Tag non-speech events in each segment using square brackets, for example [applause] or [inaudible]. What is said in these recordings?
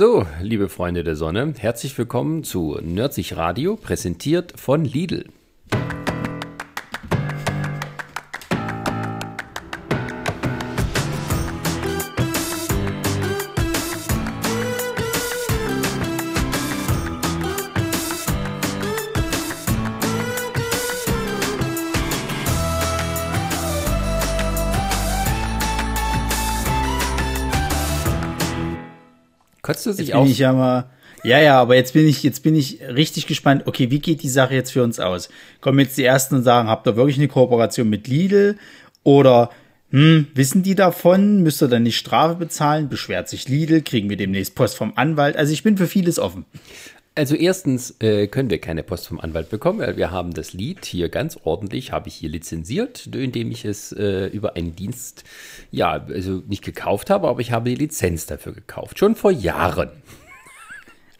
So, liebe Freunde der Sonne, herzlich willkommen zu Nerdsich Radio, präsentiert von Lidl. Kotzt du sich Jetzt bin auf? ich ja mal. Ja, ja, aber jetzt bin ich, jetzt bin ich richtig gespannt. Okay, wie geht die Sache jetzt für uns aus? Kommen jetzt die ersten und sagen, habt ihr wirklich eine Kooperation mit Lidl? Oder, hm, wissen die davon? Müsst ihr dann nicht Strafe bezahlen? Beschwert sich Lidl? Kriegen wir demnächst Post vom Anwalt? Also ich bin für vieles offen. Also erstens äh, können wir keine Post vom Anwalt bekommen, weil wir haben das Lied hier ganz ordentlich, habe ich hier lizenziert, indem ich es äh, über einen Dienst, ja, also nicht gekauft habe, aber ich habe die Lizenz dafür gekauft, schon vor Jahren. [laughs]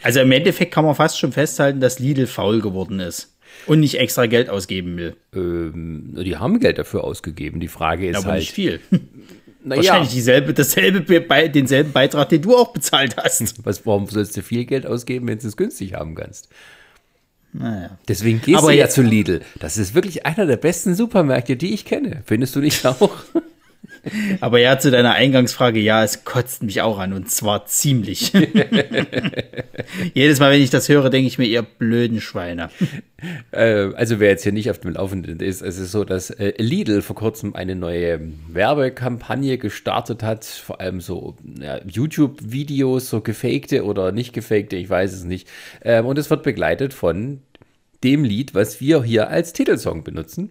Also im Endeffekt kann man fast schon festhalten, dass Lidl faul geworden ist. Und nicht extra Geld ausgeben will. Ähm, die haben Geld dafür ausgegeben. Die Frage ist Aber halt, nicht viel. [laughs] na Wahrscheinlich dieselbe, dasselbe, bei, denselben Beitrag, den du auch bezahlt hast. was, warum sollst du viel Geld ausgeben, wenn du es günstig haben kannst? Naja. Deswegen gehst Aber du ja zu Lidl. Das ist wirklich einer der besten Supermärkte, die ich kenne. Findest du nicht auch? [laughs] [laughs] Aber ja, zu deiner Eingangsfrage, ja, es kotzt mich auch an und zwar ziemlich. [laughs] Jedes Mal, wenn ich das höre, denke ich mir, ihr blöden Schweine. Äh, also wer jetzt hier nicht auf dem Laufenden ist, es ist so, dass äh, Lidl vor kurzem eine neue Werbekampagne gestartet hat, vor allem so ja, YouTube-Videos, so gefakte oder nicht gefakte, ich weiß es nicht. Ähm, und es wird begleitet von dem Lied, was wir hier als Titelsong benutzen.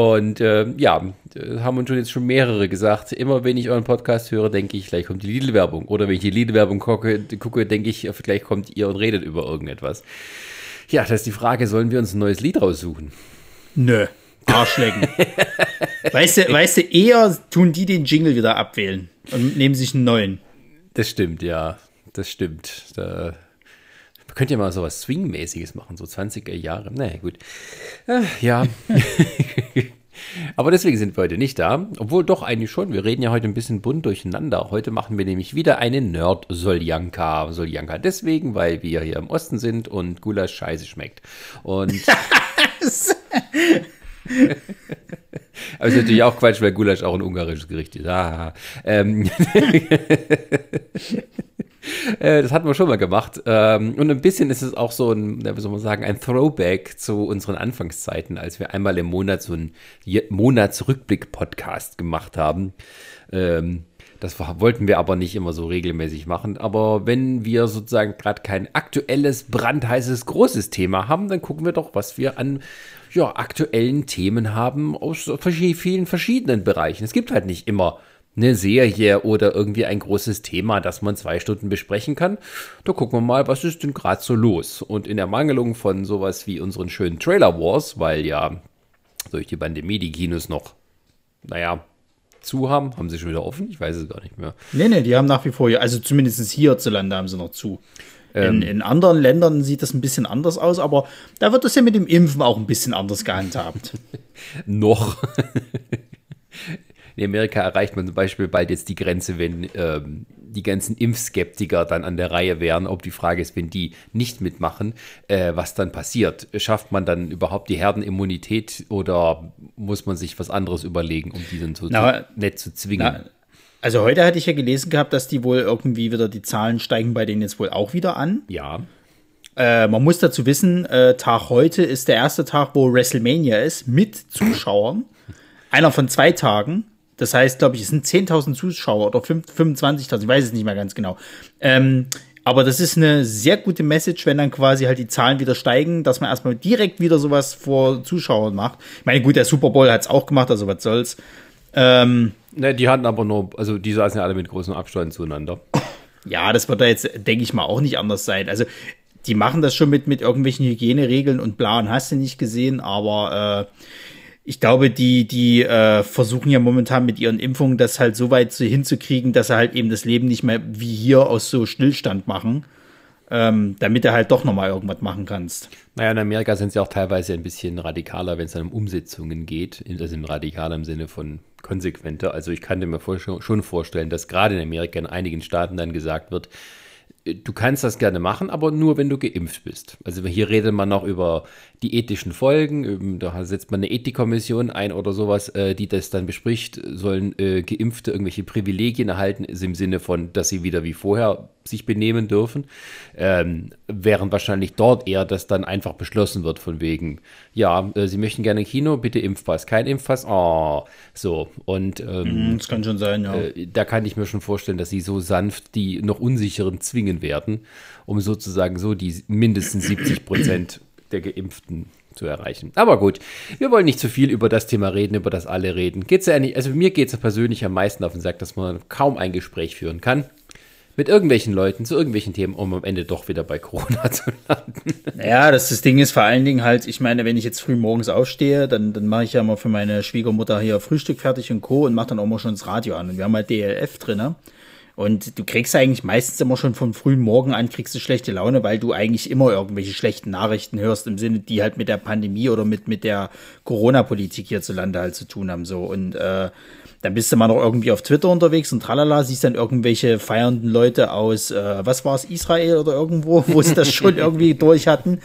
Und ähm, ja, äh, haben uns schon jetzt schon mehrere gesagt. Immer wenn ich euren Podcast höre, denke ich, gleich kommt die Lidl-Werbung. Oder wenn ich die Lidl-Werbung gucke, gucke, denke ich, gleich kommt ihr und redet über irgendetwas. Ja, das ist die Frage, sollen wir uns ein neues Lied raussuchen? Nö, Arschlecken. [laughs] weißt du, weißt du, eher tun die den Jingle wieder abwählen und nehmen sich einen neuen. Das stimmt, ja. Das stimmt. Da könnte ja mal so was Swing-mäßiges machen, so 20er Jahre. Naja, gut. Äh, ja. [laughs] Aber deswegen sind wir heute nicht da. Obwohl doch eigentlich schon. Wir reden ja heute ein bisschen bunt durcheinander. Heute machen wir nämlich wieder eine Nerd-Soljanka. Soljanka deswegen, weil wir hier im Osten sind und Gulasch scheiße schmeckt. Und. [laughs] Aber ist natürlich auch Quatsch, weil Gulasch auch ein ungarisches Gericht ist. Ah, ähm, äh, [laughs] [laughs] das hatten wir schon mal gemacht. Ähm, und ein bisschen ist es auch so ein, wie soll man sagen, ein Throwback zu unseren Anfangszeiten, als wir einmal im Monat so einen Monatsrückblick-Podcast gemacht haben. Ähm, das wollten wir aber nicht immer so regelmäßig machen. Aber wenn wir sozusagen gerade kein aktuelles, brandheißes, großes Thema haben, dann gucken wir doch, was wir an ja, aktuellen Themen haben aus vielen verschiedenen Bereichen. Es gibt halt nicht immer eine Serie oder irgendwie ein großes Thema, das man zwei Stunden besprechen kann. Da gucken wir mal, was ist denn gerade so los? Und in Ermangelung von sowas wie unseren schönen Trailer Wars, weil ja durch die Pandemie die Kinos noch, naja, zu haben. Haben sie schon wieder offen? Ich weiß es gar nicht mehr. Nee, nee, die haben nach wie vor, also zumindest hierzulande haben sie noch zu. In, in anderen Ländern sieht das ein bisschen anders aus, aber da wird das ja mit dem Impfen auch ein bisschen anders gehandhabt. [laughs] Noch. In Amerika erreicht man zum Beispiel bald jetzt die Grenze, wenn ähm, die ganzen Impfskeptiker dann an der Reihe wären. Ob die Frage ist, wenn die nicht mitmachen, äh, was dann passiert. Schafft man dann überhaupt die Herdenimmunität oder muss man sich was anderes überlegen, um die dann so Na, zu, nett zu zwingen? Na, also heute hatte ich ja gelesen gehabt, dass die wohl irgendwie wieder, die Zahlen steigen bei denen jetzt wohl auch wieder an. ja. Äh, man muss dazu wissen, äh, Tag heute ist der erste Tag, wo WrestleMania ist, mit Zuschauern. Einer von zwei Tagen. Das heißt, glaube ich, es sind 10.000 Zuschauer oder 5 25.000, ich weiß es nicht mehr ganz genau. Ähm, aber das ist eine sehr gute Message, wenn dann quasi halt die Zahlen wieder steigen, dass man erstmal direkt wieder sowas vor Zuschauern macht. Ich meine, gut, der Super Bowl hat es auch gemacht, also was soll's. Ähm, Ne, die hatten aber nur, also die saßen ja alle mit großem Abstand zueinander. Ja, das wird da jetzt, denke ich mal, auch nicht anders sein. Also, die machen das schon mit, mit irgendwelchen Hygieneregeln und bla und hast du nicht gesehen, aber äh, ich glaube, die, die äh, versuchen ja momentan mit ihren Impfungen das halt so weit hinzukriegen, dass sie halt eben das Leben nicht mehr wie hier aus so Stillstand machen, ähm, damit du halt doch nochmal irgendwas machen kannst. Naja, in Amerika sind sie auch teilweise ein bisschen radikaler, wenn es dann um Umsetzungen geht. Also im radikaler im Sinne von konsequenter. Also ich kann mir vor, schon vorstellen, dass gerade in Amerika in einigen Staaten dann gesagt wird, du kannst das gerne machen, aber nur, wenn du geimpft bist. Also hier redet man noch über die ethischen Folgen. Da setzt man eine Ethikkommission ein oder sowas, äh, die das dann bespricht. Sollen äh, Geimpfte irgendwelche Privilegien erhalten, ist im Sinne von, dass sie wieder wie vorher sich benehmen dürfen. Ähm, während wahrscheinlich dort eher das dann einfach beschlossen wird, von wegen, ja, äh, sie möchten gerne Kino, bitte Impfpass. Kein Impfpass, oh, so. Und ähm, mhm, das kann schon sein, ja. Äh, da kann ich mir schon vorstellen, dass sie so sanft die noch unsicheren zwingen werden, um sozusagen so die mindestens 70 Prozent der Geimpften zu erreichen. Aber gut, wir wollen nicht zu viel über das Thema reden, über das alle reden. Geht's ja nicht, also mir geht es ja persönlich am meisten auf den Sack, dass man kaum ein Gespräch führen kann mit irgendwelchen Leuten zu irgendwelchen Themen, um am Ende doch wieder bei Corona [laughs] zu landen. Ja, das, das Ding ist vor allen Dingen halt, ich meine, wenn ich jetzt früh morgens aufstehe, dann, dann mache ich ja mal für meine Schwiegermutter hier Frühstück fertig und Co. und mache dann auch mal schon das Radio an. Und wir haben halt DLF drin, ne? Und du kriegst eigentlich meistens immer schon von frühen Morgen an kriegst du schlechte Laune, weil du eigentlich immer irgendwelche schlechten Nachrichten hörst im Sinne, die halt mit der Pandemie oder mit, mit der Corona-Politik hierzulande halt zu tun haben. So. Und äh, dann bist du mal noch irgendwie auf Twitter unterwegs und tralala, siehst dann irgendwelche feiernden Leute aus, äh, was war es, Israel oder irgendwo, wo sie das schon [laughs] irgendwie durch hatten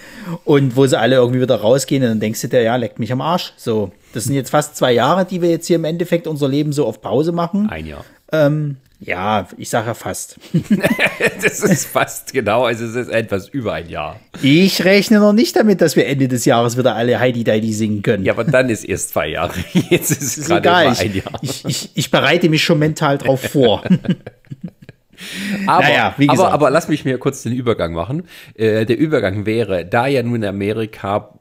und wo sie alle irgendwie wieder rausgehen und dann denkst du dir, ja, leckt mich am Arsch. So, das sind jetzt fast zwei Jahre, die wir jetzt hier im Endeffekt unser Leben so auf Pause machen. Ein Jahr. Ähm, ja, ich sage ja fast. [laughs] das ist fast genau, also es ist etwas über ein Jahr. Ich rechne noch nicht damit, dass wir Ende des Jahres wieder alle Heidi Deidi singen können. Ja, aber dann ist erst zwei Jahre. [laughs] Jetzt ist es gerade. Über ein Jahr. [laughs] Ich, ich, ich bereite mich schon mental drauf vor. Aber, naja, aber, aber lass mich mir kurz den Übergang machen. Äh, der Übergang wäre, da ja nun in Amerika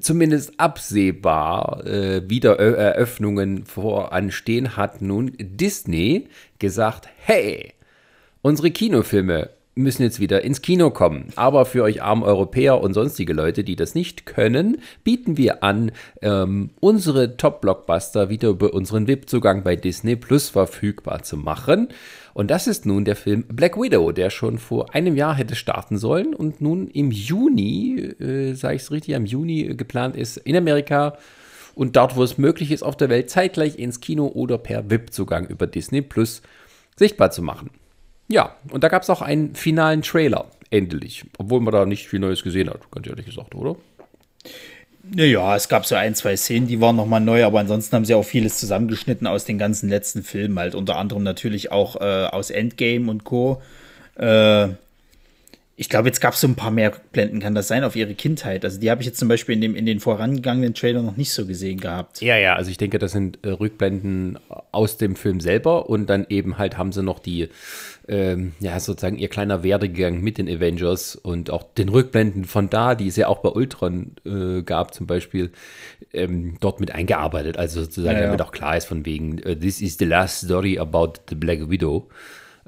zumindest absehbar äh, Wiedereröffnungen voranstehen, hat nun Disney gesagt, hey, unsere Kinofilme müssen jetzt wieder ins Kino kommen. Aber für euch armen Europäer und sonstige Leute, die das nicht können, bieten wir an, ähm, unsere Top-Blockbuster wieder über unseren VIP-Zugang bei Disney Plus verfügbar zu machen. Und das ist nun der Film Black Widow, der schon vor einem Jahr hätte starten sollen und nun im Juni, äh, sage ich es richtig, im Juni geplant ist in Amerika und dort, wo es möglich ist, auf der Welt zeitgleich ins Kino oder per VIP-Zugang über Disney Plus sichtbar zu machen. Ja, und da gab es auch einen finalen Trailer, endlich. Obwohl man da nicht viel Neues gesehen hat, ganz ehrlich gesagt, oder? Naja, es gab so ein, zwei Szenen, die waren nochmal neu, aber ansonsten haben sie auch vieles zusammengeschnitten aus den ganzen letzten Filmen, halt unter anderem natürlich auch äh, aus Endgame und Co. Äh, ich glaube, jetzt gab es so ein paar mehr Blenden, kann das sein, auf ihre Kindheit. Also die habe ich jetzt zum Beispiel in, dem, in den vorangegangenen Trailer noch nicht so gesehen gehabt. Ja, ja, also ich denke, das sind äh, Rückblenden aus dem Film selber und dann eben halt haben sie noch die ähm, ja, sozusagen ihr kleiner Werdegang mit den Avengers und auch den Rückblenden von da, die es ja auch bei Ultron äh, gab, zum Beispiel, ähm, dort mit eingearbeitet. Also sozusagen, ja, ja. damit auch klar ist von wegen, uh, this is the last story about the Black Widow.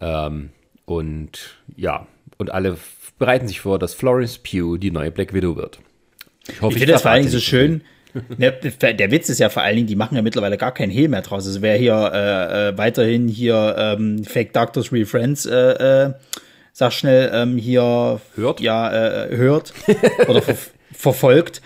Ähm, und ja, und alle bereiten sich vor, dass Florence Pugh die neue Black Widow wird. Ich, hoffe, ich finde das vor allem so schön. Der, der, Witz ist ja vor allen Dingen, die machen ja mittlerweile gar keinen Hehl mehr draus. Also wer hier äh, äh, weiterhin hier ähm, Fake Doctors Real Friends, äh, äh, sag schnell, ähm, hier hört, ja, äh, hört oder ver [laughs] verfolgt,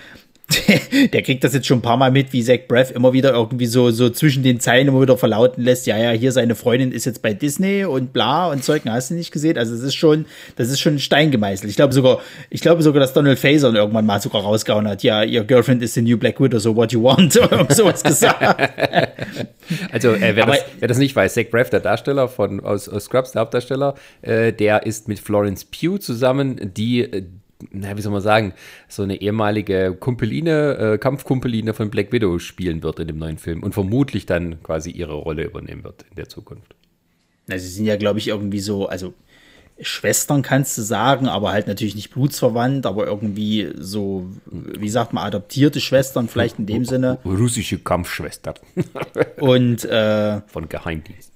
[laughs] der kriegt das jetzt schon ein paar Mal mit, wie Zach Breath immer wieder irgendwie so, so zwischen den Zeilen immer wieder verlauten lässt, ja, ja, hier seine Freundin ist jetzt bei Disney und bla und Zeug, hast du nicht gesehen. Also das ist schon, das ist schon ein Stein gemeißelt. Ich glaube sogar, ich glaube sogar, dass Donald Faison irgendwann mal sogar rausgehauen hat, ja, your girlfriend is the new Black Widow, so what you want, [laughs] oder sowas gesagt. [laughs] also, äh, wer, das, wer, das, nicht weiß, Zach Braff, der Darsteller von, aus, aus Scrubs, der Hauptdarsteller, äh, der ist mit Florence Pugh zusammen, die na, wie soll man sagen, so eine ehemalige Kumpeline, äh, Kampfkumpeline von Black Widow spielen wird in dem neuen Film und vermutlich dann quasi ihre Rolle übernehmen wird in der Zukunft. Na, sie sind ja, glaube ich, irgendwie so, also Schwestern kannst du sagen, aber halt natürlich nicht blutsverwandt, aber irgendwie so, wie sagt man, adoptierte Schwestern, vielleicht in dem Sinne. Russische Kampfschwestern. und äh, von Geheimdienst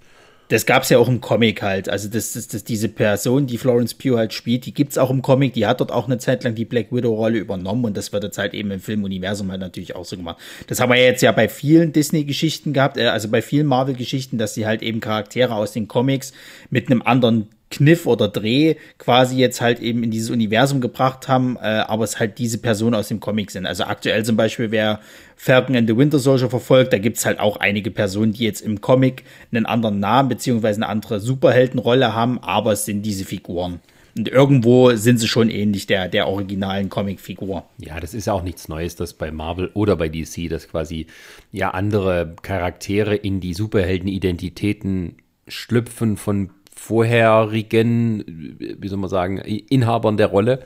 das gab es ja auch im Comic halt. Also das, das, das, diese Person, die Florence Pugh halt spielt, die gibt es auch im Comic. Die hat dort auch eine Zeit lang die Black Widow-Rolle übernommen und das wird jetzt halt eben im Filmuniversum halt natürlich auch so gemacht. Das haben wir jetzt ja bei vielen Disney-Geschichten gehabt, äh, also bei vielen Marvel-Geschichten, dass sie halt eben Charaktere aus den Comics mit einem anderen Kniff oder Dreh quasi jetzt halt eben in dieses Universum gebracht haben, äh, aber es halt diese Personen aus dem Comic sind. Also aktuell zum Beispiel, wer Falcon and the Winter Soldier verfolgt, da gibt's halt auch einige Personen, die jetzt im Comic einen anderen Namen beziehungsweise eine andere Superheldenrolle haben, aber es sind diese Figuren. Und irgendwo sind sie schon ähnlich der, der originalen Comicfigur. Ja, das ist ja auch nichts Neues, dass bei Marvel oder bei DC, dass quasi ja andere Charaktere in die Superheldenidentitäten schlüpfen von vorherigen, wie soll man sagen, Inhabern der Rolle.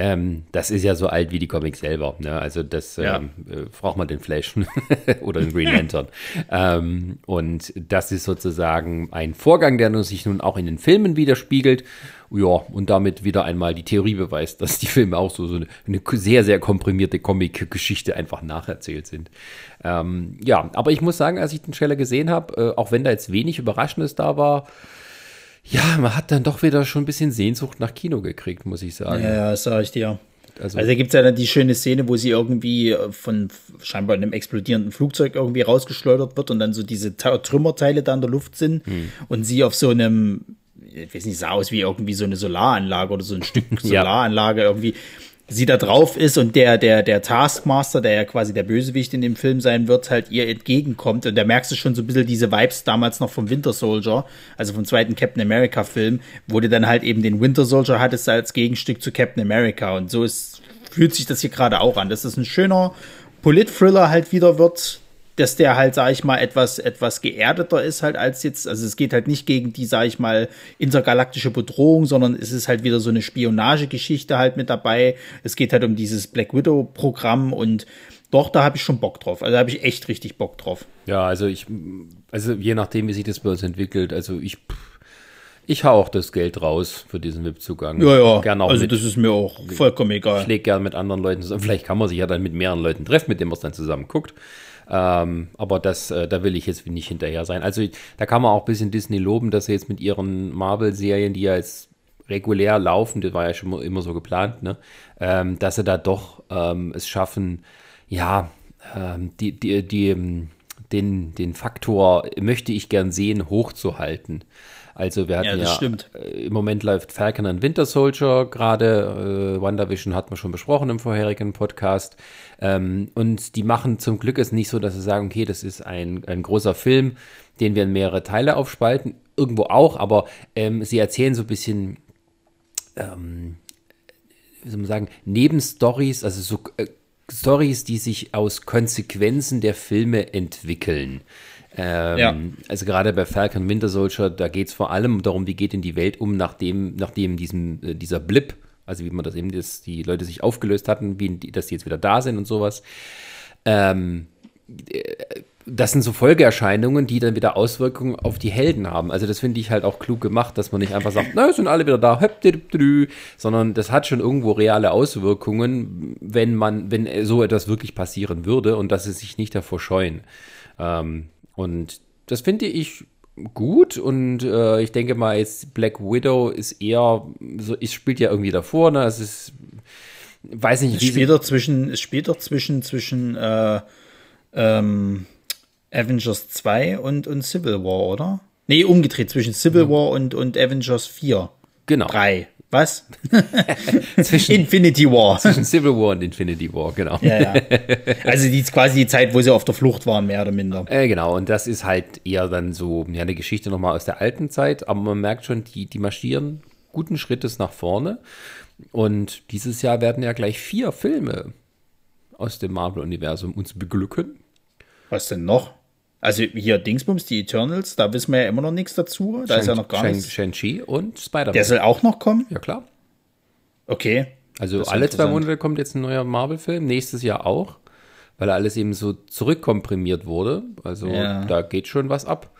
Ähm, das ist ja so alt wie die Comics selber. Ne? Also das ja. ähm, äh, braucht man den Flash [laughs] oder den Green Lantern. ähm, und das ist sozusagen ein Vorgang, der sich nun auch in den Filmen widerspiegelt. Ja, und damit wieder einmal die Theorie beweist, dass die Filme auch so, so eine, eine sehr, sehr komprimierte Comic-Geschichte einfach nacherzählt sind. Ähm, ja, aber ich muss sagen, als ich den Trailer gesehen habe, äh, auch wenn da jetzt wenig Überraschendes da war, ja, man hat dann doch wieder schon ein bisschen Sehnsucht nach Kino gekriegt, muss ich sagen. Ja, ja das sag ich dir. Also, also da gibt es ja dann die schöne Szene, wo sie irgendwie von scheinbar einem explodierenden Flugzeug irgendwie rausgeschleudert wird und dann so diese Trümmerteile da in der Luft sind hm. und sie auf so einem, ich weiß nicht, sah aus wie irgendwie so eine Solaranlage oder so ein Stück [laughs] Solaranlage irgendwie sie da drauf ist und der, der, der Taskmaster, der ja quasi der Bösewicht in dem Film sein wird, halt ihr entgegenkommt. Und da merkst du schon so ein bisschen diese Vibes damals noch vom Winter Soldier, also vom zweiten Captain America Film, wo du dann halt eben den Winter Soldier hattest als Gegenstück zu Captain America. Und so ist, fühlt sich das hier gerade auch an. Das ist ein schöner Polit-Thriller halt wieder wird, dass der halt, sag ich mal, etwas, etwas geerdeter ist halt als jetzt, also es geht halt nicht gegen die, sag ich mal, intergalaktische Bedrohung, sondern es ist halt wieder so eine Spionagegeschichte halt mit dabei. Es geht halt um dieses Black Widow Programm und doch, da habe ich schon Bock drauf. Also da habe ich echt richtig Bock drauf. Ja, also ich, also je nachdem, wie sich das bei uns entwickelt, also ich, ich hau auch das Geld raus für diesen VIP-Zugang. Ja, ja. Gerne auch also mit, das ist mir auch vollkommen egal. Ich lege gerne mit anderen Leuten zusammen. Vielleicht kann man sich ja dann mit mehreren Leuten treffen, mit denen man es dann zusammen guckt. Ähm, aber das, äh, da will ich jetzt nicht hinterher sein. Also da kann man auch ein bisschen Disney loben, dass sie jetzt mit ihren Marvel-Serien, die ja jetzt regulär laufen, das war ja schon immer so geplant, ne? Ähm, dass sie da doch ähm, es schaffen, ja, ähm, die, die, die, ähm, den, den Faktor möchte ich gern sehen, hochzuhalten. Also wir hatten ja, ja äh, im Moment läuft Falcon and Winter Soldier gerade, äh, WandaVision hat man schon besprochen im vorherigen Podcast. Ähm, und die machen zum Glück es nicht so, dass sie sagen, okay, das ist ein, ein großer Film, den wir in mehrere Teile aufspalten. Irgendwo auch, aber ähm, sie erzählen so ein bisschen, ähm, wie soll man sagen, Nebenstories, also so äh, Stories, die sich aus Konsequenzen der Filme entwickeln. Ähm, ja. Also gerade bei Falcon Winter Soldier, da geht es vor allem darum, wie geht in die Welt um, nachdem, nachdem diesem, äh, dieser Blip, also wie man das eben, dass die Leute sich aufgelöst hatten, wie, dass die jetzt wieder da sind und sowas. Ähm, äh, das sind so Folgeerscheinungen, die dann wieder Auswirkungen auf die Helden haben. Also das finde ich halt auch klug gemacht, dass man nicht einfach sagt, na, sind alle wieder da, sondern das hat schon irgendwo reale Auswirkungen, wenn man, wenn so etwas wirklich passieren würde und dass sie sich nicht davor scheuen. Ähm, und das finde ich gut und äh, ich denke mal, jetzt Black Widow ist eher so, es spielt ja irgendwie davor, ne? Es ist, weiß nicht, es wie. Spielt doch zwischen, es spielt doch zwischen, zwischen äh, ähm, Avengers 2 und, und Civil War, oder? Nee, umgedreht, zwischen Civil ja. War und, und Avengers 4. Genau. 3. Was? [laughs] zwischen Infinity War. Zwischen Civil War und Infinity War, genau. Ja, ja. Also die quasi die Zeit, wo sie auf der Flucht waren, mehr oder minder. Äh, genau, und das ist halt eher dann so ja, eine Geschichte nochmal aus der alten Zeit, aber man merkt schon, die, die marschieren guten Schrittes nach vorne. Und dieses Jahr werden ja gleich vier Filme aus dem Marvel-Universum uns beglücken. Was denn noch? Also hier Dingsbums, die Eternals, da wissen wir ja immer noch nichts dazu. Da Shang, ist ja noch gar Shang, nichts. Shang-Chi und Spider-Man. Der soll auch noch kommen? Ja, klar. Okay. Also alle zwei Monate kommt jetzt ein neuer Marvel-Film, nächstes Jahr auch, weil alles eben so zurückkomprimiert wurde. Also ja. da geht schon was ab.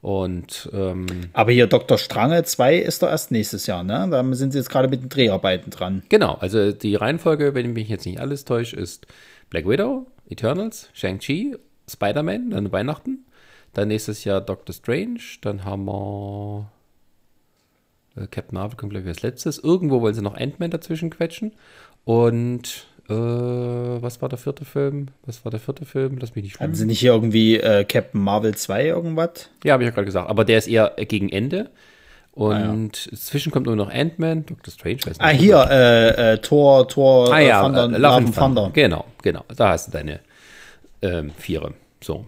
Und ähm, aber hier Dr. Strange 2 ist doch erst nächstes Jahr, ne? Da sind sie jetzt gerade mit den Dreharbeiten dran. Genau, also die Reihenfolge, wenn ich mich jetzt nicht alles täusche, ist Black Widow, Eternals, Shang-Chi Spider-Man, dann Weihnachten. Dann nächstes Jahr Doctor Strange. Dann haben wir äh, Captain Marvel kommt gleich als letztes. Irgendwo wollen sie noch Ant-Man dazwischen quetschen. Und äh, was war der vierte Film? Was war der vierte Film? Lass mich nicht schlimm. Haben sie nicht irgendwie äh, Captain Marvel 2 irgendwas? Ja, habe ich ja gerade gesagt. Aber der ist eher gegen Ende. Und ah, ja. zwischen kommt nur noch Ant-Man, Doctor Strange, weiß nicht. Ah, hier, äh, äh, Thor, Thor, ah, ja, Thunder, äh, Love Thunder. Thunder. Genau, genau. Da hast du deine ähm, Viere. So.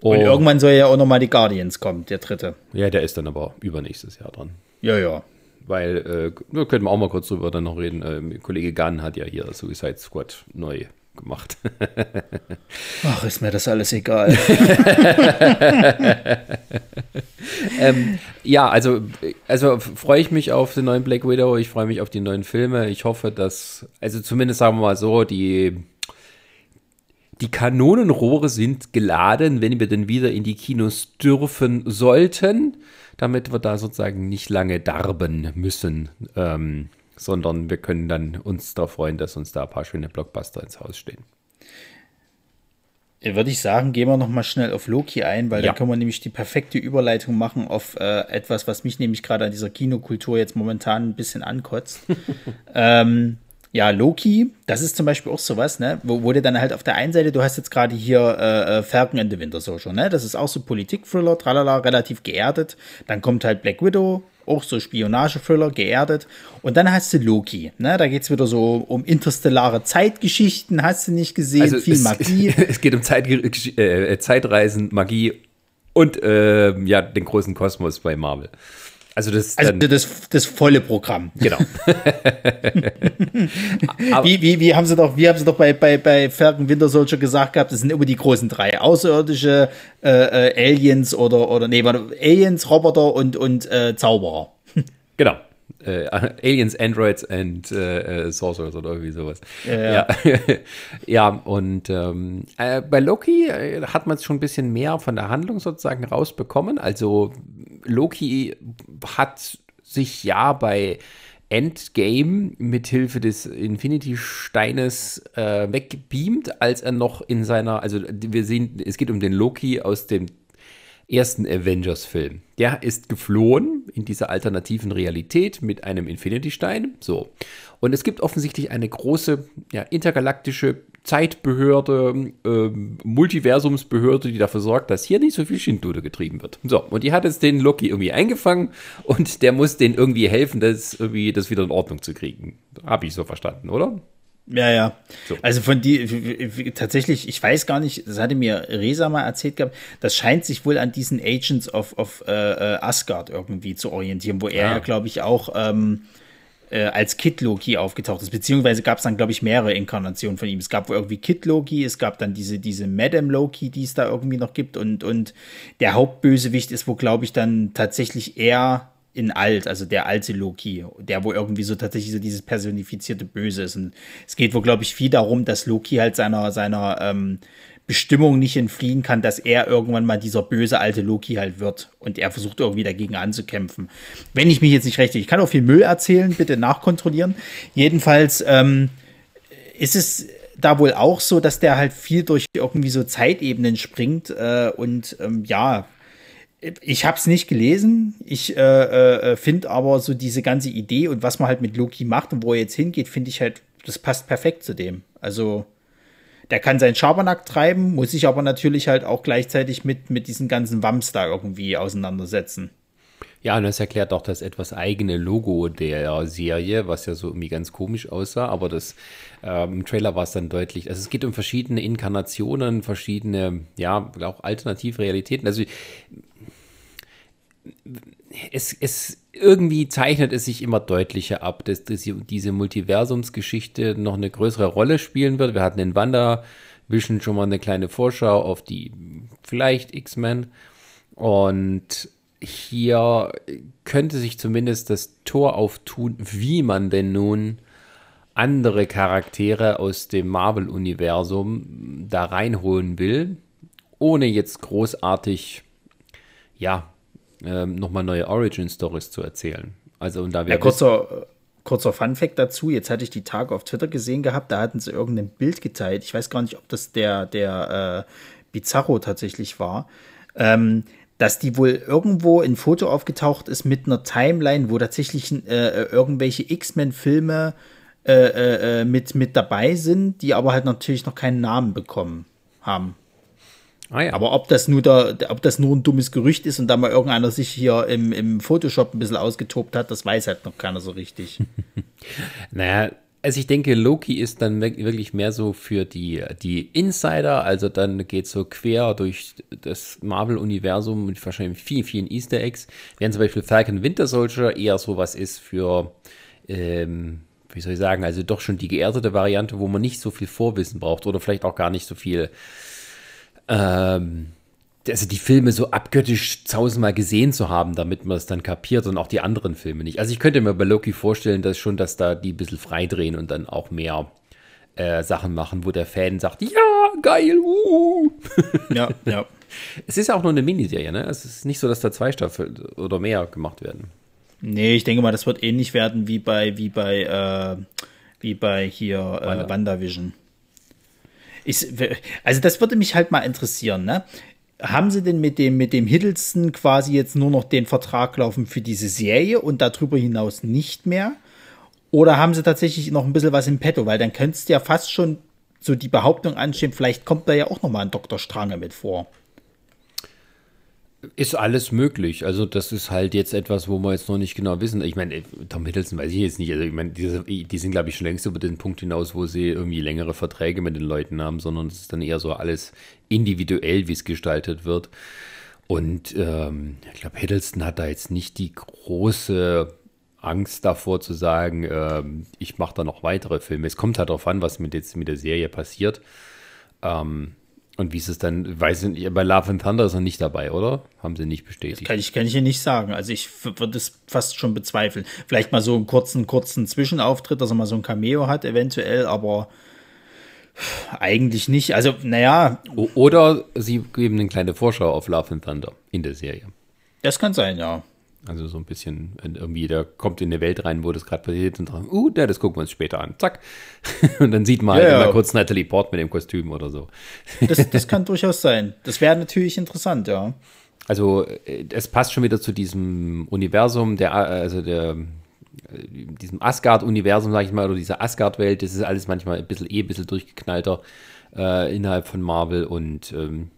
Und, Und irgendwann soll ja auch nochmal die Guardians kommen, der dritte. Ja, der ist dann aber übernächstes Jahr dran. Ja, ja. Weil, äh, können wir auch mal kurz drüber dann noch reden. Ähm, Kollege Gunn hat ja hier Suicide Squad neu gemacht. [laughs] Ach, ist mir das alles egal. [laughs] ähm, ja, also, also freue ich mich auf den neuen Black Widow, ich freue mich auf die neuen Filme. Ich hoffe, dass, also zumindest sagen wir mal so, die, die Kanonenrohre sind geladen, wenn wir denn wieder in die Kinos dürfen sollten, damit wir da sozusagen nicht lange darben müssen. Ähm, sondern wir können dann uns darauf freuen, dass uns da ein paar schöne Blockbuster ins Haus stehen. Würde ich sagen, gehen wir noch mal schnell auf Loki ein, weil ja. dann können wir nämlich die perfekte Überleitung machen auf äh, etwas, was mich nämlich gerade an dieser Kinokultur jetzt momentan ein bisschen ankotzt. [laughs] ähm, ja, Loki, das ist zum Beispiel auch sowas, ne, wo, wo du dann halt auf der einen Seite, du hast jetzt gerade hier äh, äh Falcon and the Winter Soldier, ne, das ist auch so Politik-Thriller, tralala, relativ geerdet. Dann kommt halt Black Widow, auch so Spionage-Thriller, geerdet. Und dann hast du Loki, ne? Da geht es wieder so um interstellare Zeitgeschichten, hast du nicht gesehen, also viel es, Magie. [laughs] Es geht um Zeit, äh, Zeitreisen, Magie und äh, ja, den großen Kosmos bei Marvel. Also das, also das, das volle Programm. Genau. [laughs] wie, wie, wie haben sie doch, wie haben sie doch bei, bei, bei Falcon Winter Soldier gesagt gehabt, das sind immer die großen drei. Außerirdische äh, äh, Aliens oder, oder nee, warte, Aliens, Roboter und, und äh, Zauberer. [laughs] genau äh, Aliens, Androids and äh, äh, Sorcerers oder irgendwie sowas. Ja, ja. ja. [laughs] ja und ähm, äh, bei Loki äh, hat man es schon ein bisschen mehr von der Handlung sozusagen rausbekommen. Also Loki hat sich ja bei Endgame mithilfe des Infinity-Steines äh, weggebeamt, als er noch in seiner, also wir sehen, es geht um den Loki aus dem ersten Avengers-Film. Der ist geflohen in dieser alternativen Realität mit einem Infinity-Stein. So. Und es gibt offensichtlich eine große ja, intergalaktische Zeitbehörde, äh, Multiversumsbehörde, die dafür sorgt, dass hier nicht so viel Schindluder getrieben wird. So, und die hat jetzt den Loki irgendwie eingefangen und der muss denen irgendwie helfen, das, irgendwie das wieder in Ordnung zu kriegen. Habe ich so verstanden, oder? Ja, ja. So. Also von die tatsächlich, ich weiß gar nicht, das hatte mir Resa mal erzählt gehabt, das scheint sich wohl an diesen Agents of, of äh Asgard irgendwie zu orientieren, wo er ja, glaube ich, auch ähm, äh, als Kid Loki aufgetaucht ist. Beziehungsweise gab es dann, glaube ich, mehrere Inkarnationen von ihm. Es gab irgendwie Kid Loki, es gab dann diese, diese Madame Loki, die es da irgendwie noch gibt, und, und der Hauptbösewicht ist wo, glaube ich, dann tatsächlich er in alt, also der alte Loki, der wo irgendwie so tatsächlich so dieses personifizierte Böse ist. Und es geht wohl, glaube ich, viel darum, dass Loki halt seiner, seiner ähm, Bestimmung nicht entfliehen kann, dass er irgendwann mal dieser böse alte Loki halt wird. Und er versucht irgendwie dagegen anzukämpfen. Wenn ich mich jetzt nicht recht, ich kann auch viel Müll erzählen, bitte nachkontrollieren. Jedenfalls ähm, ist es da wohl auch so, dass der halt viel durch irgendwie so Zeitebenen springt äh, und ähm, ja, ich habe es nicht gelesen. Ich äh, äh, finde aber so diese ganze Idee und was man halt mit Loki macht und wo er jetzt hingeht, finde ich halt, das passt perfekt zu dem. Also der kann seinen Schabernack treiben, muss sich aber natürlich halt auch gleichzeitig mit, mit diesen ganzen Wams da irgendwie auseinandersetzen. Ja, und das erklärt auch das etwas eigene Logo der Serie, was ja so irgendwie ganz komisch aussah, aber das ähm, im Trailer war es dann deutlich. Also es geht um verschiedene Inkarnationen, verschiedene, ja, auch alternative Realitäten. Also es, es irgendwie zeichnet es sich immer deutlicher ab, dass, dass diese Multiversumsgeschichte noch eine größere Rolle spielen wird. Wir hatten in WandaVision schon mal eine kleine Vorschau auf die vielleicht X-Men. Und hier könnte sich zumindest das Tor auftun, wie man denn nun andere Charaktere aus dem Marvel-Universum da reinholen will, ohne jetzt großartig, ja, ähm, nochmal neue Origin-Stories zu erzählen. Also, und da ja, kurzer, kurzer Fun-Fact dazu: Jetzt hatte ich die Tage auf Twitter gesehen gehabt, da hatten sie irgendein Bild geteilt. Ich weiß gar nicht, ob das der, der äh, Bizarro tatsächlich war. Ähm, dass die wohl irgendwo ein Foto aufgetaucht ist mit einer Timeline, wo tatsächlich äh, irgendwelche X-Men-Filme äh, äh, äh, mit, mit dabei sind, die aber halt natürlich noch keinen Namen bekommen haben. Ah, ja. Aber ob das, nur der, ob das nur ein dummes Gerücht ist und da mal irgendeiner sich hier im, im Photoshop ein bisschen ausgetobt hat, das weiß halt noch keiner so richtig. [laughs] naja, also ich denke, Loki ist dann wirklich mehr so für die, die Insider, also dann geht so quer durch das Marvel-Universum mit wahrscheinlich vielen, vielen Easter Eggs, während zum Beispiel Falcon Winter Soldier eher sowas ist für, ähm, wie soll ich sagen, also doch schon die geerdete Variante, wo man nicht so viel Vorwissen braucht oder vielleicht auch gar nicht so viel ähm, also die Filme so abgöttisch tausendmal gesehen zu haben, damit man es dann kapiert und auch die anderen Filme nicht. Also ich könnte mir bei Loki vorstellen, dass schon, dass da die ein bisschen freidrehen und dann auch mehr äh, Sachen machen, wo der Fan sagt, ja, geil, uh. [laughs] Ja, ja. Es ist ja auch nur eine Miniserie, ne? Es ist nicht so, dass da zwei Staffeln oder mehr gemacht werden. Nee, ich denke mal, das wird ähnlich werden wie bei, wie bei, äh, wie bei hier äh, WandaVision. Ich, also das würde mich halt mal interessieren, ne? haben sie denn mit dem, mit dem Hiddleston quasi jetzt nur noch den Vertrag laufen für diese Serie und darüber hinaus nicht mehr? Oder haben sie tatsächlich noch ein bisschen was im Petto? Weil dann könntest du ja fast schon so die Behauptung anstehen, vielleicht kommt da ja auch noch mal ein Dr. Strange mit vor. Ist alles möglich. Also, das ist halt jetzt etwas, wo wir jetzt noch nicht genau wissen. Ich meine, Tom Hiddleston weiß ich jetzt nicht. Also, ich meine, die, die sind, glaube ich, schon längst über den Punkt hinaus, wo sie irgendwie längere Verträge mit den Leuten haben, sondern es ist dann eher so alles individuell, wie es gestaltet wird. Und ähm, ich glaube, Hiddleston hat da jetzt nicht die große Angst davor zu sagen, ähm, ich mache da noch weitere Filme. Es kommt halt darauf an, was mit, jetzt mit der Serie passiert. Ähm, und wie ist es dann, weiß ich nicht, bei Love and Thunder ist er nicht dabei, oder? Haben sie nicht bestätigt? Das kann ich, kann ich hier nicht sagen. Also ich würde es fast schon bezweifeln. Vielleicht mal so einen kurzen, kurzen Zwischenauftritt, dass er mal so ein Cameo hat, eventuell, aber eigentlich nicht. Also, naja. Oder sie geben eine kleine Vorschau auf Love and Thunder in der Serie. Das kann sein, ja. Also so ein bisschen, irgendwie, der kommt in eine Welt rein, wo das gerade passiert und sagt, uh, das gucken wir uns später an. Zack. [laughs] und dann sieht man ja, halt ja. kurz Natalie Port mit dem Kostüm oder so. das, das [laughs] kann durchaus sein. Das wäre natürlich interessant, ja. Also äh, es passt schon wieder zu diesem Universum, der, also der, äh, diesem Asgard-Universum, sag ich mal, oder dieser Asgard-Welt. Das ist alles manchmal ein bisschen eh ein bisschen durchgeknallter äh, innerhalb von Marvel und ähm,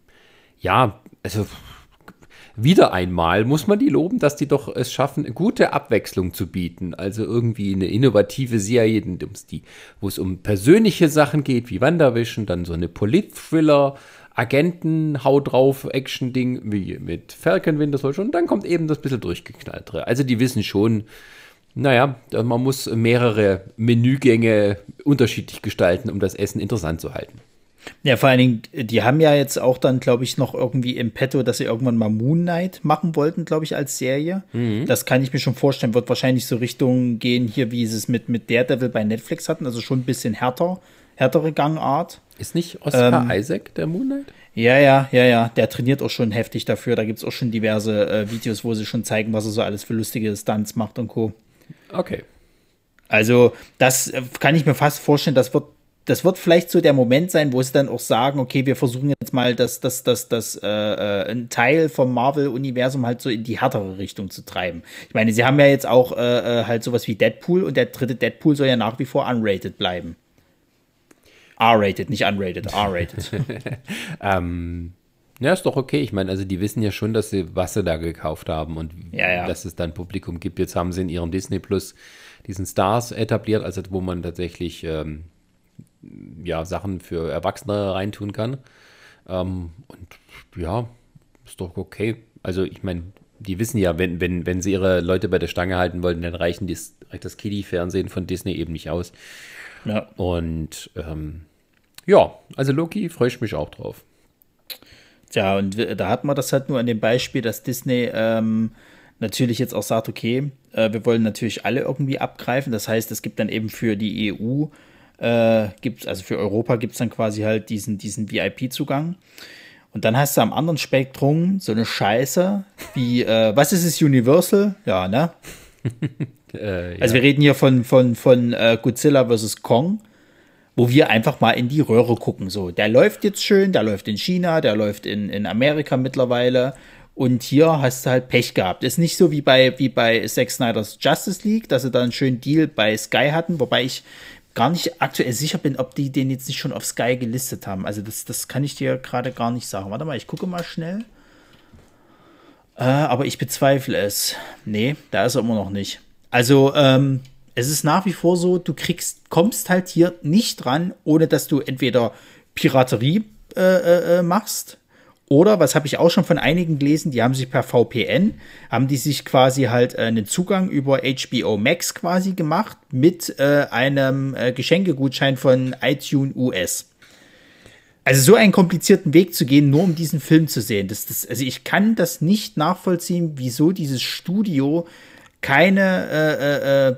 ja, also wieder einmal muss man die loben, dass die doch es schaffen, gute Abwechslung zu bieten. Also irgendwie eine innovative Serie, wo es um persönliche Sachen geht, wie Wanderwischen, dann so eine Polit-Thriller, Agenten, Hau drauf, Action-Ding, wie mit Falcon Winter Soldier. Und dann kommt eben das bisschen durchgeknalltere. Also die wissen schon, naja, man muss mehrere Menügänge unterschiedlich gestalten, um das Essen interessant zu halten. Ja, vor allen Dingen, die haben ja jetzt auch dann, glaube ich, noch irgendwie im Petto, dass sie irgendwann mal Moon Knight machen wollten, glaube ich, als Serie. Mhm. Das kann ich mir schon vorstellen, wird wahrscheinlich so Richtung gehen, hier, wie sie es mit, mit Daredevil bei Netflix hatten, also schon ein bisschen härter, härtere Gangart. Ist nicht Oscar ähm, Isaac der Moon Knight? Ja, ja, ja, ja. Der trainiert auch schon heftig dafür. Da gibt es auch schon diverse äh, Videos, wo sie schon zeigen, was er so alles für lustige Stunts macht und Co. Okay. Also, das äh, kann ich mir fast vorstellen, das wird das wird vielleicht so der Moment sein, wo sie dann auch sagen, okay, wir versuchen jetzt mal, das, das, das, das, äh, äh, ein Teil vom Marvel-Universum halt so in die härtere Richtung zu treiben. Ich meine, sie haben ja jetzt auch äh, äh halt sowas wie Deadpool und der dritte Deadpool soll ja nach wie vor unrated bleiben. R-rated, nicht unrated, [laughs] R-rated. [laughs] ähm, ja, ist doch okay. Ich meine, also die wissen ja schon, dass sie was sie da gekauft haben und ja, ja. dass es dann Publikum gibt. Jetzt haben sie in ihrem Disney Plus diesen Stars etabliert, also wo man tatsächlich ähm, ja, Sachen für Erwachsene reintun kann. Ähm, und ja, ist doch okay. Also ich meine, die wissen ja, wenn, wenn, wenn sie ihre Leute bei der Stange halten wollen, dann reichen dies, reicht das Kiddie-Fernsehen von Disney eben nicht aus. Ja. Und ähm, ja, also Loki freue ich mich auch drauf. Tja, und da hat man das halt nur an dem Beispiel, dass Disney ähm, natürlich jetzt auch sagt, okay, äh, wir wollen natürlich alle irgendwie abgreifen. Das heißt, es gibt dann eben für die EU äh, gibt's, also für Europa gibt es dann quasi halt diesen, diesen VIP-Zugang. Und dann hast du am anderen Spektrum so eine Scheiße wie, äh, was ist es, Universal? Ja, ne? [laughs] äh, ja. Also wir reden hier von, von, von äh, Godzilla vs. Kong, wo wir einfach mal in die Röhre gucken. So, der läuft jetzt schön, der läuft in China, der läuft in, in Amerika mittlerweile. Und hier hast du halt Pech gehabt. Ist nicht so wie bei, wie bei Zack Snyder's Justice League, dass sie da einen schönen Deal bei Sky hatten, wobei ich gar nicht aktuell sicher bin, ob die den jetzt nicht schon auf Sky gelistet haben. Also das, das kann ich dir gerade gar nicht sagen. Warte mal, ich gucke mal schnell. Äh, aber ich bezweifle es. Nee, da ist er immer noch nicht. Also, ähm, es ist nach wie vor so, du kriegst, kommst halt hier nicht dran, ohne dass du entweder Piraterie äh, äh, äh machst oder, was habe ich auch schon von einigen gelesen, die haben sich per VPN, haben die sich quasi halt äh, einen Zugang über HBO Max quasi gemacht mit äh, einem äh, Geschenkegutschein von iTunes US. Also so einen komplizierten Weg zu gehen, nur um diesen Film zu sehen. Das, das, also ich kann das nicht nachvollziehen, wieso dieses Studio keine, äh, äh, äh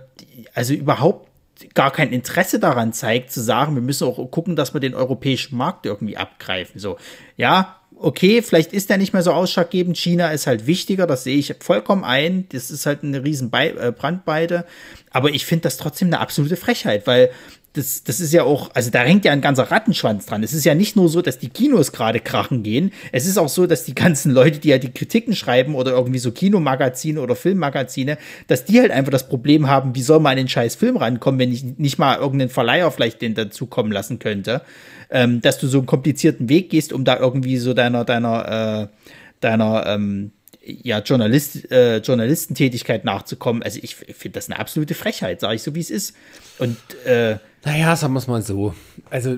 also überhaupt gar kein Interesse daran zeigt, zu sagen, wir müssen auch gucken, dass wir den europäischen Markt irgendwie abgreifen. So, ja, okay, vielleicht ist der nicht mehr so ausschlaggebend. China ist halt wichtiger, das sehe ich vollkommen ein. Das ist halt eine riesen Be äh, Brandbeide. Aber ich finde das trotzdem eine absolute Frechheit, weil das, das ist ja auch, also da hängt ja ein ganzer Rattenschwanz dran. Es ist ja nicht nur so, dass die Kinos gerade krachen gehen. Es ist auch so, dass die ganzen Leute, die ja die Kritiken schreiben oder irgendwie so Kinomagazine oder Filmmagazine, dass die halt einfach das Problem haben, wie soll man an den scheiß Film rankommen, wenn ich nicht mal irgendeinen Verleiher vielleicht den dazukommen lassen könnte. Ähm, dass du so einen komplizierten Weg gehst, um da irgendwie so deiner, deiner, äh, deiner, ähm, ja, Journalist, äh, Journalistentätigkeit nachzukommen. Also ich finde das eine absolute Frechheit, sage ich so, wie es ist. Und äh, naja, sagen wir es mal so. Also,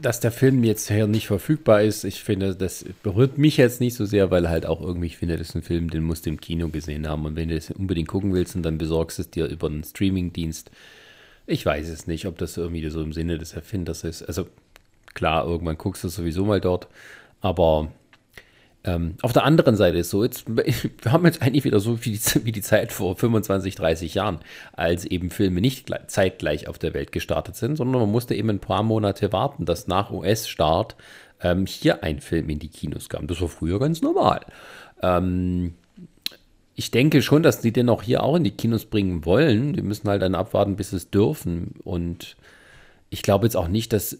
dass der Film jetzt hier nicht verfügbar ist, ich finde, das berührt mich jetzt nicht so sehr, weil halt auch irgendwie, ich finde, das ist ein Film, den musst du im Kino gesehen haben. Und wenn du es unbedingt gucken willst und dann besorgst es dir über einen Streamingdienst, ich weiß es nicht, ob das irgendwie so im Sinne des Erfinders ist. Also, klar, irgendwann guckst du sowieso mal dort, aber ähm, auf der anderen Seite ist so, jetzt, wir haben jetzt eigentlich wieder so wie die, [laughs] wie die Zeit vor 25, 30 Jahren, als eben Filme nicht zeitgleich auf der Welt gestartet sind, sondern man musste eben ein paar Monate warten, dass nach US-Start ähm, hier ein Film in die Kinos kam. Das war früher ganz normal. Ähm, ich denke schon, dass die den auch hier auch in die Kinos bringen wollen. Die müssen halt dann abwarten, bis es dürfen. Und ich glaube jetzt auch nicht, dass äh,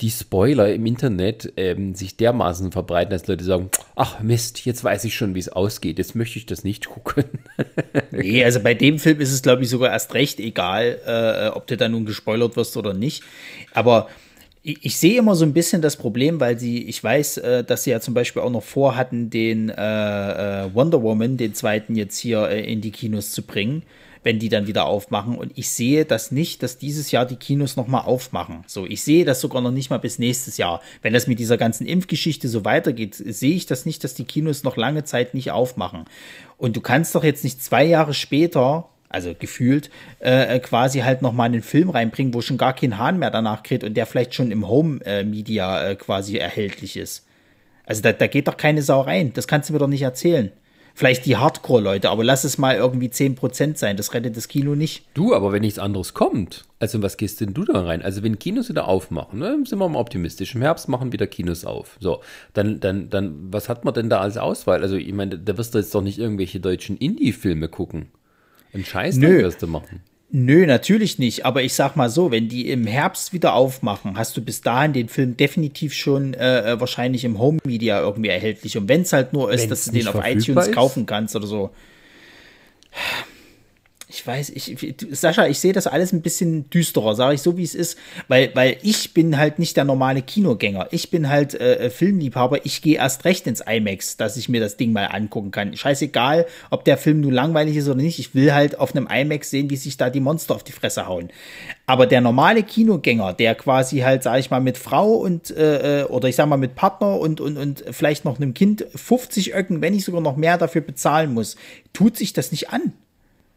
die Spoiler im Internet ähm, sich dermaßen verbreiten, dass Leute sagen, ach Mist, jetzt weiß ich schon, wie es ausgeht, jetzt möchte ich das nicht [laughs] gucken. nee, also bei dem Film ist es, glaube ich, sogar erst recht egal, äh, ob du da nun gespoilert wirst oder nicht. Aber ich, ich, sehe immer so ein bisschen das Problem, weil sie, ich weiß, äh, dass sie ja zum Beispiel auch noch vorhatten, den äh, äh Wonder Woman, den zweiten jetzt hier äh, in die Kinos zu bringen wenn die dann wieder aufmachen. Und ich sehe das nicht, dass dieses Jahr die Kinos nochmal aufmachen. So, ich sehe das sogar noch nicht mal bis nächstes Jahr. Wenn das mit dieser ganzen Impfgeschichte so weitergeht, sehe ich das nicht, dass die Kinos noch lange Zeit nicht aufmachen. Und du kannst doch jetzt nicht zwei Jahre später also gefühlt, äh, quasi halt nochmal einen Film reinbringen, wo schon gar kein Hahn mehr danach kriegt und der vielleicht schon im Home-Media äh, äh, quasi erhältlich ist. Also da, da geht doch keine Sau rein. Das kannst du mir doch nicht erzählen vielleicht die Hardcore-Leute, aber lass es mal irgendwie 10% sein, das rettet das Kino nicht. Du, aber wenn nichts anderes kommt, also was gehst denn du da rein? Also wenn Kinos wieder aufmachen, ne, sind wir mal optimistisch, im Herbst machen wieder Kinos auf. So, dann, dann, dann, was hat man denn da als Auswahl? Also ich meine, da wirst du jetzt doch nicht irgendwelche deutschen Indie-Filme gucken. Ein Scheiß, Nö. wirst du machen. Nö, natürlich nicht. Aber ich sag mal so, wenn die im Herbst wieder aufmachen, hast du bis dahin den Film definitiv schon äh, äh wahrscheinlich im Home Media irgendwie erhältlich. Und wenn es halt nur ist, wenn's dass du den auf iTunes ist? kaufen kannst oder so ich weiß, ich, Sascha, ich sehe das alles ein bisschen düsterer, sage ich so, wie es ist, weil, weil ich bin halt nicht der normale Kinogänger. Ich bin halt äh, Filmliebhaber. Ich gehe erst recht ins IMAX, dass ich mir das Ding mal angucken kann. Scheißegal, ob der Film nur langweilig ist oder nicht. Ich will halt auf einem IMAX sehen, wie sich da die Monster auf die Fresse hauen. Aber der normale Kinogänger, der quasi halt, sage ich mal, mit Frau und äh, äh, oder ich sag mal mit Partner und, und, und vielleicht noch einem Kind 50 Öcken, wenn nicht sogar noch mehr dafür bezahlen muss, tut sich das nicht an.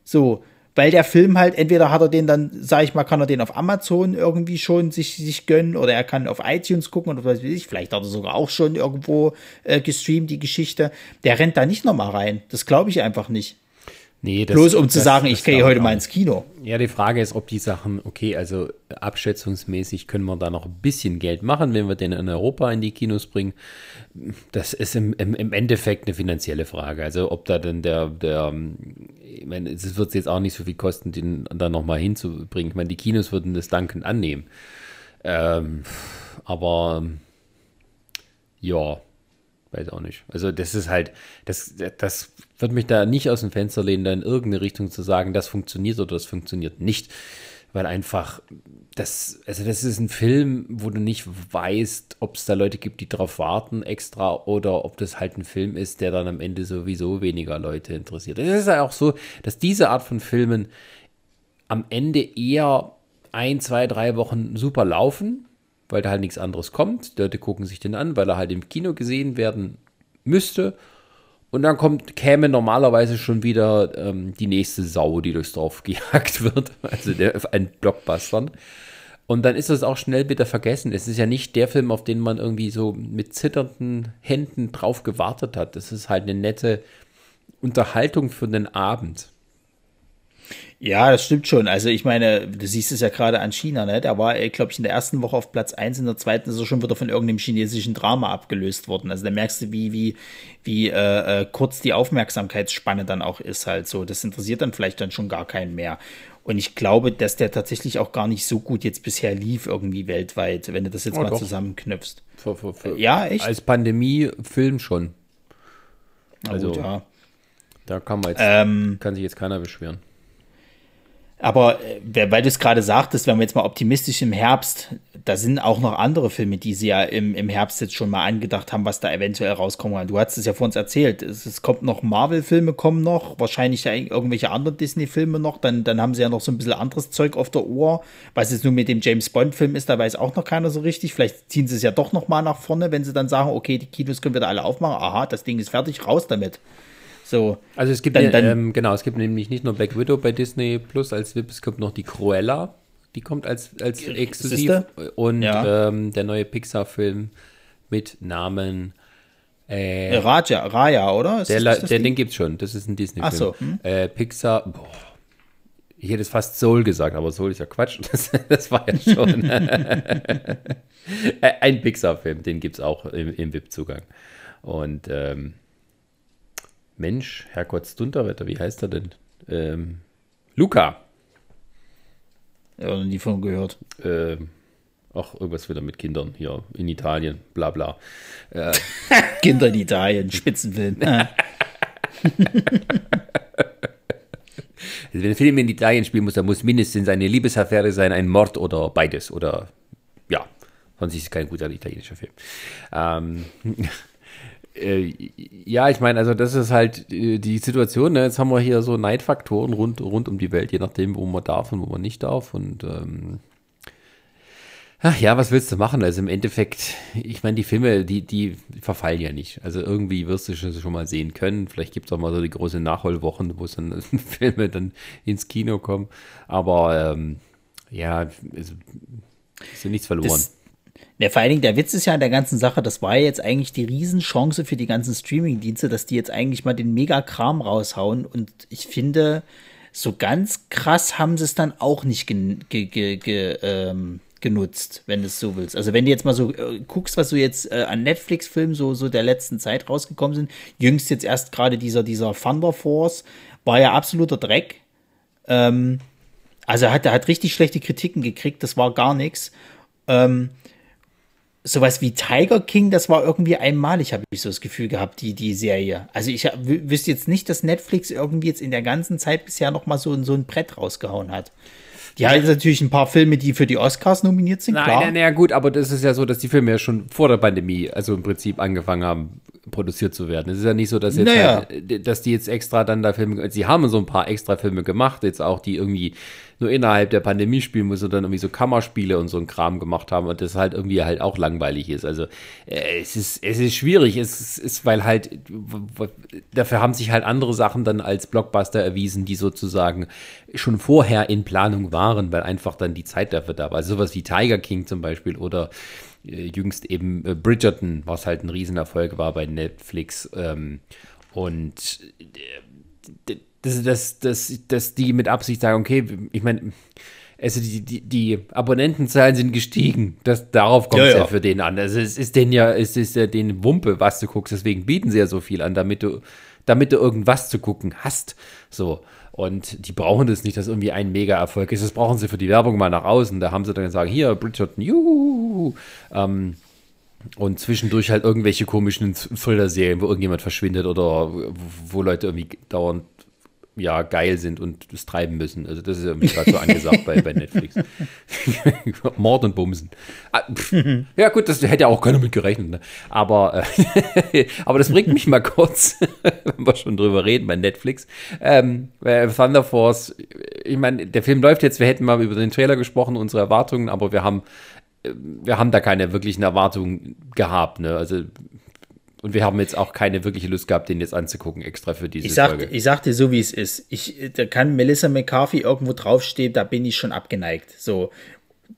So, weil der Film halt, entweder hat er den dann, sag ich mal, kann er den auf Amazon irgendwie schon sich, sich gönnen oder er kann auf iTunes gucken oder was weiß ich, vielleicht hat er sogar auch schon irgendwo äh, gestreamt, die Geschichte. Der rennt da nicht nochmal rein. Das glaube ich einfach nicht. Nee, das, Bloß um das, zu sagen, ich gehe heute mal ins Kino. Ja, die Frage ist, ob die Sachen, okay, also abschätzungsmäßig können wir da noch ein bisschen Geld machen, wenn wir den in Europa in die Kinos bringen. Das ist im, im, im Endeffekt eine finanzielle Frage. Also ob da denn der, der ich meine, es wird jetzt auch nicht so viel kosten, den da nochmal hinzubringen. Ich meine, die Kinos würden das dankend annehmen. Ähm, aber ja, weiß auch nicht. Also das ist halt, das, das wird mich da nicht aus dem Fenster lehnen, da in irgendeine Richtung zu sagen, das funktioniert oder das funktioniert nicht. Weil einfach das, also das ist ein Film, wo du nicht weißt, ob es da Leute gibt, die drauf warten extra oder ob das halt ein Film ist, der dann am Ende sowieso weniger Leute interessiert. Es ist ja auch so, dass diese Art von Filmen am Ende eher ein, zwei, drei Wochen super laufen, weil da halt nichts anderes kommt. Die Leute gucken sich den an, weil er halt im Kino gesehen werden müsste. Und dann kommt, käme normalerweise schon wieder ähm, die nächste Sau, die durchs Dorf [laughs] gejagt wird. Also der, ein Blockbuster. Und dann ist das auch schnell wieder vergessen. Es ist ja nicht der Film, auf den man irgendwie so mit zitternden Händen drauf gewartet hat. Das ist halt eine nette Unterhaltung für den Abend. Ja, das stimmt schon. Also ich meine, du siehst es ja gerade an China, ne? Da war, glaube ich, in der ersten Woche auf Platz 1, in der zweiten ist er schon wieder von irgendeinem chinesischen Drama abgelöst worden. Also da merkst du, wie, wie, wie äh, äh, kurz die Aufmerksamkeitsspanne dann auch ist halt so. Das interessiert dann vielleicht dann schon gar keinen mehr. Und ich glaube, dass der tatsächlich auch gar nicht so gut jetzt bisher lief, irgendwie weltweit, wenn du das jetzt oh, mal doch. zusammenknüpfst. Für, für, für, ja, echt? Als Pandemie-Film schon. Also, gut, ja. da kann man jetzt, ähm, kann sich jetzt keiner beschweren. Aber äh, weil du es gerade sagtest, wenn wir jetzt mal optimistisch im Herbst, da sind auch noch andere Filme, die sie ja im, im Herbst jetzt schon mal angedacht haben, was da eventuell rauskommen kann. Du hast es ja vor uns erzählt. Es, es kommt noch Marvel-Filme kommen noch, wahrscheinlich ja irgendwelche anderen Disney-Filme noch. Dann, dann haben sie ja noch so ein bisschen anderes Zeug auf der Uhr. Was jetzt nur mit dem James Bond-Film ist, da weiß auch noch keiner so richtig. Vielleicht ziehen sie es ja doch noch mal nach vorne, wenn sie dann sagen, okay, die Kinos können wieder alle aufmachen. Aha, das Ding ist fertig, raus damit. So, also es gibt dann, dann, ähm, genau, es gibt nämlich nicht nur Black Widow bei Disney Plus als VIP, es gibt noch die Cruella, die kommt als, als exklusiv und ja. ähm, der neue Pixar-Film mit Namen äh, Raja, Raya, oder? Ist der, das, das der, den gibt's schon, das ist ein Disney-Film. Ach so. Hm? Äh, Pixar, boah, ich hätte es fast Soul gesagt, aber Soul ist ja Quatsch. [laughs] Das, das war ja schon. [laughs] Äh, ein Pixar-Film, den gibt es auch im, im VIP-Zugang. Und ähm, Mensch, Herrgott Dunterwetter, wie heißt er denn? Ähm, Luca. Ja, noch nie von gehört. Ähm, auch irgendwas wieder mit Kindern hier in Italien, bla bla. Äh. [laughs] Kinder in Italien, Spitzenfilm. [laughs] Also wenn ein Film in Italien spielen muss, dann muss mindestens eine Liebesaffäre sein, ein Mord oder beides. Oder ja, sonst ist es kein guter italienischer Film. Ähm, äh, ja, ich meine, also das ist halt äh, die Situation. Ne? Jetzt haben wir hier so Neidfaktoren rund, rund um die Welt, je nachdem, wo man darf und wo man nicht darf. Und ähm, ach ja, was willst du machen? Also im Endeffekt, ich meine, die Filme, die, die verfallen ja nicht. Also irgendwie wirst du schon mal sehen können. Vielleicht gibt es auch mal so die große Nachholwochen, wo dann [laughs] Filme dann ins Kino kommen. Aber ähm, ja, also, ist ja nichts verloren. Das ja, vor allen Dingen, der Witz ist ja an der ganzen Sache, das war jetzt eigentlich die Riesenchance für die ganzen Streaming-Dienste, dass die jetzt eigentlich mal den Mega-Kram raushauen. Und ich finde, so ganz krass haben sie es dann auch nicht ge ge ge ähm, genutzt, wenn du es so willst. Also wenn du jetzt mal so äh, guckst, was so jetzt äh, an Netflix-Filmen so, so der letzten Zeit rausgekommen sind, jüngst jetzt erst gerade dieser, dieser Thunder Force, war ja absoluter Dreck. Ähm, also er hat, er hat richtig schlechte Kritiken gekriegt, das war gar nichts. Ähm, sowas wie Tiger King, das war irgendwie einmalig, habe ich so das Gefühl gehabt, die, die Serie. Also ich wüsste jetzt nicht, dass Netflix irgendwie jetzt in der ganzen Zeit bisher noch mal so, so ein Brett rausgehauen hat. Die ja. hat natürlich ein paar Filme, die für die Oscars nominiert sind, nein, klar. Nein, nein, gut, aber das ist ja so, dass die Filme ja schon vor der Pandemie, also im Prinzip angefangen haben, produziert zu werden. Es ist ja nicht so, dass jetzt naja. halt, dass die jetzt extra dann da Filme, sie haben so ein paar extra Filme gemacht, jetzt auch, die irgendwie nur innerhalb der Pandemie spielen muss und dann irgendwie so Kammerspiele und so ein Kram gemacht haben und das halt irgendwie halt auch langweilig ist. Also äh, es ist es ist schwierig, es ist, weil halt dafür haben sich halt andere Sachen dann als Blockbuster erwiesen, die sozusagen schon vorher in Planung waren, weil einfach dann die Zeit dafür da war. Also sowas wie Tiger King zum Beispiel oder äh, jüngst eben äh, Bridgerton, was halt ein Riesenerfolg war bei Netflix. Ähm, und äh, dass, dass, dass, dass die mit Absicht sagen, okay, ich meine, also die, die, die Abonnentenzahlen sind gestiegen. Das, darauf kommt es ja, ja. ja, für den an. Also es ist denen ja, es ist ja den Wumpe, was du guckst. Deswegen bieten sie ja so viel an, damit du, damit du irgendwas zu gucken hast. So. Und die brauchen das nicht, dass irgendwie ein Mega-Erfolg ist. Das brauchen sie für die Werbung mal nach außen. Da haben sie dann gesagt, hier, Bridgerton, juhu. Ähm, und zwischendurch halt irgendwelche komischen Thriller-Serien, wo irgendjemand verschwindet oder wo Leute irgendwie dauernd ja geil sind und das treiben müssen. Also das ist ja gerade so angesagt bei, bei Netflix. [laughs] Mord und Bumsen. Ah, ja gut, das hätte ja auch keiner mit gerechnet. Ne? Aber, äh, [laughs] aber das bringt mich mal kurz, [laughs] wenn wir schon drüber reden bei Netflix. Ähm, Thunder Force, ich meine, der Film läuft jetzt, wir hätten mal über den Trailer gesprochen, unsere Erwartungen, aber wir haben äh, wir haben da keine wirklichen Erwartungen gehabt. Ne? Also und wir haben jetzt auch keine wirkliche Lust gehabt, den jetzt anzugucken, extra für diese ich sag, Folge. Ich sag dir so, wie es ist. Ich, da kann Melissa McCarthy irgendwo draufstehen, da bin ich schon abgeneigt. So.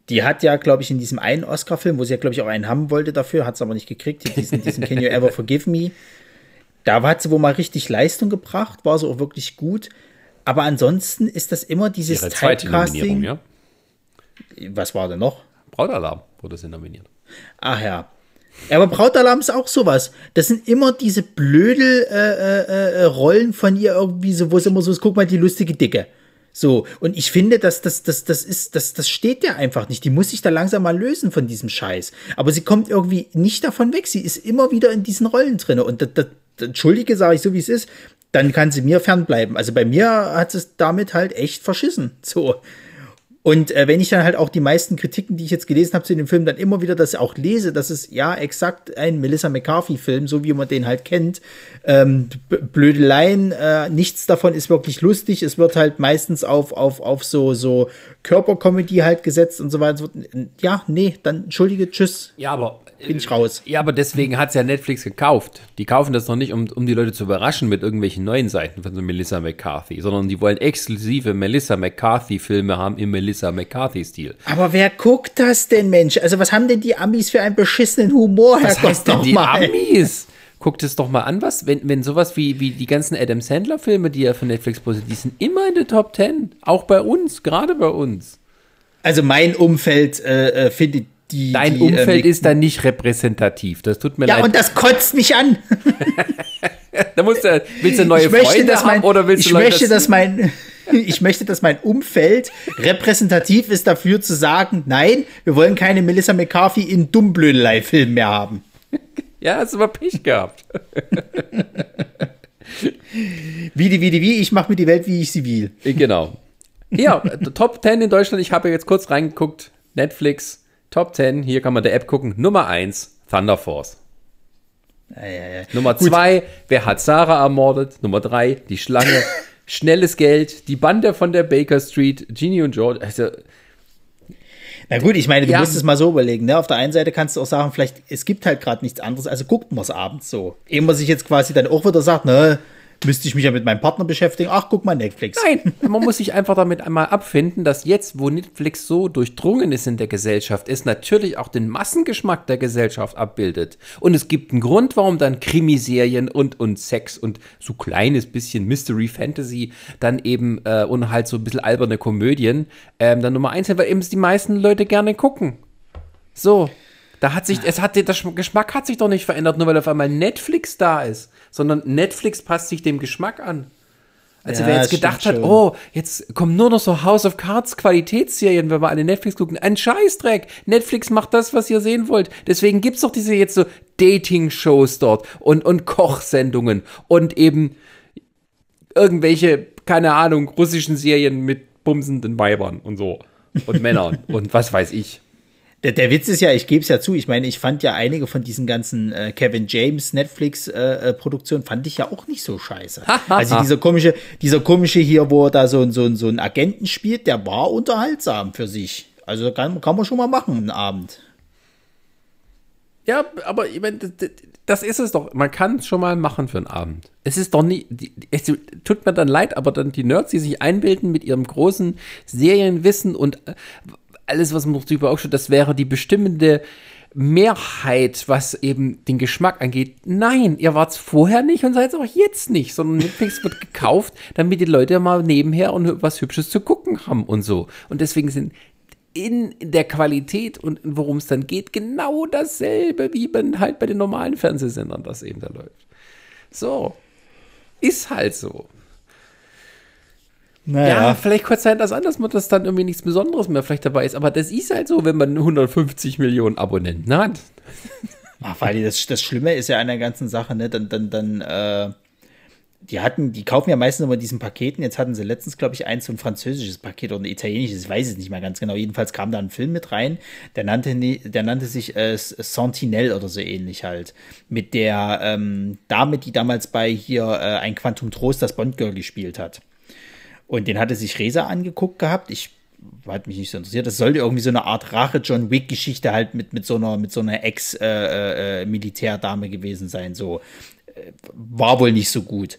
Die hat ja, glaube ich, in diesem einen Oscar-Film, wo sie ja, glaube ich, auch einen haben wollte dafür, hat es aber nicht gekriegt, diesen, diesen Can You Ever [laughs] Forgive Me. Da hat sie wohl mal richtig Leistung gebracht, war so auch wirklich gut. Aber ansonsten ist das immer dieses Ihre zweite Nominierung, Typecasting. ja? Was war denn noch? Brautalarm wurde sie nominiert. Ach ja. Ja, aber Brautalarm ist auch sowas. Das sind immer diese blöde äh, äh, äh, Rollen von ihr irgendwie so, wo es immer so ist, guck mal, die lustige Dicke. So, und ich finde, dass das, das, das ist, das, das steht ja einfach nicht. Die muss sich da langsam mal lösen von diesem Scheiß. Aber sie kommt irgendwie nicht davon weg. Sie ist immer wieder in diesen Rollen drin. Und das, das Entschuldige, sage ich so, wie es ist, dann kann sie mir fernbleiben. Also bei mir hat es damit halt echt verschissen. So. Und äh, wenn ich dann halt auch die meisten Kritiken, die ich jetzt gelesen habe zu dem Film, dann immer wieder das auch lese, dass es ja exakt ein Melissa McCarthy-Film, so wie man den halt kennt. Ähm, Blödeleien, äh, nichts davon ist wirklich lustig. Es wird halt meistens auf, auf, auf so, so Körpercomedy halt gesetzt und so weiter. Ja, nee, dann entschuldige, tschüss, Ja, aber bin ich raus. Ja, aber deswegen hat es ja Netflix gekauft. Die kaufen das noch nicht, um, um die Leute zu überraschen mit irgendwelchen neuen Seiten von so Melissa McCarthy, sondern die wollen exklusive Melissa McCarthy-Filme haben im Melissa McCarthy-Stil. Aber wer guckt das denn, Mensch? Also was haben denn die Amis für einen beschissenen Humor, Was Herrgott, heißt denn die mal? Amis? Guckt es doch mal an, was, wenn, wenn sowas wie, wie die ganzen Adam Sandler-Filme, die er für Netflix postet, die sind immer in der Top 10. Auch bei uns, gerade bei uns. Also mein Umfeld äh, äh, findet die. Dein die, Umfeld äh, ist da nicht repräsentativ. Das tut mir Ja, leid. und das kotzt mich an. [laughs] da musst du, willst du neue ich möchte, Freunde dass mein, haben oder willst ich du Leute möchte, dass mein, [laughs] ich möchte, dass mein Umfeld repräsentativ ist dafür zu sagen, nein, wir wollen keine Melissa McCarthy in Dummblödelei-Filmen mehr haben. [laughs] Ja, hast du mal Pech gehabt. Wie die, wie die, wie, ich mache mir die Welt, wie ich sie will. Genau. Ja, Top 10 in Deutschland. Ich habe jetzt kurz reingeguckt. Netflix, Top 10. Hier kann man der App gucken. Nummer 1, Thunder Force. Ja, ja, ja. Nummer 2, wer hat Sarah ermordet? Nummer 3, die Schlange. [laughs] Schnelles Geld, die Bande von der Baker Street, Genie und George. Also, Na gut, ich meine, du musst es mal so überlegen. Ne? Auf der einen Seite kannst du auch sagen, vielleicht, es gibt halt gerade nichts anderes, also guckt man es abends so. Ehe man sich jetzt quasi dann auch wieder sagt, ne, müsste ich mich ja mit meinem Partner beschäftigen. Ach, guck mal Netflix. Nein, [laughs] man muss sich einfach damit einmal abfinden, dass jetzt, wo Netflix so durchdrungen ist in der Gesellschaft, es natürlich auch den Massengeschmack der Gesellschaft abbildet. Und es gibt einen Grund, warum dann Krimiserien und, und Sex und so kleines bisschen Mystery Fantasy dann eben äh, und halt so ein bisschen alberne Komödien ähm, dann Nummer eins sind, weil eben es die meisten Leute gerne gucken. So. Da hat sich, es hat, der Geschmack hat sich doch nicht verändert, nur weil auf einmal Netflix da ist, sondern Netflix passt sich dem Geschmack an. Also Ja, wer jetzt gedacht hat, schon. oh, jetzt kommen nur noch so House of Cards Qualitätsserien, wenn wir alle Netflix gucken. Ein Scheißdreck. Netflix macht das, was ihr sehen wollt. Deswegen gibt's doch diese jetzt so Dating-Shows dort und, und Kochsendungen und eben irgendwelche, keine Ahnung, russischen Serien mit bumsenden Weibern und so. Und Männern und was weiß ich. Der, der Witz ist ja, ich gebe es ja zu, ich meine, ich fand ja einige von diesen ganzen äh, Kevin James Netflix-Produktionen, fand ich ja auch nicht so scheiße. also dieser komische, dieser komische hier, wo er da so, so, so einen Agenten spielt, der war unterhaltsam für sich. Also kann, kann man schon mal machen, einen Abend. Ja, aber ich meine, das, ist es doch. Man kann es schon mal machen für einen Abend. Es ist doch nie. die- Es tut mir dann leid, aber dann die Nerds, die sich einbilden mit ihrem großen Serienwissen und äh, alles, was man darüber auch schon, das wäre die bestimmende Mehrheit, was eben den Geschmack angeht. Nein, ihr wart's vorher nicht und seid es auch jetzt nicht, sondern Netflix wird [laughs] gekauft, damit die Leute mal nebenher und was Hübsches zu gucken haben und so. Und deswegen sind in der Qualität und worum es dann geht, genau dasselbe, wie bei, halt bei den normalen Fernsehsendern das eben da läuft. So. Ist halt so. Ja, Naja, vielleicht kurz sein, dass anders dass dann irgendwie nichts Besonderes mehr vielleicht dabei ist. Aber das ist halt so, wenn man 150 Millionen Abonnenten hat. [laughs] Ach, weil das, das Schlimme ist ja an der ganzen Sache, ne, dann, dann, dann, äh, die hatten, die kaufen ja meistens immer diesen Paketen. Jetzt hatten sie letztens, glaube ich, eins so ein französisches Paket oder ein italienisches, ich weiß es nicht mehr ganz genau. Jedenfalls kam da ein Film mit rein, der nannte, der nannte sich äh, Sentinelle oder so ähnlich halt. Mit der ähm, Dame, die damals bei hier äh, ein Quantum Trost das Bond-Girl gespielt hat. Und den hatte sich Resa angeguckt gehabt. Ich hat mich nicht so interessiert. Das sollte irgendwie so eine Art Rache-John Wick-Geschichte halt mit, mit so einer, mit so einer Ex-Militärdame äh, äh, gewesen sein. So äh, war wohl nicht so gut.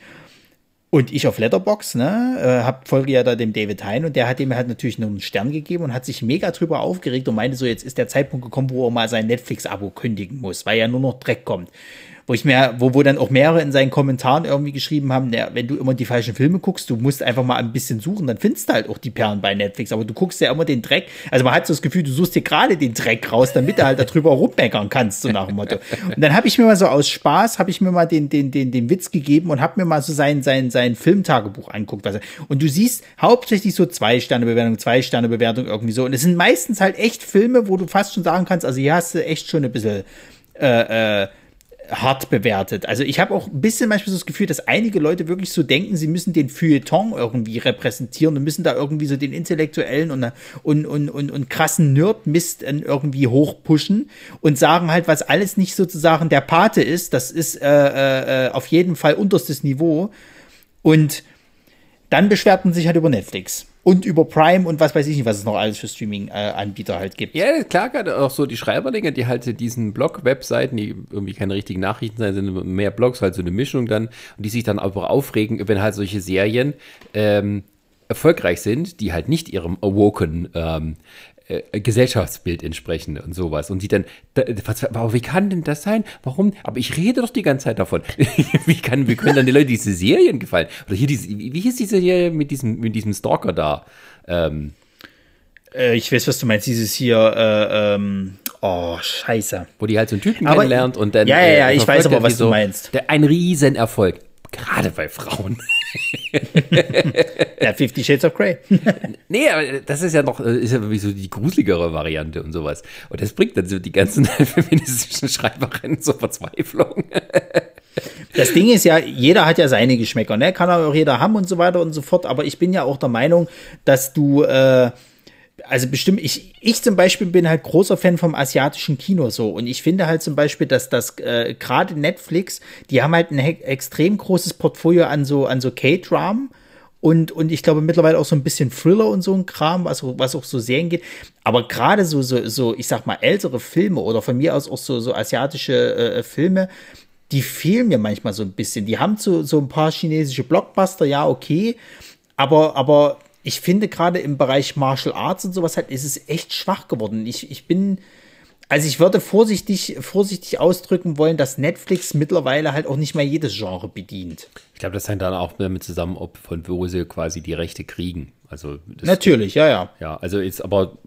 Und ich auf Letterbox, ne, äh, hab, folge ja da dem David Hein und der hat ihm halt natürlich nur einen Stern gegeben und hat sich mega drüber aufgeregt und meinte so, jetzt ist der Zeitpunkt gekommen, wo er mal sein Netflix-Abo kündigen muss, weil ja nur noch Dreck kommt wo ich mir, wo, wo dann auch mehrere in seinen Kommentaren irgendwie geschrieben haben, ja, wenn du immer die falschen Filme guckst, du musst einfach mal ein bisschen suchen, dann findest du halt auch die Perlen bei Netflix, aber du guckst ja immer den Dreck, also man hat so das Gefühl, du suchst dir gerade den Dreck raus, damit du halt darüber rummeckern kannst, so nach dem Motto. Und dann habe ich mir mal so aus Spaß, habe ich mir mal den, den, den, den Witz gegeben und habe mir mal so sein, sein, sein Filmtagebuch anguckt. Was er, und du siehst hauptsächlich so zwei Sterne Bewertung, zwei Sterne Bewertung irgendwie so. Und es sind meistens halt echt Filme, wo du fast schon sagen kannst, also hier hast du echt schon ein bisschen äh, äh, hart bewertet. Also ich habe auch ein bisschen manchmal so das Gefühl, dass einige Leute wirklich so denken, sie müssen den Feuilleton irgendwie repräsentieren und müssen da irgendwie so den intellektuellen und, und, und, und, und krassen Nerd-Mist irgendwie hochpushen und sagen halt, was alles nicht sozusagen der Pate ist, das ist äh, äh, auf jeden Fall unterstes Niveau. Und dann beschwert man sich halt über Netflix und über Prime und was weiß ich nicht, was es noch alles für Streaming-Anbieter halt gibt. Ja, klar, gerade auch so die Schreiberlinge, die halt diesen Blog-Webseiten, die irgendwie keine richtigen Nachrichten sein, sind mehr Blogs, halt so eine Mischung dann, und die sich dann aber aufregen, wenn halt solche Serien ähm, erfolgreich sind, die halt nicht ihrem Awoken ähm, äh, Gesellschaftsbild entsprechen und sowas. Und die dann, da, aber wie kann denn das sein? Warum? Aber ich rede doch die ganze Zeit davon. [laughs] wie, kann, wie können dann die Leute diese Serien gefallen? Oder hier diese, wie hieß diese Serie mit diesem, mit diesem Stalker da? Ähm, äh, ich weiß, was du meinst, dieses hier, äh, ähm, oh, scheiße. Wo die halt so einen Typen aber, kennenlernt und dann. Ja, ja, ja, äh, ich weiß aber, was so, du meinst. Der, ein Riesenerfolg. Gerade bei Frauen. [laughs] ja, Fifty Shades of Grey. [laughs] nee, aber das ist ja noch, ist ja wie so die gruseligere Variante und sowas. Und das bringt dann so die ganzen [laughs] feministischen Schreiberinnen zur Verzweiflung. Das Ding ist ja, jeder hat ja seine Geschmäcker, ne? Kann auch jeder haben und so weiter und so fort. Aber ich bin ja auch der Meinung, dass du, äh, also bestimmt, ich, ich zum Beispiel bin halt großer Fan vom asiatischen Kino so und ich finde halt zum Beispiel, dass das äh, gerade Netflix, die haben halt ein extrem großes Portfolio an so, an so K-Dramen und, und ich glaube mittlerweile auch so ein bisschen Thriller und so ein Kram, was, was auch so Serien geht. Aber gerade so, so, so, ich sag mal, ältere Filme oder von mir aus auch so, so asiatische äh, Filme, die fehlen mir manchmal so ein bisschen. Die haben so, so ein paar chinesische Blockbuster, ja, okay. Aber, aber ich finde gerade im Bereich Martial Arts und sowas halt, ist es echt schwach geworden. Ich, ich bin, also ich würde vorsichtig, vorsichtig ausdrücken wollen, dass Netflix mittlerweile halt auch nicht mehr jedes Genre bedient. Ich glaube, das hängt dann auch damit zusammen, ob von wo sie quasi die Rechte kriegen. Also Natürlich, ja, ja. Ja, also jetzt aber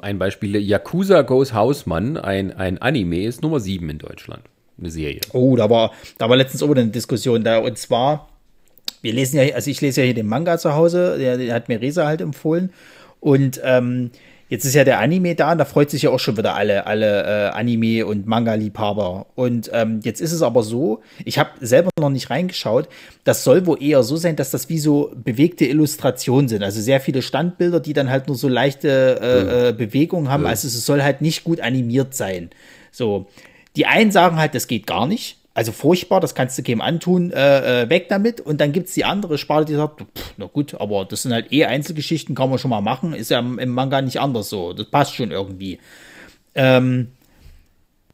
ein Beispiel: Yakuza Goes Hausmann, ein, ein Anime, ist Nummer 7 in Deutschland. Eine Serie. Oh, da war, da war letztens auch eine Diskussion da. Und zwar wir lesen ja, also ich lese ja hier den Manga zu Hause, der, der hat mir Resa halt empfohlen. Und ähm, jetzt ist ja der Anime da und da freut sich ja auch schon wieder alle, alle äh, Anime- und Manga-Liebhaber. Und ähm, jetzt ist es aber so, ich habe selber noch nicht reingeschaut, das soll wohl eher so sein, dass das wie so bewegte Illustrationen sind. Also sehr viele Standbilder, die dann halt nur so leichte äh, mhm. Bewegungen haben. Mhm. Also es soll halt nicht gut animiert sein. So. Die einen sagen halt, das geht gar nicht. Also furchtbar, das kannst du keinem antun, äh, äh, weg damit. Und dann gibt es die andere Sparte, die sagt, pff, na gut, aber das sind halt eh Einzelgeschichten, kann man schon mal machen. Ist ja im, im Manga nicht anders so. Das passt schon irgendwie. Ähm,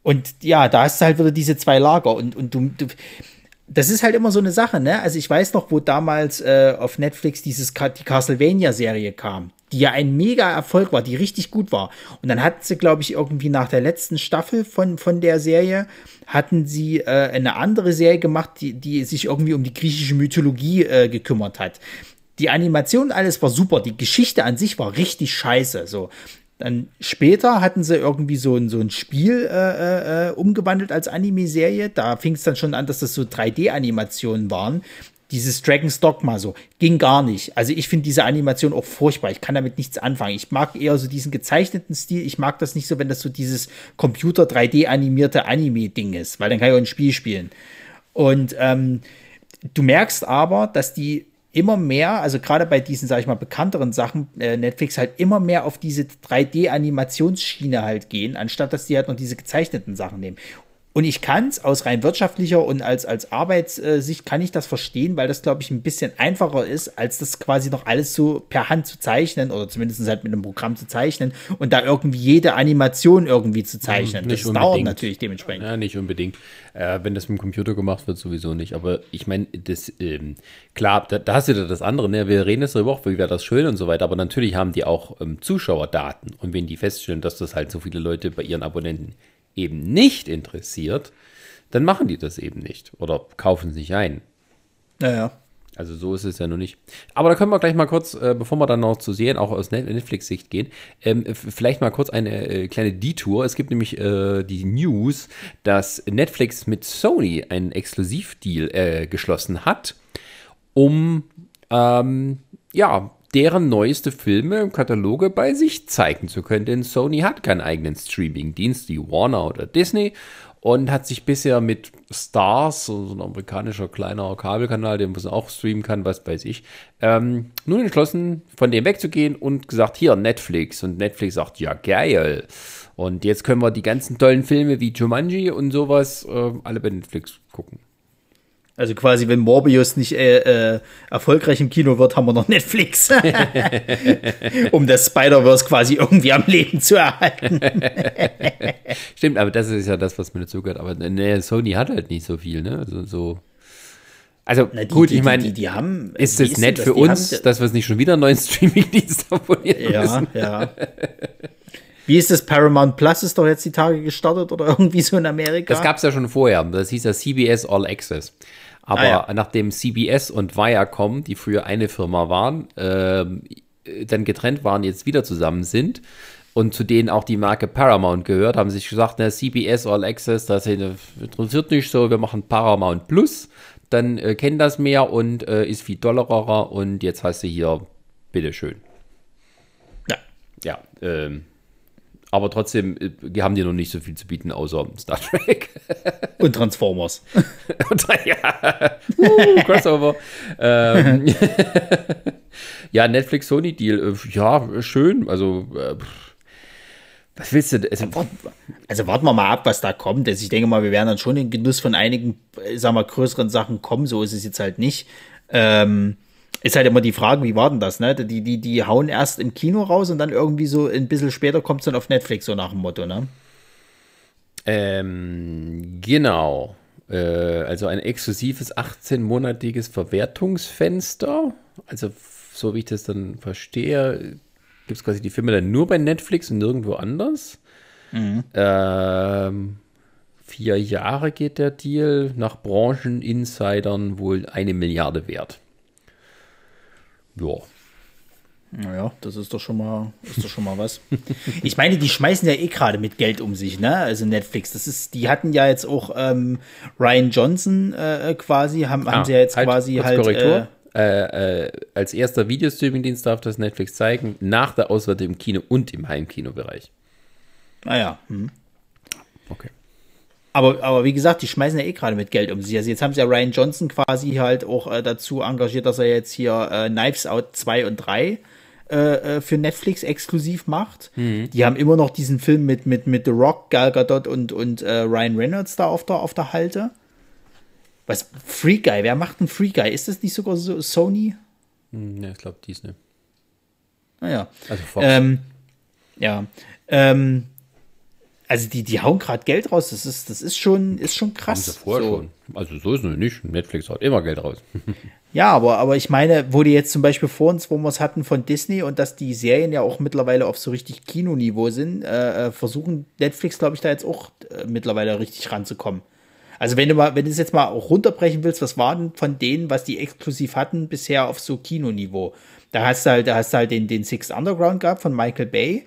und ja, da hast du halt wieder diese zwei Lager. Und, und du, du das ist halt immer so eine Sache, ne? Also ich weiß noch, wo damals äh, auf Netflix dieses die Castlevania-Serie kam, die ja ein mega Erfolg war, die richtig gut war. Und dann hatten sie, glaube ich, irgendwie nach der letzten Staffel von, von der Serie, hatten sie äh, eine andere Serie gemacht, die, die sich irgendwie um die griechische Mythologie äh, gekümmert hat. Die Animation alles war super, die Geschichte an sich war richtig scheiße. So. Dann später hatten sie irgendwie so ein, so ein Spiel äh, äh, umgewandelt als Anime-Serie. Da fing es dann schon an, dass das so 3D-Animationen waren. Dieses Dragon's Dogma so, ging gar nicht. Also ich finde diese Animation auch furchtbar. Ich kann damit nichts anfangen. Ich mag eher so diesen gezeichneten Stil. Ich mag das nicht so, wenn das so dieses Computer 3D animierte Anime-Ding ist, weil dann kann ich auch ein Spiel spielen. Und ähm, du merkst aber, dass die immer mehr, also gerade bei diesen, sag ich mal, bekannteren Sachen, äh, Netflix halt immer mehr auf diese 3D-Animationsschiene halt gehen, anstatt dass die halt noch diese gezeichneten Sachen nehmen. Und ich kann es aus rein wirtschaftlicher und als, als Arbeitssicht kann ich das verstehen, weil das, glaube ich, ein bisschen einfacher ist, als das quasi noch alles so per Hand zu zeichnen oder zumindest halt mit einem Programm zu zeichnen und da irgendwie jede Animation irgendwie zu zeichnen. Nicht das unbedingt. dauert natürlich dementsprechend. Ja, nicht unbedingt. Äh, wenn das mit dem Computer gemacht wird, sowieso nicht. Aber ich meine, das, ähm, klar, da, da hast du ja das andere, ne? Wir reden jetzt darüber auch, wie wäre das schön und so weiter, aber natürlich haben die auch ähm, Zuschauerdaten. Und wenn die feststellen, dass das halt so viele Leute bei ihren Abonnenten eben nicht interessiert, dann machen die das eben nicht oder kaufen es nicht ein. Naja. Also so ist es ja noch nicht. Aber da können wir gleich mal kurz, äh, bevor wir dann noch zu sehen, auch aus Net- Netflix-Sicht gehen, ähm, vielleicht mal kurz eine äh, kleine Detour. Es gibt nämlich äh, die News, dass Netflix mit Sony einen Exklusivdeal äh, geschlossen hat, um ähm, ja deren neueste Filme im Kataloge bei sich zeigen zu können. Denn Sony hat keinen eigenen Streaming-Dienst wie Warner oder Disney und hat sich bisher mit Stars, so ein amerikanischer kleiner Kabelkanal, den man auch streamen kann, was weiß ich, ähm, nun entschlossen, von dem wegzugehen und gesagt, hier Netflix. Und Netflix sagt, ja geil. Und jetzt können wir die ganzen tollen Filme wie Jumanji und sowas äh, alle bei Netflix gucken. Also quasi, wenn Morbius nicht äh, äh, erfolgreich im Kino wird, haben wir noch Netflix. [laughs] um das Spider-Verse quasi irgendwie am Leben zu erhalten. [laughs] Stimmt, aber das ist ja das, was mir dazu gehört. Aber ne, Sony hat halt nicht so viel, ne? Also, so. Also Na, die- gut, die- ich meine, die, die haben, ist es nett das? für uns, haben- dass wir es nicht schon wieder einen neuen [laughs] Streaming-Dienst abonnieren Ja, müssen? ja. Wie ist das? Paramount Plus ist doch jetzt die Tage gestartet oder irgendwie so in Amerika. Das gab es ja schon vorher. Das hieß ja CBS All Access. Aber Ah, ja. nachdem CBS und Viacom, die früher eine Firma waren, ähm, dann getrennt waren, jetzt wieder zusammen sind und zu denen auch die Marke Paramount gehört, haben sich gesagt, na, CBS All Access, das interessiert nicht so, wir machen Paramount Plus, dann äh, kennen das mehr und äh, ist viel dollarer und jetzt hast du hier, bitteschön. ja. Ja, ähm, aber trotzdem äh, haben die noch nicht so viel zu bieten, außer Star Trek. [laughs] Und Transformers. Und ja, uh, Crossover. [laughs] ähm, [laughs] ja, Netflix-Sony-Deal. äh, Ja, schön. Also, äh, pff, was willst du? Also, Also warten wir mal ab, was da kommt. Also ich denke mal, wir werden dann schon in Genuss von einigen, äh, sagen wir, größeren Sachen kommen. So ist es jetzt halt nicht. Ähm, ist halt immer die Frage, wie war denn das, ne? Die, die, die hauen erst im Kino raus und dann irgendwie so ein bisschen später kommt es dann auf Netflix, so nach dem Motto, ne? ähm, genau. Äh, also ein exklusives 18-monatiges Verwertungsfenster. Also, so wie ich das dann verstehe, gibt es quasi die Filme dann nur bei Netflix und nirgendwo anders. Ähm, vier Jahre geht der Deal, nach Brancheninsidern wohl eine Milliarde wert. Ja. Naja, das ist doch schon mal, ist doch schon mal was. [laughs] ich meine, die schmeißen ja eh gerade mit Geld um sich, ne? Also Netflix, das ist, die hatten ja jetzt auch ähm, Ryan Johnson äh, quasi, haben, haben sie ja jetzt quasi halt. Ah, Korrektur. Äh, Äh, äh, als erster Videostreaming-Dienst darf das Netflix zeigen, nach der Auswertung im Kino und im Heimkinobereich. naja. Hm. Okay. Aber, aber wie gesagt, die schmeißen ja eh gerade mit Geld um sich. Also jetzt haben sie ja Ryan Johnson quasi halt auch äh, dazu engagiert, dass er jetzt hier äh, Knives Out 2 und 3 äh, äh, für Netflix exklusiv macht. Die haben immer noch diesen Film mit, mit, mit The Rock, Gal Gadot und, und äh, Ryan Reynolds da auf der, auf der Halte. Was? Free Guy, wer macht einen Free Guy? Ist das nicht sogar so Sony? Hm, Ja, ich glaube, Disney. Naja. Also Fox. Ähm, ja. Ähm, also die, die hauen gerade Geld raus. Das ist, das ist schon, ist schon Haben krass. sie vorher So. schon. Also so ist es nicht. Netflix haut immer Geld raus. [laughs] Ja, aber, aber ich meine, wo die jetzt zum Beispiel vor uns, wo wir es hatten von Disney und dass die Serien ja auch mittlerweile auf so richtig Kinoniveau sind, äh, äh, versuchen Netflix, glaube ich, da jetzt auch äh, mittlerweile richtig ranzukommen. Also wenn du mal, wenn du es jetzt mal auch runterbrechen willst, was war denn von denen, was die exklusiv hatten, bisher auf so Kinoniveau? Da hast du halt, da hast du halt den, den Sixth Underground gehabt von Michael Bay.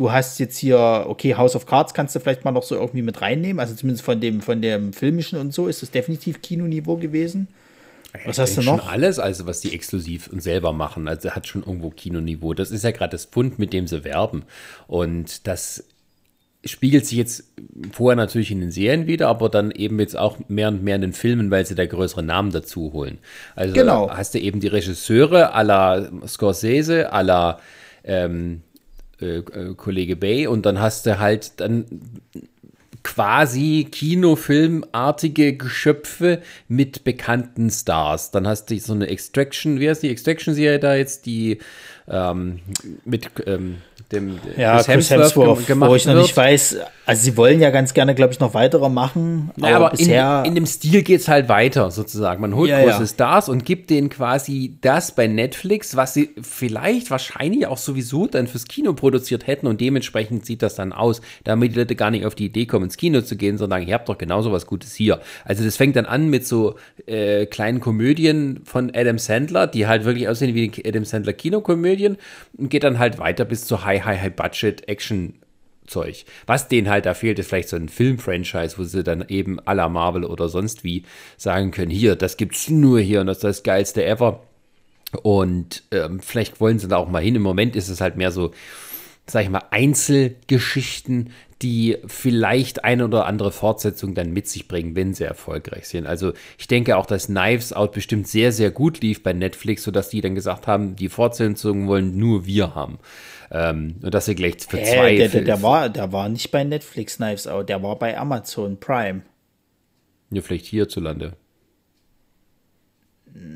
Du hast jetzt hier, okay, House of Cards kannst du vielleicht mal noch so irgendwie mit reinnehmen. Also zumindest von dem, von dem filmischen und so ist es definitiv Kinoniveau gewesen. Was hast du noch? Schon alles, also was die exklusiv und selber machen. Also hat schon irgendwo Kinoniveau. Das ist ja gerade das Pfund, mit dem sie werben. Und das spiegelt sich jetzt vorher natürlich in den Serien wieder, aber dann eben jetzt auch mehr und mehr in den Filmen, weil sie da größere Namen dazu holen. Also Genau. hast du eben die Regisseure à la Scorsese, à la ähm, äh, äh, Kollege Bay und dann hast du halt dann quasi Kinofilmartige Geschöpfe mit bekannten Stars. Dann hast du so eine Extraction, wie heißt die Extraction-Serie da jetzt, die ähm, mit ähm, dem Ja, Chris Hemsworth, gem- wo ich noch wird. nicht weiß, also sie wollen ja ganz gerne, glaube ich, noch weitere machen, Naja, aber bisher in, in dem Stil geht es halt weiter, sozusagen. Man holt Ja, große ja. Stars und gibt denen quasi das bei Netflix, was sie vielleicht wahrscheinlich auch sowieso dann fürs Kino produziert hätten und dementsprechend sieht das dann aus, damit die Leute gar nicht auf die Idee kommen, ins Kino zu gehen, sondern ihr habt doch genauso was Gutes hier. Also das fängt dann an mit so äh, kleinen Komödien von Adam Sandler, die halt wirklich aussehen wie Adam Sandler Kinokomödien und geht dann halt weiter bis zu High, High, High Budget Action Zeug. Was denen halt da fehlt, ist vielleicht so ein Film-Franchise, wo sie dann eben à la Marvel oder sonst wie sagen können, hier, das gibt's nur hier und das ist das geilste ever. Und ähm, vielleicht wollen sie da auch mal hin. Im Moment ist es halt mehr so, sag ich mal, Einzelgeschichten, die vielleicht eine oder andere Fortsetzung dann mit sich bringen, wenn sie erfolgreich sind. Also ich denke auch, dass Knives Out bestimmt sehr, sehr gut lief bei Netflix, sodass die dann gesagt haben, die Fortsetzungen wollen nur wir haben. Ähm, und dass sie gleich Hä, zwei der, der, der, war, der war nicht bei Netflix Knives Out, der war bei Amazon Prime. Ja, vielleicht hierzulande.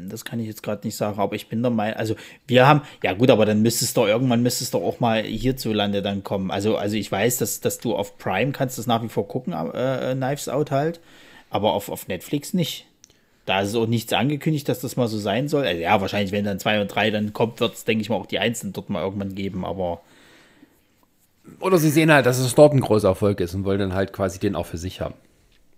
Das kann ich jetzt gerade nicht sagen, aber ich bin der Meinung, also wir haben, ja gut, aber dann müsste es doch irgendwann müsste es doch auch mal hierzulande dann kommen. Also, also ich weiß, dass, dass du auf Prime kannst das nach wie vor gucken, äh, äh, Knives Out halt, aber auf, auf Netflix nicht. Da ist auch nichts angekündigt, dass das mal so sein soll. Also ja, wahrscheinlich, wenn dann zwei und drei dann kommt, wird es, denke ich mal, auch die Einzelnen dort mal irgendwann geben, aber Oder sie sehen halt, dass es dort ein großer Erfolg ist und wollen dann halt quasi den auch für sich haben.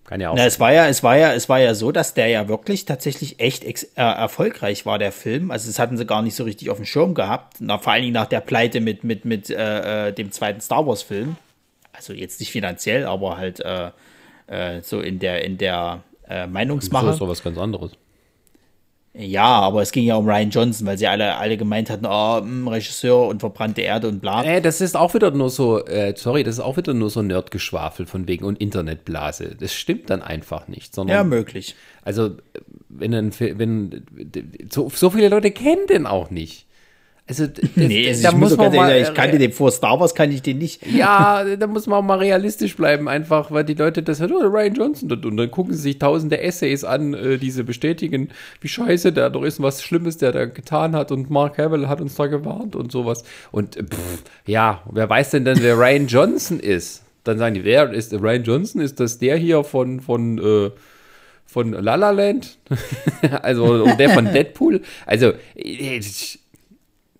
Kann ja auch Na, sein. es war ja, es war ja, es war ja so, dass der ja wirklich tatsächlich echt ex äh, erfolgreich war, der Film. Also das hatten sie gar nicht so richtig auf dem Schirm gehabt. Na, vor allen Dingen nach der Pleite mit, mit, mit äh, äh, dem zweiten Star Wars-Film. Also jetzt nicht finanziell, aber halt äh, äh, so in der, in der äh, So Meinungsmache. ist doch was ganz anderes. Ja, aber es ging ja um Ryan Johnson, weil sie alle, alle gemeint hatten, oh, mh, Regisseur und verbrannte Erde und bla. Äh, das ist auch wieder nur so, äh, sorry, das ist auch wieder nur so Nerdgeschwafel von wegen und Internetblase. Das stimmt dann einfach nicht, sondern Ja, möglich. Also, wenn dann, wenn, so, so viele Leute kennen den auch nicht. Also, das, [laughs] Nee, also da ich, muss man mal, ehrlich, ich kannte den vor Star Wars, kann ich den nicht. [laughs] ja, da muss man auch mal realistisch bleiben, einfach, weil die Leute das halt, oh, Ryan Johnson, und und dann gucken sie sich tausende Essays an, äh, diese bestätigen, wie scheiße der doch ist, und was Schlimmes der da getan hat, und Mark Hamill hat uns da gewarnt und sowas. Und, äh, pff, ja, wer weiß denn dann, wer [laughs] Ryan Johnson ist? Dann sagen die, wer ist Ryan Johnson? Ist das der hier von, von, äh, von La La Land? also, und der von Deadpool? Also, äh,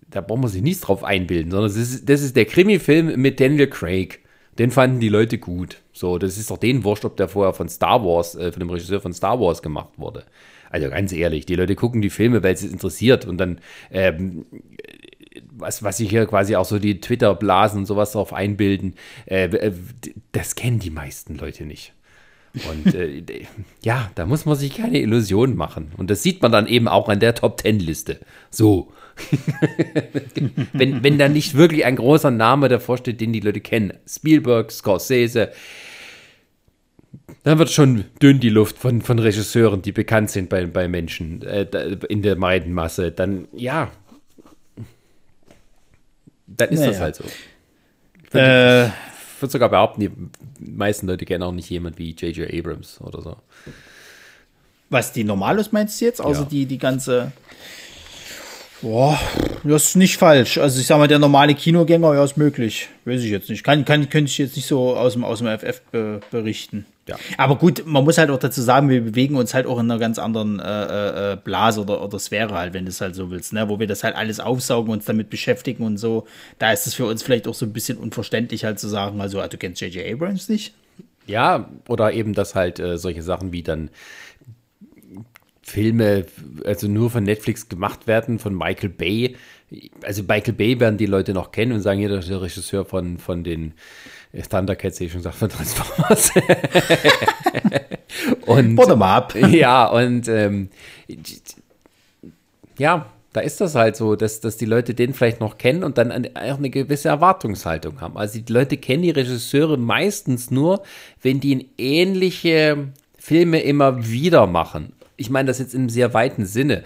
da braucht man sich nichts drauf einbilden, sondern das ist, das ist der Krimi-Film mit Daniel Craig. Den fanden die Leute gut. So, das ist doch denen wurscht, ob der vorher von Star Wars, äh, von dem Regisseur von Star Wars gemacht wurde. Also ganz ehrlich, die Leute gucken die Filme, weil es sie interessiert und dann, ähm, was, was sich hier quasi auch so die Twitter-Blasen und sowas drauf einbilden, äh, äh, das kennen die meisten Leute nicht. Und äh, [laughs] ja, da muss man sich keine Illusionen machen. Und das sieht man dann eben auch an der Top-Ten-Liste. So. [laughs] wenn, wenn da nicht wirklich ein großer Name davor steht, den die Leute kennen, Spielberg, Scorsese, dann wird schon dünn die Luft von, von Regisseuren, die bekannt sind bei, bei Menschen äh, in der breiten Masse. Dann, ja, dann ist das Naja. halt so. Äh, Ich würde sogar behaupten, die meisten Leute kennen auch nicht jemand wie J.J. Abrams oder so. Was die Normalos meinst du jetzt? Außer Ja. die, die ganze. Boah, das ist nicht falsch. Also ich sag mal, der normale Kinogänger, ja, ist möglich. Weiß ich jetzt nicht. Kann, kann, könnte ich jetzt nicht so aus dem, aus dem FF be, berichten. Ja. Aber gut, man muss halt auch dazu sagen, wir bewegen uns halt auch in einer ganz anderen äh, äh, Blase oder, oder Sphäre halt, wenn du es halt so willst, ne? Wo wir das halt alles aufsaugen, uns damit beschäftigen und so. Da ist es für uns vielleicht auch so ein bisschen unverständlich halt zu sagen, also, ah, du kennst J.J. Abrams nicht? Ja, oder eben, dass halt äh, solche Sachen wie dann Filme, also nur von Netflix gemacht werden, von Michael Bay. Also Michael Bay werden die Leute noch kennen und sagen, hier der der Regisseur von, von den äh, Thundercats, hätte ich schon gesagt, von Transformers. [laughs] und Bottom up. [laughs] ja, und ähm, ja, Da ist das halt so, dass, dass die Leute den vielleicht noch kennen und dann auch eine gewisse Erwartungshaltung haben. Also die Leute kennen die Regisseure meistens nur, wenn die ähnliche Filme immer wieder machen. Ich meine das jetzt im sehr weiten Sinne.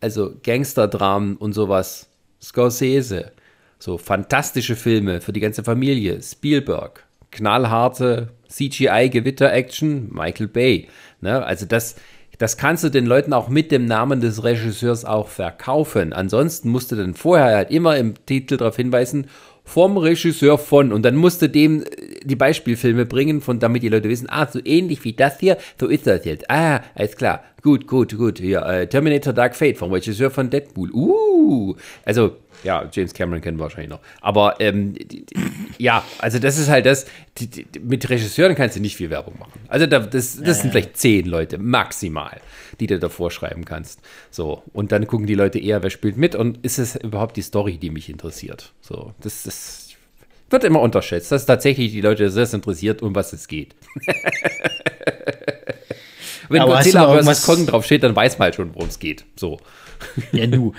Also Gangsterdramen und sowas. Scorsese. So fantastische Filme für die ganze Familie. Spielberg. Knallharte CGI-Gewitter-Action. Michael Bay. Ne? Also das, das kannst du den Leuten auch mit dem Namen des Regisseurs auch verkaufen. Ansonsten musst du dann vorher halt immer im Titel darauf hinweisen, vom Regisseur von. Und dann musst du dem äh, die Beispielfilme bringen, von damit die Leute wissen, ah, so ähnlich wie das hier, so ist das jetzt. Ah, alles klar. Gut, gut, gut. Hier, äh, Terminator Dark Fate vom Regisseur von Deadpool. Uh, also ja, James Cameron kennen wir wahrscheinlich noch. Aber ähm, die, die, ja, also das ist halt das, die, mit Regisseuren kannst du nicht viel Werbung machen. Also da, das, das sind vielleicht zehn Leute maximal, die du da vorschreiben kannst. So, und dann gucken die Leute eher, wer spielt mit und ist es überhaupt die Story, die mich interessiert. So, das, das wird immer unterschätzt, dass tatsächlich die Leute sehr interessiert, um was es geht. [laughs] Wenn Aber Godzilla vs. Kong drauf steht, dann weiß man halt schon, worum es geht. So. Ja, du.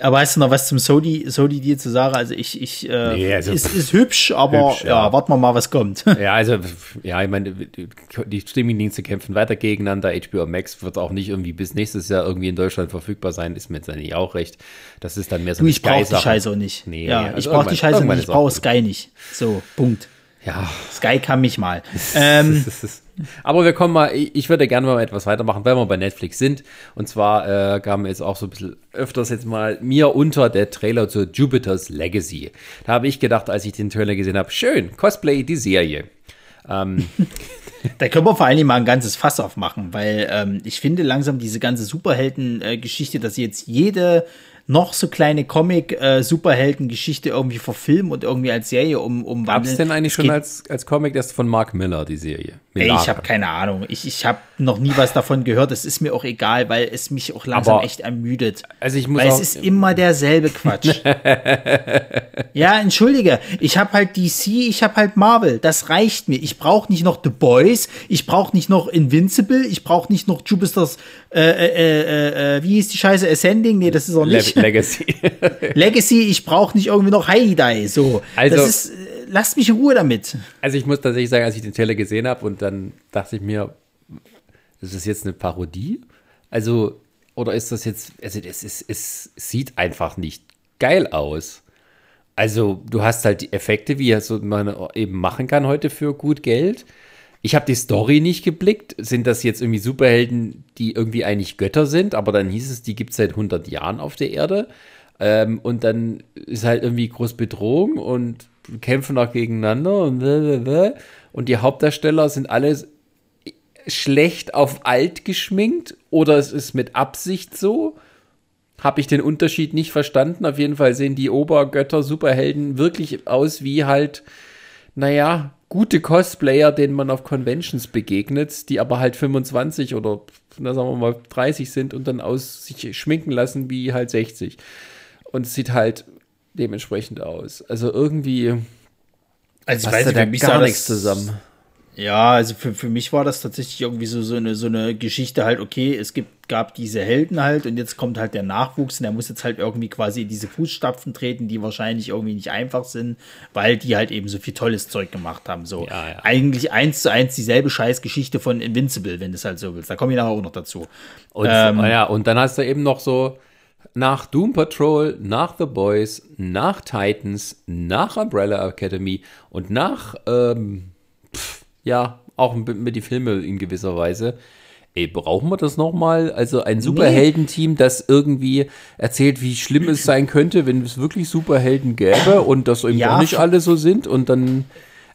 Aber weißt du noch was zum Sodi, Sodi dir zu sagen? Also ich, ich, äh, nee, also ist, ist hübsch, aber hübsch, ja. ja, warten wir mal, was kommt. [laughs] Ja, also, ja, ich meine, die Streamingdienste kämpfen weiter gegeneinander. HBO Max wird auch nicht irgendwie bis nächstes Jahr irgendwie in Deutschland verfügbar sein, ist mir jetzt eigentlich auch recht. Das ist dann mehr so du, ich brauche die Scheiße auch nicht. Nee, ja, also ich brauche die Scheiße nicht, ich brauche Sky nicht. So, Punkt. Ja. Sky kann mich mal. ähm, [laughs] aber wir kommen mal, ich würde gerne mal etwas weitermachen, weil wir bei Netflix sind. Und zwar äh, kam jetzt auch so ein bisschen öfters jetzt mal mir unter der Trailer zu Jupiter's Legacy. Da habe ich gedacht, als ich den Trailer gesehen habe, schön, Cosplay die Serie. Ähm, [laughs] da können wir vor allen Dingen mal ein ganzes Fass aufmachen, weil ähm, ich finde langsam diese ganze Superhelden-Geschichte, äh, dass jetzt jede noch so kleine Comic-Superhelden-Geschichte äh, irgendwie verfilmen und irgendwie als Serie um, umwandeln. Gab es denn eigentlich schon als, als Comic das von Mark Miller, die Serie? Ey, ich habe keine Ahnung. Ich, ich habe noch nie was davon gehört. Es ist mir auch egal, weil es mich auch langsam Aber, echt ermüdet. Also ich muss weil es ist immer derselbe Quatsch. [laughs] ja, entschuldige. Ich habe halt DC, ich habe halt Marvel. Das reicht mir. Ich brauche nicht noch The Boys. Ich brauche nicht noch Invincible. Ich brauche nicht noch Jupiter's, äh, äh, äh, äh, wie hieß die Scheiße? Ascending? Nee, das ist auch nicht. [laughs] Legacy. Legacy, ich brauche nicht irgendwie noch Heidi. So. Also, das ist, lasst mich in Ruhe damit. Also ich muss tatsächlich sagen, als ich den Trailer gesehen habe und dann dachte ich mir, ist das jetzt eine Parodie? Also, oder ist das jetzt, also es, ist, es sieht einfach nicht geil aus. Also, du hast halt die Effekte, wie man eben machen kann heute für gut Geld. Ich habe die Story nicht geblickt. Sind das jetzt irgendwie Superhelden, die irgendwie eigentlich Götter sind? Aber dann hieß es, die gibt es seit 100 Jahren auf der Erde. Ähm, und dann ist halt irgendwie groß Bedrohung und kämpfen auch gegeneinander und und die Hauptdarsteller sind alle schlecht auf alt geschminkt oder es ist mit Absicht so. Habe ich den Unterschied nicht verstanden. Auf jeden Fall sehen die Obergötter, Superhelden wirklich aus wie halt, naja, gute Cosplayer, denen man auf Conventions begegnet, die aber halt 25 oder na, sagen wir mal 30 sind und dann aus sich schminken lassen wie halt 60. Und es sieht halt dementsprechend aus. Also irgendwie also ich weiß nicht, gar nichts zusammen. Ja, also für, für mich war das tatsächlich irgendwie so, so, eine, so eine Geschichte halt, okay, es gibt, gab diese Helden halt und jetzt kommt halt der Nachwuchs und der muss jetzt halt irgendwie quasi in diese Fußstapfen treten, die wahrscheinlich irgendwie nicht einfach sind, weil die halt eben so viel tolles Zeug gemacht haben. So ja, ja. eigentlich eins zu eins dieselbe Scheißgeschichte von Invincible, wenn du es halt so willst. Da komme ich nachher auch noch dazu. Und, ähm, ja, und dann hast du eben noch so nach Doom Patrol, nach The Boys, nach Titans, nach Umbrella Academy und nach ähm, pff, ja, auch mit die Filme in gewisser Weise. Ey, brauchen wir das nochmal? Also ein Superheldenteam, das irgendwie erzählt, wie schlimm es sein könnte, wenn es wirklich Superhelden gäbe und das eben ja, doch nicht alle so sind und dann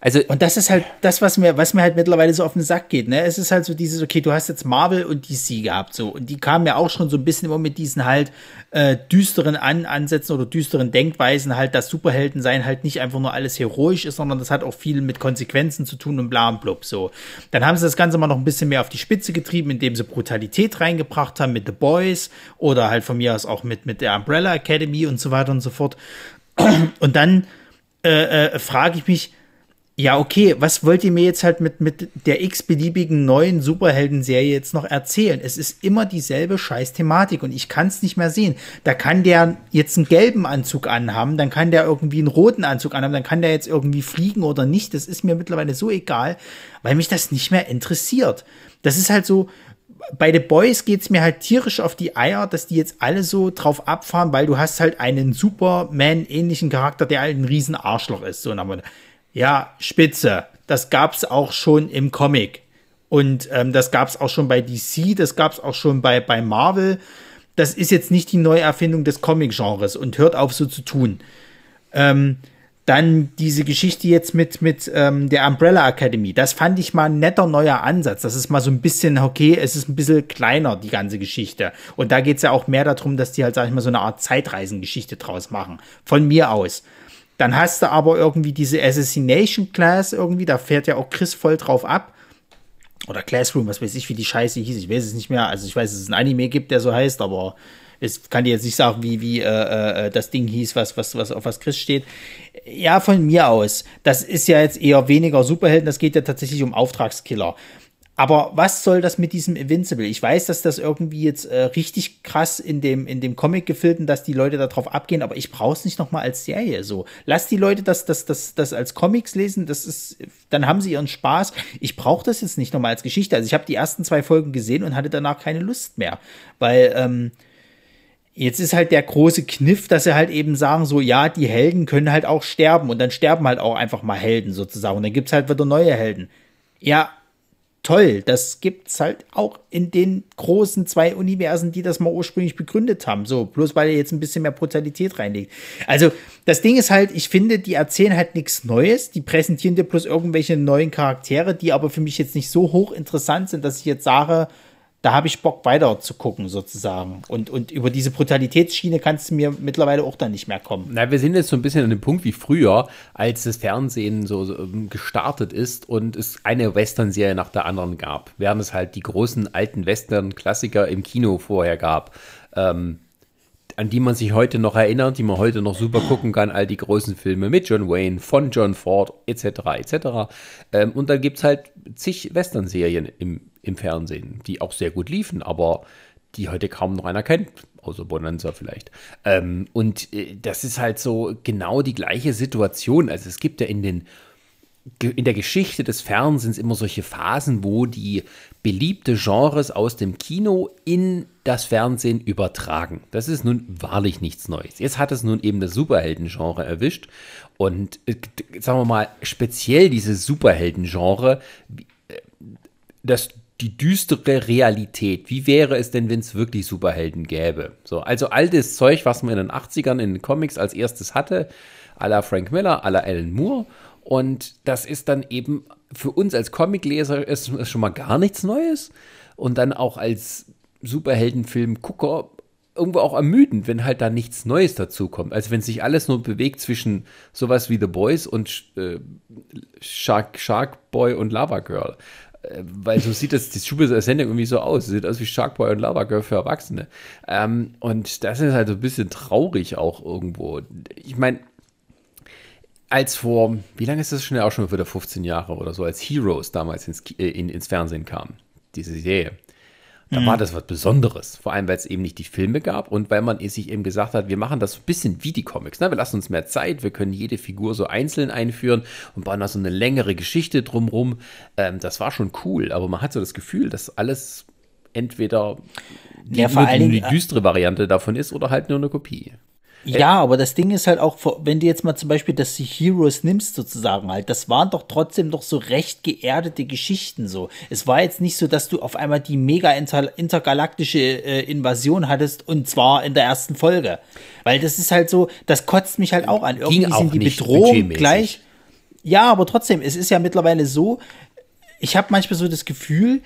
also und das ist halt das, was mir, was mir halt mittlerweile so auf den Sack geht. Ne? Es ist halt so dieses, okay, du hast jetzt Marvel und DC gehabt, so und die kamen ja auch schon so ein bisschen immer mit diesen halt äh, düsteren An Ansätzen oder düsteren Denkweisen, halt, dass Superhelden sein halt nicht einfach nur alles heroisch ist, sondern das hat auch viel mit Konsequenzen zu tun und bla und blub. So, dann haben sie das Ganze mal noch ein bisschen mehr auf die Spitze getrieben, indem sie Brutalität reingebracht haben mit The Boys oder halt von mir aus auch mit mit der Umbrella Academy und so weiter und so fort. Und dann äh, äh, frage ich mich Ja, okay, was wollt ihr mir jetzt halt mit, mit der x-beliebigen neuen Superhelden-Serie jetzt noch erzählen? Es ist immer dieselbe Scheiß-Thematik und ich kann es nicht mehr sehen. Da kann der jetzt einen gelben Anzug anhaben, dann kann der irgendwie einen roten Anzug anhaben, dann kann der jetzt irgendwie fliegen oder nicht. Das ist mir mittlerweile so egal, weil mich das nicht mehr interessiert. Das ist halt so, bei The Boys geht's mir halt tierisch auf die Eier, dass die jetzt alle so drauf abfahren, weil du hast halt einen Superman-ähnlichen Charakter, der halt ein riesen Arschloch ist. So, ja, spitze. Das gab's auch schon im Comic. Und ähm, das gab's auch schon bei DC, das gab's auch schon bei, bei Marvel. Das ist jetzt nicht die Neuerfindung des Comic-Genres und hört auf so zu tun. Ähm, dann diese Geschichte jetzt mit, mit ähm, der Umbrella Academy. Das fand ich mal ein netter neuer Ansatz. Das ist mal so ein bisschen, okay, es ist ein bisschen kleiner, die ganze Geschichte. Und da geht's ja auch mehr darum, dass die halt, sag ich mal, so eine Art Zeitreisengeschichte draus machen. Von mir aus. Dann hast du aber irgendwie diese Assassination Class irgendwie, da fährt ja auch Chris voll drauf ab. Oder Classroom, was weiß ich, wie die Scheiße hieß. Ich weiß es nicht mehr. Also ich weiß, dass es ein Anime gibt, der so heißt, aber es kann dir jetzt nicht sagen, wie, wie äh, äh, das Ding hieß, was, was, was auf was Chris steht. Ja, von mir aus. Das ist ja jetzt eher weniger Superhelden, das geht ja tatsächlich um Auftragskiller. Aber was soll das mit diesem Invincible? Ich weiß, dass das irgendwie jetzt äh, richtig krass in dem, in dem Comic gefilmt, dass die Leute darauf abgehen, aber ich brauche es nicht nochmal als Serie. So, lass die Leute das, das, das, das als Comics lesen, das ist, dann haben sie ihren Spaß. Ich brauche das jetzt nicht nochmal als Geschichte. Also ich habe die ersten zwei Folgen gesehen und hatte danach keine Lust mehr. Weil, ähm, Jetzt ist halt der große Kniff, dass sie halt eben sagen, so, ja, die Helden können halt auch sterben und dann sterben halt auch einfach mal Helden sozusagen und dann gibt's halt wieder neue Helden. Ja, toll. Das gibt's halt auch in den großen zwei Universen, die das mal ursprünglich begründet haben. So, bloß weil er jetzt ein bisschen mehr Brutalität reinlegt. Also, das Ding ist halt, ich finde, die erzählen halt nichts Neues. Die präsentieren dir bloß irgendwelche neuen Charaktere, die aber für mich jetzt nicht so hoch interessant sind, dass ich jetzt sage, da habe ich Bock weiter zu gucken sozusagen. Und, und über diese Brutalitätsschiene kannst du mir mittlerweile auch dann nicht mehr kommen. Na, wir sind jetzt so ein bisschen an dem Punkt wie früher, als das Fernsehen so, so ähm, gestartet ist und es eine Western-Serie nach der anderen gab, während es halt die großen alten Western-Klassiker im Kino vorher gab. Ähm, an die man sich heute noch erinnert, die man heute noch super gucken kann, all die großen Filme mit John Wayne, von John Ford, etc., etc. Ähm, und dann gibt es halt zig Western-Serien im, im Fernsehen, die auch sehr gut liefen, aber die heute kaum noch einer kennt, außer Bonanza vielleicht. Ähm, und äh, das ist halt so genau die gleiche Situation. Also es gibt ja in den in der Geschichte des Fernsehens immer solche Phasen, wo die beliebte Genres aus dem Kino in das Fernsehen übertragen. Das ist nun wahrlich nichts Neues. Jetzt hat es nun eben das Superhelden-Genre erwischt und äh, sagen wir mal speziell dieses Superhelden-Genre, äh, das die düstere Realität. Wie wäre es denn, wenn es wirklich Superhelden gäbe? So, also all das Zeug, was man in den 80ern in den Comics als erstes hatte, à la Frank Miller, à la Alan Moore. Und das ist dann eben für uns als Comicleser ist, ist schon mal gar nichts Neues. Und dann auch als Superheldenfilm-Gucker irgendwo auch ermüdend, wenn halt da nichts Neues dazu kommt. Also wenn sich alles nur bewegt zwischen sowas wie The Boys und äh, Shark, Shark Boy und Lava Girl. Äh, weil so sieht das, die Sendung irgendwie so aus. Sieht aus wie Sharkboy und Lava Girl für Erwachsene. Ähm, und das ist halt so ein bisschen traurig auch irgendwo. Ich meine, als vor, wie lange ist das schon? Auch schon wieder 15 Jahre oder so, als Heroes damals ins, äh, in, ins Fernsehen kam, diese Serie. Da mhm. war das was Besonderes. Vor allem, weil es eben nicht die Filme gab und weil man sich eben gesagt hat, wir machen das so ein bisschen wie die Comics. Ne? Wir lassen uns mehr Zeit, wir können jede Figur so einzeln einführen und bauen da so eine längere Geschichte drumrum. Ähm, das war schon cool, aber man hat so das Gefühl, dass alles entweder die, ja, vor die, die düstere Variante davon ist oder halt nur eine Kopie. Ja, aber das Ding ist halt auch, wenn du jetzt mal zum Beispiel das Heroes nimmst, sozusagen halt, das waren doch trotzdem doch so recht geerdete Geschichten so. Es war jetzt nicht so, dass du auf einmal die mega inter intergalaktische äh, Invasion hattest und zwar in der ersten Folge. Weil das ist halt so, das kotzt mich halt auch an. Irgendwie sind die Bedrohung gleich. Ja, aber trotzdem, es ist ja mittlerweile so, ich habe manchmal so das Gefühl,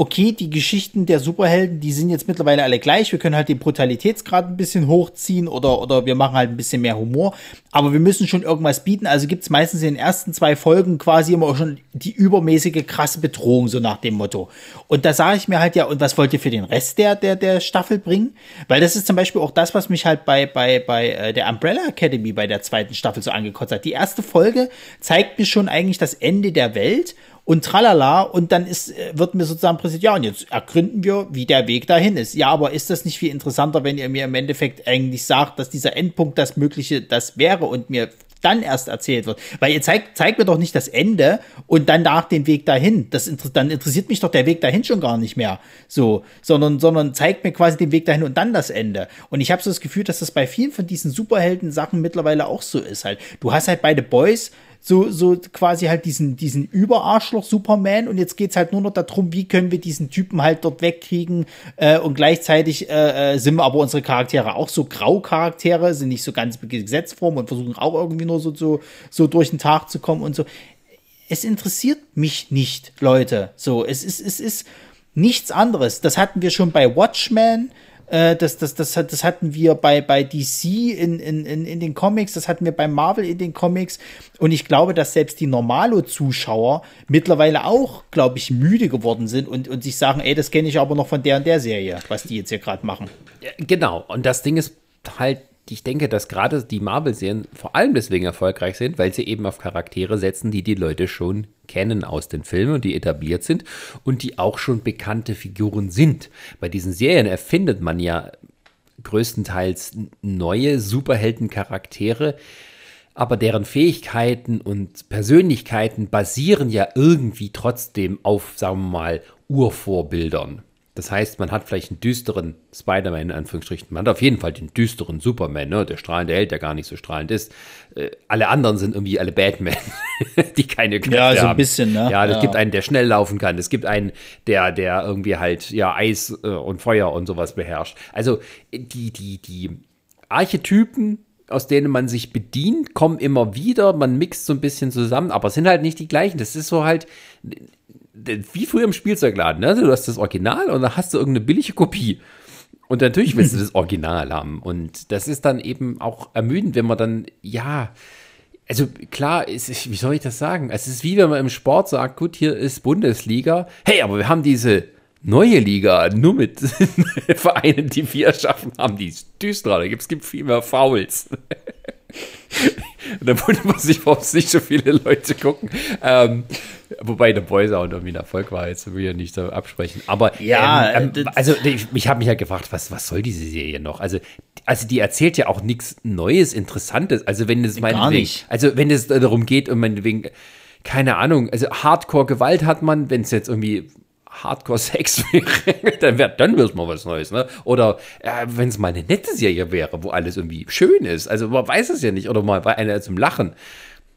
okay, die Geschichten der Superhelden, die sind jetzt mittlerweile alle gleich. Wir können halt den Brutalitätsgrad ein bisschen hochziehen oder, oder wir machen halt ein bisschen mehr Humor. Aber wir müssen schon irgendwas bieten. Also gibt es meistens in den ersten zwei Folgen quasi immer auch schon die übermäßige krasse Bedrohung, so nach dem Motto. Und da sage ich mir halt ja, und was wollt ihr für den Rest der, der, der Staffel bringen? Weil das ist zum Beispiel auch das, was mich halt bei, bei, bei äh, der Umbrella Academy bei der zweiten Staffel so angekotzt hat. Die erste Folge zeigt mir schon eigentlich das Ende der Welt und tralala und dann ist, äh, wird mir sozusagen präsentiert, ja, und jetzt ergründen wir, wie der Weg dahin ist. Ja, aber ist das nicht viel interessanter, wenn ihr mir im Endeffekt eigentlich sagt, dass dieser Endpunkt das Mögliche, das wäre und mir dann erst erzählt wird. Weil ihr zeigt, zeigt mir doch nicht das Ende und dann nach den Weg dahin. Das, dann interessiert mich doch der Weg dahin schon gar nicht mehr. So, sondern, sondern zeigt mir quasi den Weg dahin und dann das Ende. Und ich habe so das Gefühl, dass das bei vielen von diesen Superhelden-Sachen mittlerweile auch so ist halt. Du hast halt beide Boys, so, so quasi halt diesen, diesen Überarschloch Superman und jetzt geht's halt nur noch darum, wie können wir diesen Typen halt dort wegkriegen äh, und gleichzeitig äh, äh sind wir aber unsere Charaktere auch so Grau-Charaktere, sind nicht so ganz Gesetzform und versuchen auch irgendwie nur so, so, so durch den Tag zu kommen und so. Es interessiert mich nicht, Leute. So, es ist, es ist nichts anderes. Das hatten wir schon bei Watchmen äh, das, das, das, das hatten wir bei, bei DC in, in, in, in den Comics, das hatten wir bei Marvel in den Comics. Und ich glaube, dass selbst die Normalo-Zuschauer mittlerweile auch, glaube ich, müde geworden sind und, und sich sagen, ey, das kenne ich aber noch von der und der Serie, was die jetzt hier gerade machen. Genau. Und das Ding ist halt, ich denke, dass gerade die Marvel-Serien vor allem deswegen erfolgreich sind, weil sie eben auf Charaktere setzen, die die Leute schon kennen aus den Filmen und die etabliert sind und die auch schon bekannte Figuren sind. Bei diesen Serien erfindet man ja größtenteils neue Superheldencharaktere, aber deren Fähigkeiten und Persönlichkeiten basieren ja irgendwie trotzdem auf, sagen wir mal, Urvorbildern. Das heißt, man hat vielleicht einen düsteren Spider-Man in Anführungsstrichen. Man hat auf jeden Fall den düsteren Superman, ne? der strahlende Held, der gar nicht so strahlend ist. Äh, alle anderen sind irgendwie alle Batman, [laughs] die keine Kräfte haben. Ja, so ein bisschen, ne? Ja, es ja. gibt einen, der schnell laufen kann. Es gibt einen, der, der irgendwie halt, ja, Eis äh, und Feuer und sowas beherrscht. Also, die, die, die Archetypen aus denen man sich bedient, kommen immer wieder, man mixt so ein bisschen zusammen, aber es sind halt nicht die gleichen. Das ist so halt, wie früher im Spielzeugladen, ne? Du hast das Original und dann hast du irgendeine billige Kopie. Und natürlich willst du das Original haben. Und das ist dann eben auch ermüdend, wenn man dann, ja, also klar, ist, wie soll ich das sagen? Es ist wie wenn man im Sport sagt, gut, hier ist Bundesliga. Hey, aber wir haben diese neue Liga nur mit [laughs] Vereinen, die wir erschaffen haben. Die ist düsterer, da gibt es viel mehr Fouls. [laughs] Da wundert man sich, warum es nicht so viele Leute gucken. Ähm, wobei der Boys auch irgendwie ein Erfolg war, jetzt will ich ja nicht so absprechen. Aber ja, ähm, ähm, also ich, ich habe mich ja halt gefragt, was, was soll diese Serie noch? Also, also die erzählt ja auch nichts Neues, Interessantes. Also wenn es meinetwegen, also wenn es darum geht, und meinetwegen, keine Ahnung, also Hardcore-Gewalt hat man, wenn es jetzt irgendwie Hardcore-Sex [laughs] wäre, dann wäre dann wird's mal was Neues, ne? Oder äh, wenn es mal eine nette Serie wäre, wo alles irgendwie schön ist. Also man weiß es ja nicht. Oder mal bei einer zum Lachen.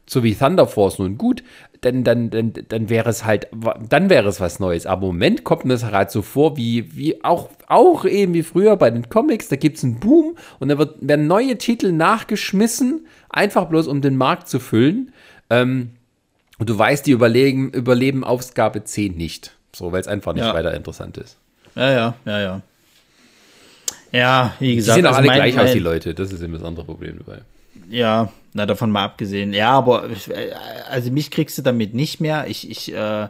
So wie Thunder Force nun gut, dann, dann, dann, dann wäre es halt, dann wäre es was Neues. Aber im Moment kommt mir das halt so vor, wie, wie auch, auch eben wie früher bei den Comics, da gibt es einen Boom und da wird, werden neue Titel nachgeschmissen, einfach bloß um den Markt zu füllen. Ähm, und du weißt, die überlegen, überleben Ausgabe 10 nicht. So, weil es einfach nicht ja. weiter interessant ist. Ja, ja, ja, ja. Ja, wie gesagt. Die sehen auch also alle mein, gleich aus, die Leute. Das ist eben das andere Problem dabei. Ja, na, davon mal abgesehen. Ja, aber also mich kriegst du damit nicht mehr. Ich, ich, äh,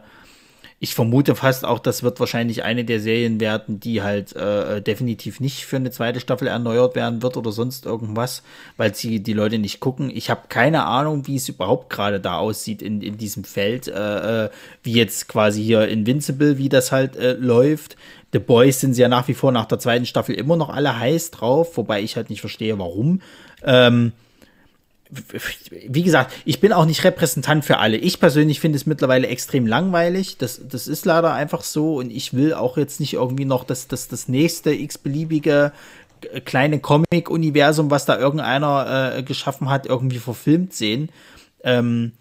ich vermute fast auch, das wird wahrscheinlich eine der Serien werden, die halt äh, definitiv nicht für eine zweite Staffel erneuert werden wird oder sonst irgendwas, weil sie die Leute nicht gucken. Ich habe keine Ahnung, wie es überhaupt gerade da aussieht in, in diesem Feld, äh, äh, wie jetzt quasi hier Invincible, wie das halt äh, läuft. The Boys sind sie ja nach wie vor nach der zweiten Staffel immer noch alle heiß drauf, wobei ich halt nicht verstehe, warum. Ähm, wie gesagt, ich bin auch nicht Repräsentant für alle. Ich persönlich finde es mittlerweile extrem langweilig. Das, das ist leider einfach so. Und ich will auch jetzt nicht irgendwie noch das, das, das nächste x-beliebige äh, kleine Comic-Universum, was da irgendeiner äh, geschaffen hat, irgendwie verfilmt sehen. Ähm,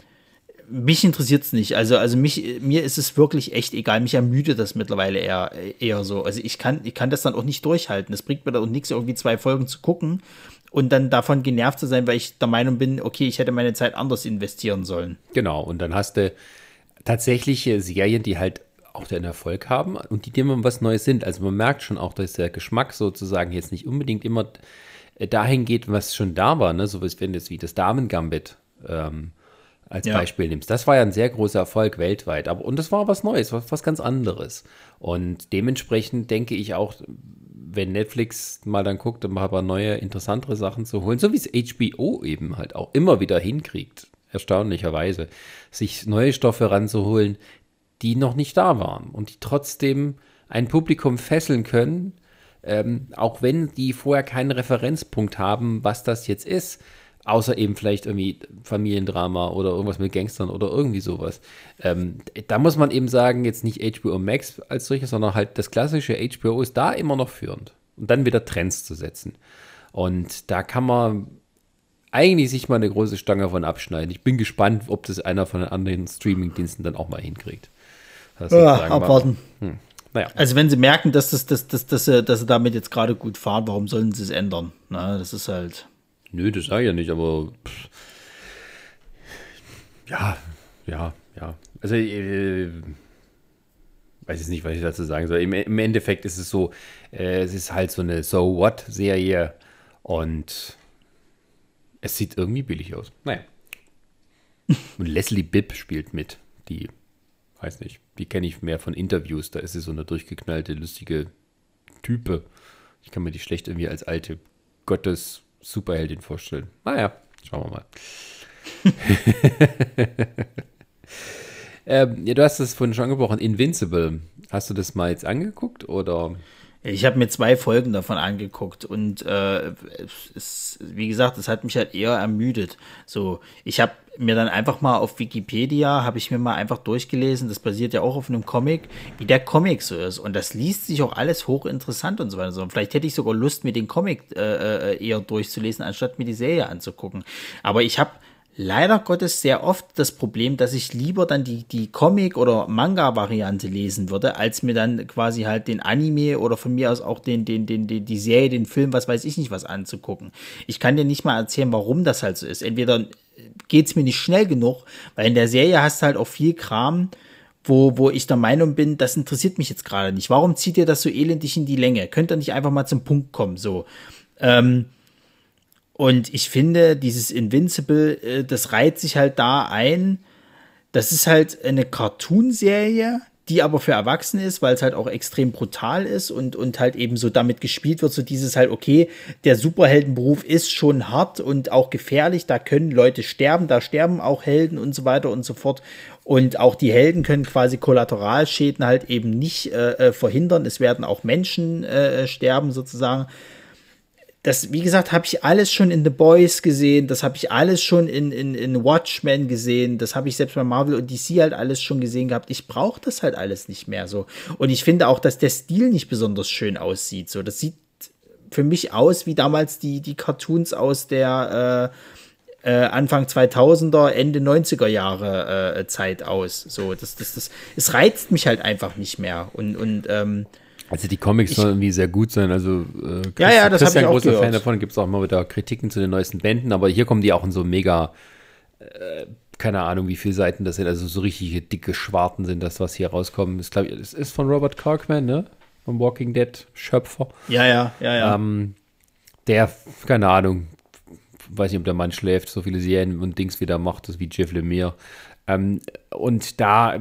mich interessiert es nicht. Also, also mich, mir ist es wirklich echt egal. Mich ermüdet das mittlerweile eher, eher so. Also ich kann, ich kann das dann auch nicht durchhalten. Es bringt mir da auch nichts, irgendwie zwei Folgen zu gucken und dann davon genervt zu sein, weil ich der Meinung bin, okay, ich hätte meine Zeit anders investieren sollen. Genau, und dann hast du tatsächliche Serien, die halt auch den Erfolg haben und die immer was Neues sind. Also man merkt schon auch, dass der Geschmack sozusagen jetzt nicht unbedingt immer äh, dahin geht, was schon da war, ne? so wenn jetzt wie das Damen-Gambit ähm, als ja. Beispiel nimmst. Das war ja ein sehr großer Erfolg weltweit. Aber, und das war was Neues, was, was ganz anderes. Und dementsprechend denke ich auch, wenn Netflix mal dann guckt, um aber neue, interessantere Sachen zu holen, so wie es HBO eben halt auch immer wieder hinkriegt, erstaunlicherweise, sich neue Stoffe ranzuholen, die noch nicht da waren und die trotzdem ein Publikum fesseln können, ähm, auch wenn die vorher keinen Referenzpunkt haben, was das jetzt ist. Außer eben vielleicht irgendwie Familiendrama oder irgendwas mit Gangstern oder irgendwie sowas. Ähm, da muss man eben sagen, jetzt nicht HBO Max als solches, sondern halt das klassische HBO ist da immer noch führend. Und dann wieder Trends zu setzen. Und da kann man eigentlich sich mal eine große Stange von abschneiden. Ich bin gespannt, ob das einer von den anderen Streaming-Diensten dann auch mal hinkriegt. Ja, abwarten. Hm. Naja. Also wenn sie merken, dass, das, dass, dass, dass, sie, dass sie damit jetzt gerade gut fahren, warum sollen sie es ändern? Na, das ist halt. Nö, das sage ich ja nicht, aber pff. ja, ja, ja. Also äh, weiß jetzt nicht, was ich dazu sagen soll. Im, im Endeffekt ist es so, äh, es ist halt so eine So What-Serie und es sieht irgendwie billig aus. Naja. [laughs] Und Leslie Bibb spielt mit, die weiß nicht, die kenne ich mehr von Interviews, da ist sie so eine durchgeknallte, lustige Type. Ich kann mir die schlecht irgendwie als alte Gottes-Superheldin vorstellen. Naja, schauen wir mal. [laughs] ähm, ja, du hast es vorhin schon angesprochen, Invincible. Hast du das mal jetzt angeguckt oder? Ich habe mir zwei Folgen davon angeguckt und äh, es, wie gesagt, es hat mich halt eher ermüdet. So, ich habe mir dann einfach mal auf Wikipedia, habe ich mir mal einfach durchgelesen, das basiert ja auch auf einem Comic, wie der Comic so ist. Und das liest sich auch alles hochinteressant und so weiter. Und vielleicht hätte ich sogar Lust, mir den Comic äh, äh, eher durchzulesen, anstatt mir die Serie anzugucken. Aber ich habe leider Gottes sehr oft das Problem, dass ich lieber dann die, die Comic- oder Manga-Variante lesen würde, als mir dann quasi halt den Anime oder von mir aus auch den, den, den, den, die Serie, den Film, was weiß ich nicht, was anzugucken. Ich kann dir nicht mal erzählen, warum das halt so ist. Entweder geht's mir nicht schnell genug, weil in der Serie hast du halt auch viel Kram, wo, wo ich der Meinung bin, das interessiert mich jetzt gerade nicht. Warum zieht ihr das so elendig in die Länge? Könnt ihr nicht einfach mal zum Punkt kommen, so. Ähm, und ich finde, dieses Invincible, äh, das reiht sich halt da ein. Das ist halt eine Cartoonserie, die aber für Erwachsene ist, weil es halt auch extrem brutal ist und, und halt eben so damit gespielt wird, so dieses halt, okay, der Superheldenberuf ist schon hart und auch gefährlich, da können Leute sterben, da sterben auch Helden und so weiter und so fort. Und auch die Helden können quasi Kollateralschäden halt eben nicht äh, äh verhindern. Es werden auch Menschen äh, sterben sozusagen das, wie gesagt, habe ich alles schon in The Boys gesehen, das habe ich alles schon in, in, in Watchmen gesehen, das habe ich selbst bei Marvel und DC halt alles schon gesehen gehabt. Ich brauche das halt alles nicht mehr so. Und ich finde auch, dass der Stil nicht besonders schön aussieht. So, das sieht für mich aus wie damals die, die Cartoons aus der äh, äh, Anfang 2000er, Ende 90er Jahre äh, Zeit aus. So, das, das, das, es reizt mich halt einfach nicht mehr. Und, und ähm, also die Comics sollen irgendwie sehr gut sein. Also äh, Chris, ja, ja, das Christian, ich auch großer gehört. Fan davon. Gibt es auch mal wieder Kritiken zu den neuesten Bänden, aber hier kommen die auch in so mega, äh, keine Ahnung, wie viele Seiten das sind. Also so richtige dicke Schwarten sind das, was hier rauskommt. Das, glaub ich, das ist von Robert Kirkman, ne? Vom Walking Dead Schöpfer. Ja, ja, ja, ja. Ähm, der, keine Ahnung, weiß nicht, ob der Mann schläft, so viele Serien und Dings wieder macht, das wie Jeff Lemire. Ähm, und da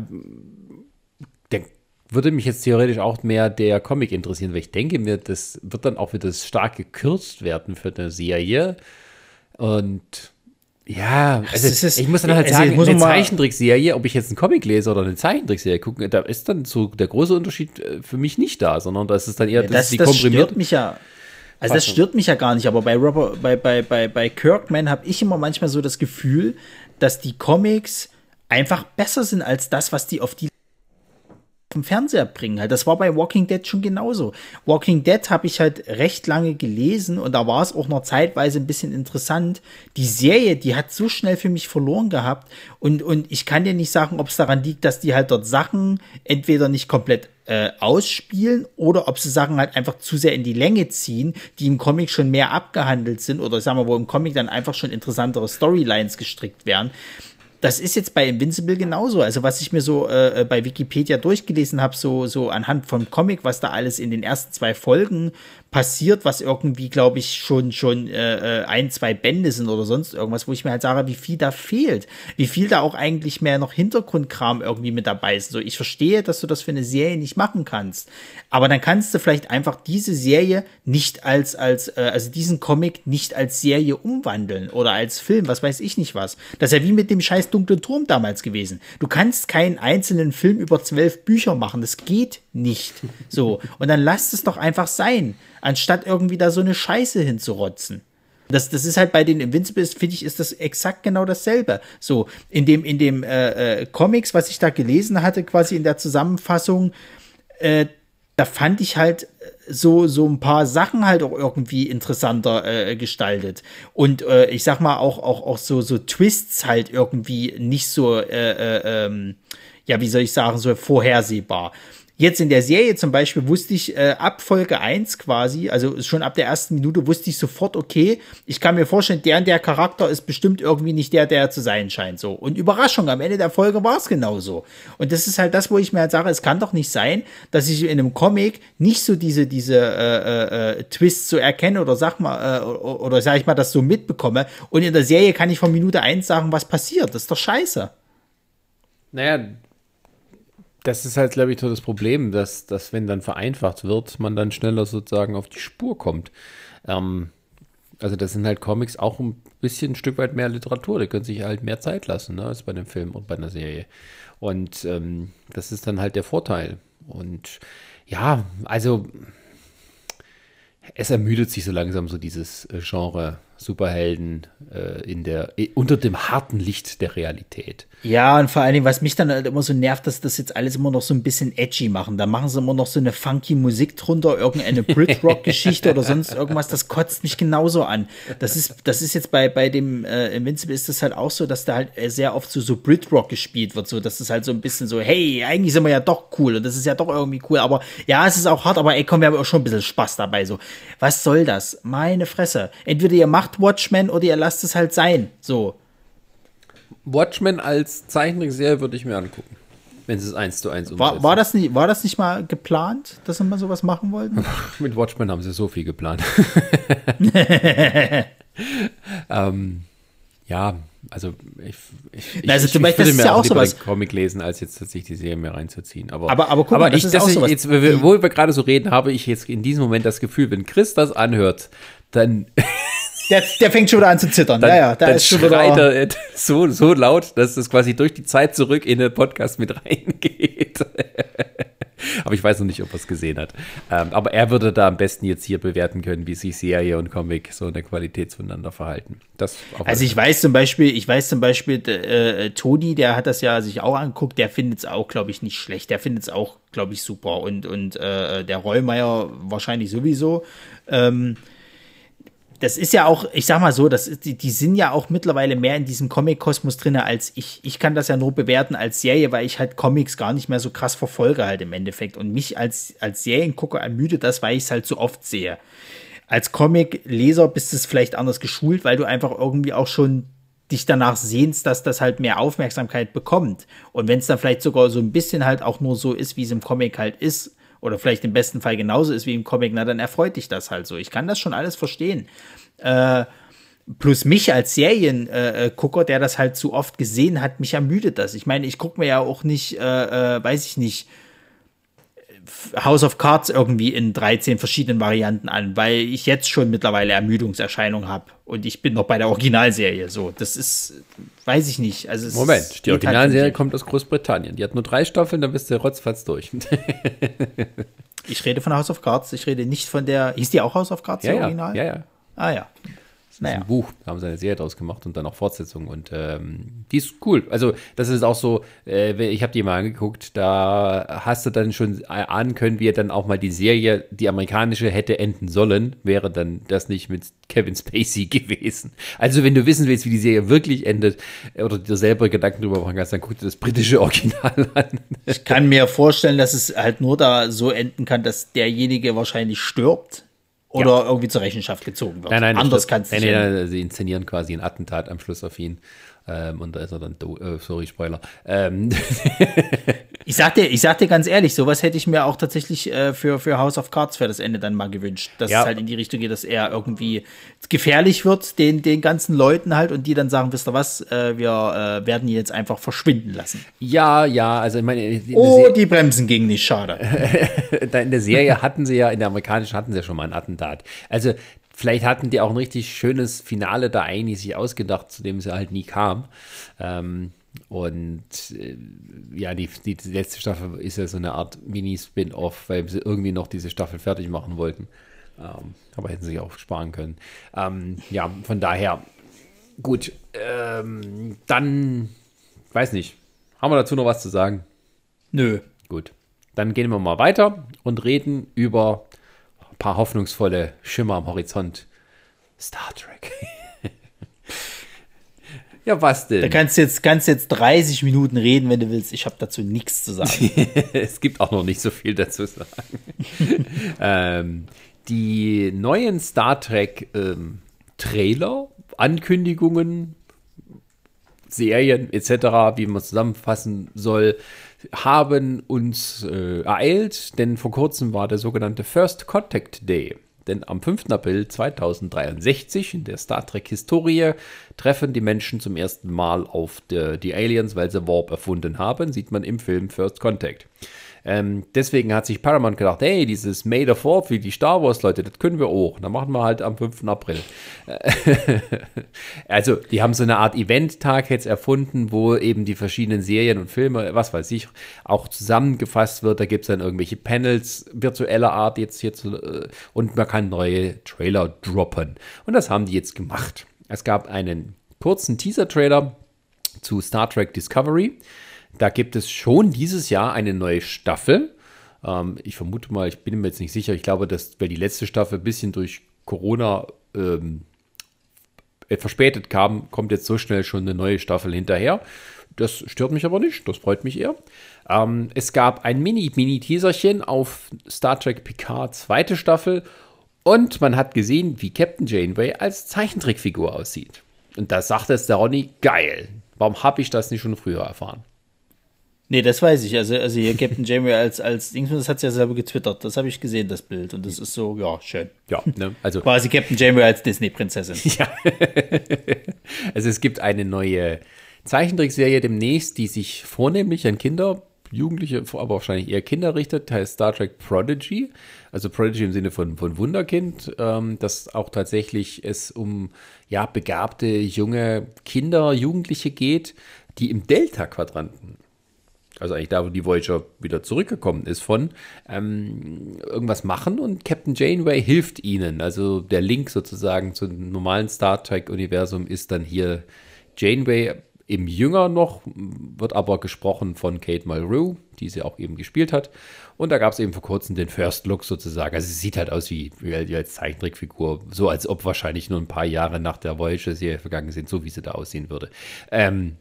würde mich jetzt theoretisch auch mehr der Comic interessieren, weil ich denke mir, das wird dann auch wieder stark gekürzt werden für eine Serie. Und ja, also ist, ich muss dann halt also sagen, eine Zeichentrickserie, ob ich jetzt einen Comic lese oder eine Zeichentrickserie gucke, da ist dann so der große Unterschied äh, für mich nicht da, sondern das ist dann eher ja, das, das, die das stört mich ja. Also das stört mich ja gar nicht, aber bei Robert, bei, bei, bei, bei Kirkman habe ich immer manchmal so das Gefühl, dass die Comics einfach besser sind als das, was die auf die vom Fernseher bringen. Halt, das war bei Walking Dead schon genauso. Walking Dead habe ich halt recht lange gelesen und da war es auch noch zeitweise ein bisschen interessant. Die Serie, die hat so schnell für mich verloren gehabt und, und ich kann dir nicht sagen, ob es daran liegt, dass die halt dort Sachen entweder nicht komplett äh, ausspielen oder ob sie Sachen halt einfach zu sehr in die Länge ziehen, die im Comic schon mehr abgehandelt sind oder sagen wir, wo im Comic dann einfach schon interessantere Storylines gestrickt werden das ist jetzt bei Invincible genauso. Also was ich mir so äh, bei Wikipedia durchgelesen habe, so, so anhand vom Comic, was da alles in den ersten zwei Folgen passiert, was irgendwie, glaube ich, schon, schon äh, äh, ein, zwei Bände sind oder sonst irgendwas, wo ich mir halt sage, wie viel da fehlt. Wie viel da auch eigentlich mehr noch Hintergrundkram irgendwie mit dabei ist. So, ich verstehe, dass du das für eine Serie nicht machen kannst. Aber dann kannst du vielleicht einfach diese Serie nicht als, als, äh, also diesen Comic nicht als Serie umwandeln oder als Film, was weiß ich nicht was. Das ist ja wie mit dem scheiß dunklen Turm damals gewesen. Du kannst keinen einzelnen Film über zwölf Bücher machen. Das geht nicht. So. Und dann lass es doch einfach sein anstatt irgendwie da so eine Scheiße hinzurotzen. Das, das ist halt bei den Invincibles, finde ich, ist das exakt genau dasselbe. So, in dem, in dem äh, äh, Comics, was ich da gelesen hatte, quasi in der Zusammenfassung, äh, da fand ich halt so, so ein paar Sachen halt auch irgendwie interessanter äh, gestaltet. Und äh, ich sag mal, auch, auch, auch so, so Twists halt irgendwie nicht so, äh, äh, ähm, ja, wie soll ich sagen, so vorhersehbar. Jetzt in der Serie zum Beispiel wusste ich äh, ab Folge 1 quasi, also schon ab der ersten Minute wusste ich sofort, okay, ich kann mir vorstellen, der und der Charakter ist bestimmt irgendwie nicht der, der zu sein scheint. So. Und Überraschung, am Ende der Folge war es genauso. Und das ist halt das, wo ich mir halt sage, es kann doch nicht sein, dass ich in einem Comic nicht so diese, diese äh, äh, äh Twists so erkenne oder sag mal, äh, oder, sag ich mal, das so mitbekomme. Und in der Serie kann ich von Minute 1 sagen, was passiert. Das ist doch scheiße. Naja, das ist halt, glaube ich, so das Problem, dass, dass wenn dann vereinfacht wird, man dann schneller sozusagen auf die Spur kommt. Ähm, also das sind halt Comics auch ein bisschen ein Stück weit mehr Literatur. Die können sich halt mehr Zeit lassen, ne, als bei dem Film und bei einer Serie. Und ähm, das ist dann halt der Vorteil. Und ja, also es ermüdet sich so langsam so dieses äh, Genre Superhelden äh, in der, unter dem harten Licht der Realität. Ja, und vor allen Dingen, was mich dann halt immer so nervt, dass das jetzt alles immer noch so ein bisschen edgy machen. Da machen sie immer noch so eine funky Musik drunter, irgendeine [laughs] Brit-Rock-Geschichte oder sonst irgendwas. Das kotzt mich genauso an. Das ist, das ist jetzt bei, bei dem äh, Invincible ist das halt auch so, dass da halt sehr oft so, so Brit-Rock gespielt wird. So, dass das halt so ein bisschen so, hey, eigentlich sind wir ja doch cool und das ist ja doch irgendwie cool. Aber ja, es ist auch hart, aber ey, komm, wir haben auch schon ein bisschen Spaß dabei. So, was soll das? Meine Fresse. Entweder ihr macht Watchmen oder ihr lasst es halt sein. So. Watchmen als Zeichentrickserie würde ich mir angucken. Wenn sie es eins zu eins umsetzen. War, war, das nicht, war das nicht mal geplant, dass sie mal sowas machen wollten? [laughs] Mit Watchmen haben sie so viel geplant. [laughs] ähm, ja, also ich, ich, also ich, ich, ich würde mir ja auch sowas Comic lesen, als jetzt tatsächlich die Serie mehr reinzuziehen. Aber, aber, aber, guck aber mal, ich, das ist jetzt, wo wir gerade so reden, habe ich jetzt in diesem Moment das Gefühl, wenn Chris das anhört, dann der, der fängt schon wieder an zu zittern. Dann, ja, ja, da dann ist schon schreit wieder er [laughs] so, so laut, dass es quasi durch die Zeit zurück in den Podcast mit [laughs] reingeht. aber ich weiß noch nicht, ob er es gesehen hat. Ähm, aber er würde da am besten jetzt hier bewerten können, wie sich Serie und Comic so in der Qualität zueinander verhalten. Das also ich weiß zum Beispiel, ich weiß zum Beispiel, äh, Toni, der hat das ja sich auch angeguckt, der findet es auch, glaube ich, nicht schlecht. Der findet es auch, glaube ich, super. Und, und äh, der Rollmeier wahrscheinlich sowieso. Ähm, das ist ja auch, ich sag mal so, das ist, die, die sind ja auch mittlerweile mehr in diesem Comic-Kosmos drin als ich. Ich kann das ja nur bewerten als Serie, weil ich halt Comics gar nicht mehr so krass verfolge halt im Endeffekt. Und mich als, als Seriengucker ermüdet das, weil ich es halt so oft sehe. Als Comic-Leser bist du es vielleicht anders geschult, weil du einfach irgendwie auch schon dich danach sehnst, dass das halt mehr Aufmerksamkeit bekommt. Und wenn es dann vielleicht sogar so ein bisschen halt auch nur so ist, wie es im Comic halt ist, oder vielleicht im besten Fall genauso ist wie im Comic, na dann erfreut dich das halt so. Ich kann das schon alles verstehen. Äh, plus mich als Seriengucker, äh, der das halt zu oft gesehen hat, mich ermüdet das. Ich meine, ich gucke mir ja auch nicht, äh, äh, weiß ich nicht, House of Cards irgendwie in 13 verschiedenen Varianten an, weil ich jetzt schon mittlerweile Ermüdungserscheinungen habe. Und ich bin noch bei der Originalserie. So, das ist, weiß ich nicht. Also Moment, die halt Originalserie halt kommt aus Großbritannien. Die hat nur drei Staffeln, dann bist du rotzfatz durch. ich rede von House of Cards. Ich rede nicht von der. Hieß die auch House of Cards, ja, Original? Ja, ja. Ah ja. Naja. ein Buch, da haben sie eine Serie draus gemacht und dann auch Fortsetzung und ähm, die ist cool. Also das ist auch so, äh, ich habe die mal angeguckt, da hast du dann schon ahnen können, wie er dann auch mal die Serie, die amerikanische hätte enden sollen, wäre dann das nicht mit Kevin Spacey [laughs] gewesen. Also wenn du wissen willst, wie die Serie wirklich endet oder dir selber Gedanken drüber machen kannst, dann guck dir das britische Original [laughs] an. Ich kann mir vorstellen, dass es halt nur da so enden kann, dass derjenige wahrscheinlich stirbt oder ja. irgendwie zur Rechenschaft gezogen wird. Nein, nein, anders kannst du nicht. Nein, nein, sie inszenieren quasi ein Attentat am Schluss auf ihn. Ähm, und da ist er dann, äh, sorry, Spoiler. Ähm. [laughs] ich, sag dir, ich sag dir ganz ehrlich, sowas hätte ich mir auch tatsächlich äh, für, für House of Cards für das Ende dann mal gewünscht. Dass ja. es halt in die Richtung geht, dass er irgendwie gefährlich wird, den, den ganzen Leuten halt, und die dann sagen, wisst ihr was, äh, wir äh, werden ihn jetzt einfach verschwinden lassen. Ja, ja, also ich meine. Oh, die Bremsen gingen nicht, schade. [laughs] in der Serie hatten sie ja, in der amerikanischen hatten sie ja schon mal ein Attentat. Also Vielleicht hatten die auch ein richtig schönes Finale da eigentlich sich ausgedacht, zu dem sie halt nie kam. Ähm, und äh, ja, die, die, die, letzte Staffel ist ja so eine Art Mini-Spin-Off, weil sie irgendwie noch diese Staffel fertig machen wollten. Ähm, aber hätten sie sich auch sparen können. Ähm, ja, von daher, gut. Ähm, dann, weiß nicht, haben wir dazu noch was zu sagen? Nö. Gut. Dann gehen wir mal weiter und reden über paar hoffnungsvolle Schimmer am Horizont. Star Trek. [laughs] ja, was denn? Da kannst du jetzt, kannst jetzt 30 Minuten reden, wenn du willst. Ich habe dazu nichts zu sagen. [laughs] es gibt auch noch nicht so viel dazu zu sagen. [laughs] ähm, die neuen Star Trek ähm, Trailer, Ankündigungen, Serien etc., wie man zusammenfassen soll, haben uns äh, ereilt, denn vor kurzem war der sogenannte First Contact Day. Denn am 5. April 2063 in der Star Trek-Historie treffen die Menschen zum ersten Mal auf die, die Aliens, weil sie Warp erfunden haben, sieht man im Film First Contact. Ähm, deswegen hat sich Paramount gedacht, hey, dieses Made of Warp wie die Star Wars Leute, das können wir auch. Dann machen wir halt am 5. April. [laughs] also, die haben so eine Art Event-Tag jetzt erfunden, wo eben die verschiedenen Serien und Filme, was weiß ich, auch zusammengefasst wird. Da gibt es dann irgendwelche Panels virtueller Art jetzt hier zu, äh, und man kann neue Trailer droppen. Und das haben die jetzt gemacht. Es gab einen kurzen Teaser-Trailer zu Star Trek Discovery. Da gibt es schon dieses Jahr eine neue Staffel. Ähm, ich vermute mal, ich bin mir jetzt nicht sicher. Ich glaube, dass, weil die letzte Staffel ein bisschen durch Corona ähm, äh, verspätet kam, kommt jetzt so schnell schon eine neue Staffel hinterher. Das stört mich aber nicht, das freut mich eher. Ähm, es gab ein Mini-Mini-Teaserchen auf Star Trek Picard zweite Staffel und man hat gesehen, wie Captain Janeway als Zeichentrickfigur aussieht. Und da sagte es der Ronny, geil. Warum habe ich das nicht schon früher erfahren? Nee, das weiß ich. Also, also hier Captain Jamie als, als Dings, das hat sie ja selber getwittert. Das habe ich gesehen, das Bild. Und das ist so, ja, schön. Ja, ne? also. [laughs] Quasi Captain Jamie als Disney-Prinzessin. [laughs] Ja. also es gibt eine neue Zeichentrickserie demnächst, die sich vornehmlich an Kinder, Jugendliche, aber wahrscheinlich eher Kinder richtet, heißt Star Trek Prodigy. Also Prodigy im Sinne von, von Wunderkind, ähm, dass auch tatsächlich es um ja, begabte junge Kinder, Jugendliche geht, die im Delta-Quadranten also eigentlich da, wo die Voyager wieder zurückgekommen ist von, ähm, irgendwas machen und Captain Janeway hilft ihnen. Also der Link sozusagen zum normalen Star Trek-Universum ist dann hier Janeway im Jünger noch, wird aber gesprochen von Kate Mulgrew, die sie auch eben gespielt hat. Und da gab es eben vor kurzem den First Look sozusagen. Also sie sieht halt aus wie, wie als Zeichentrickfigur, so als ob wahrscheinlich nur ein paar Jahre nach der Voyager-Serie vergangen sind, so wie sie da aussehen würde. Ähm,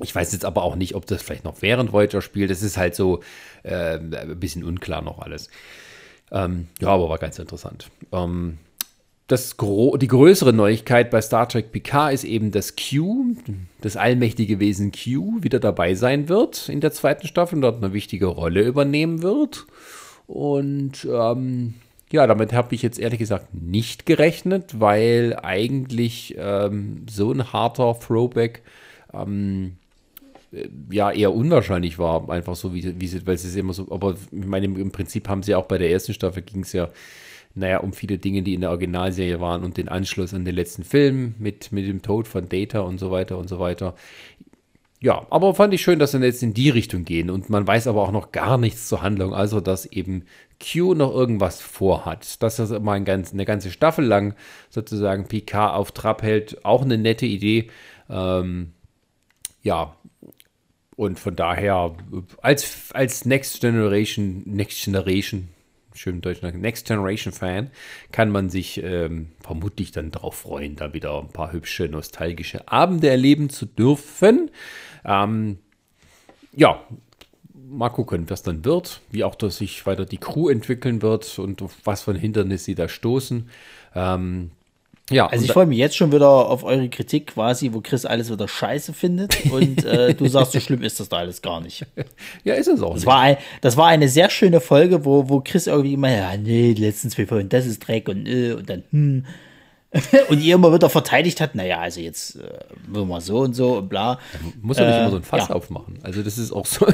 ich weiß jetzt aber auch nicht, ob das vielleicht noch während Voyager spielt. Das ist halt so äh, ein bisschen unklar noch alles. Ähm, ja, aber war ganz interessant. Ähm, das die größere Neuigkeit bei Star Trek Picard ist eben, dass Q, das allmächtige Wesen Q, wieder dabei sein wird in der zweiten Staffel und dort eine wichtige Rolle übernehmen wird. Und ähm, ja, damit habe ich jetzt ehrlich gesagt nicht gerechnet, weil eigentlich ähm, so ein harter Throwback ähm, ja eher unwahrscheinlich war, einfach so, wie, wie sie, weil sie es immer so, aber ich meine, im Prinzip haben sie auch bei der ersten Staffel ging es ja, naja, um viele Dinge, die in der Originalserie waren und den Anschluss an den letzten Film mit, mit dem Tod von Data und so weiter und so weiter. Ja, aber fand ich schön, dass sie jetzt in die Richtung gehen und man weiß aber auch noch gar nichts zur Handlung, also dass eben Q noch irgendwas vorhat. Dass das mal ein ganz, eine ganze Staffel lang sozusagen PK auf Trab hält, auch eine nette Idee. Ähm, ja, und von daher, als, als Next Generation, Next Generation, schön Deutsch, Next Generation Fan, kann man sich ähm, vermutlich dann darauf freuen, da wieder ein paar hübsche, nostalgische Abende erleben zu dürfen. Ähm, ja, mal gucken, was dann wird, wie auch dass sich weiter die Crew entwickeln wird und auf was für ein Hindernis sie da stoßen. Ähm, Ja, also ich freue mich jetzt schon wieder auf eure Kritik quasi, wo Chris alles wieder scheiße findet und äh, du [laughs] sagst, so schlimm ist das da alles gar nicht. Ja, ist es auch das nicht. War ein, das war eine sehr schöne Folge, wo, wo Chris irgendwie immer, ja, nee, die letzten zwei Folgen, das ist Dreck und, äh, und dann, hm. [laughs] und ihr immer wieder verteidigt hat, naja, also jetzt äh, mal so und so und bla. muss man nicht immer so ein äh, Fass ja. aufmachen. Also das ist auch so,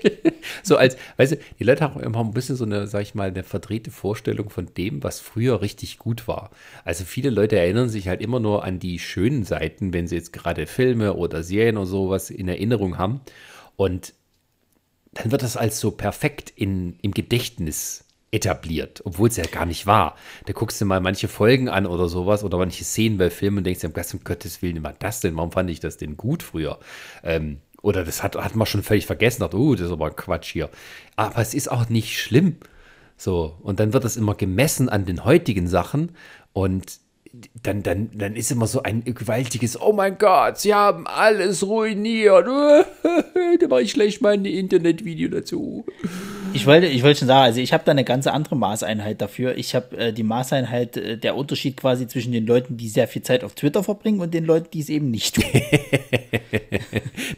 [laughs] so als, weißt du, die Leute haben immer ein bisschen so eine, sag ich mal, eine verdrehte Vorstellung von dem, was früher richtig gut war. Also viele Leute erinnern sich halt immer nur an die schönen Seiten, wenn sie jetzt gerade Filme oder Serien oder sowas in Erinnerung haben. Und dann wird das als so perfekt in, im Gedächtnis etabliert, obwohl es ja gar nicht war. Da guckst du mal manche Folgen an oder sowas oder manche Szenen bei Filmen und denkst dir, um Gottes Willen, immer das denn? Warum fand ich das denn gut früher? Ähm, oder das hat, hat man schon völlig vergessen, dachte, oh, das ist aber Quatsch hier. Aber es ist auch nicht schlimm. So, und dann wird das immer gemessen an den heutigen Sachen und dann, dann, dann ist immer so ein gewaltiges, oh mein Gott, sie haben alles ruiniert. [laughs] da mache ich gleich mal ein Internetvideo dazu. Ich wollte, ich wollte schon sagen, also ich habe da eine ganz andere Maßeinheit dafür. Ich habe äh, die Maßeinheit, äh, der Unterschied quasi zwischen den Leuten, die sehr viel Zeit auf Twitter verbringen und den Leuten, die es eben nicht tun. [laughs]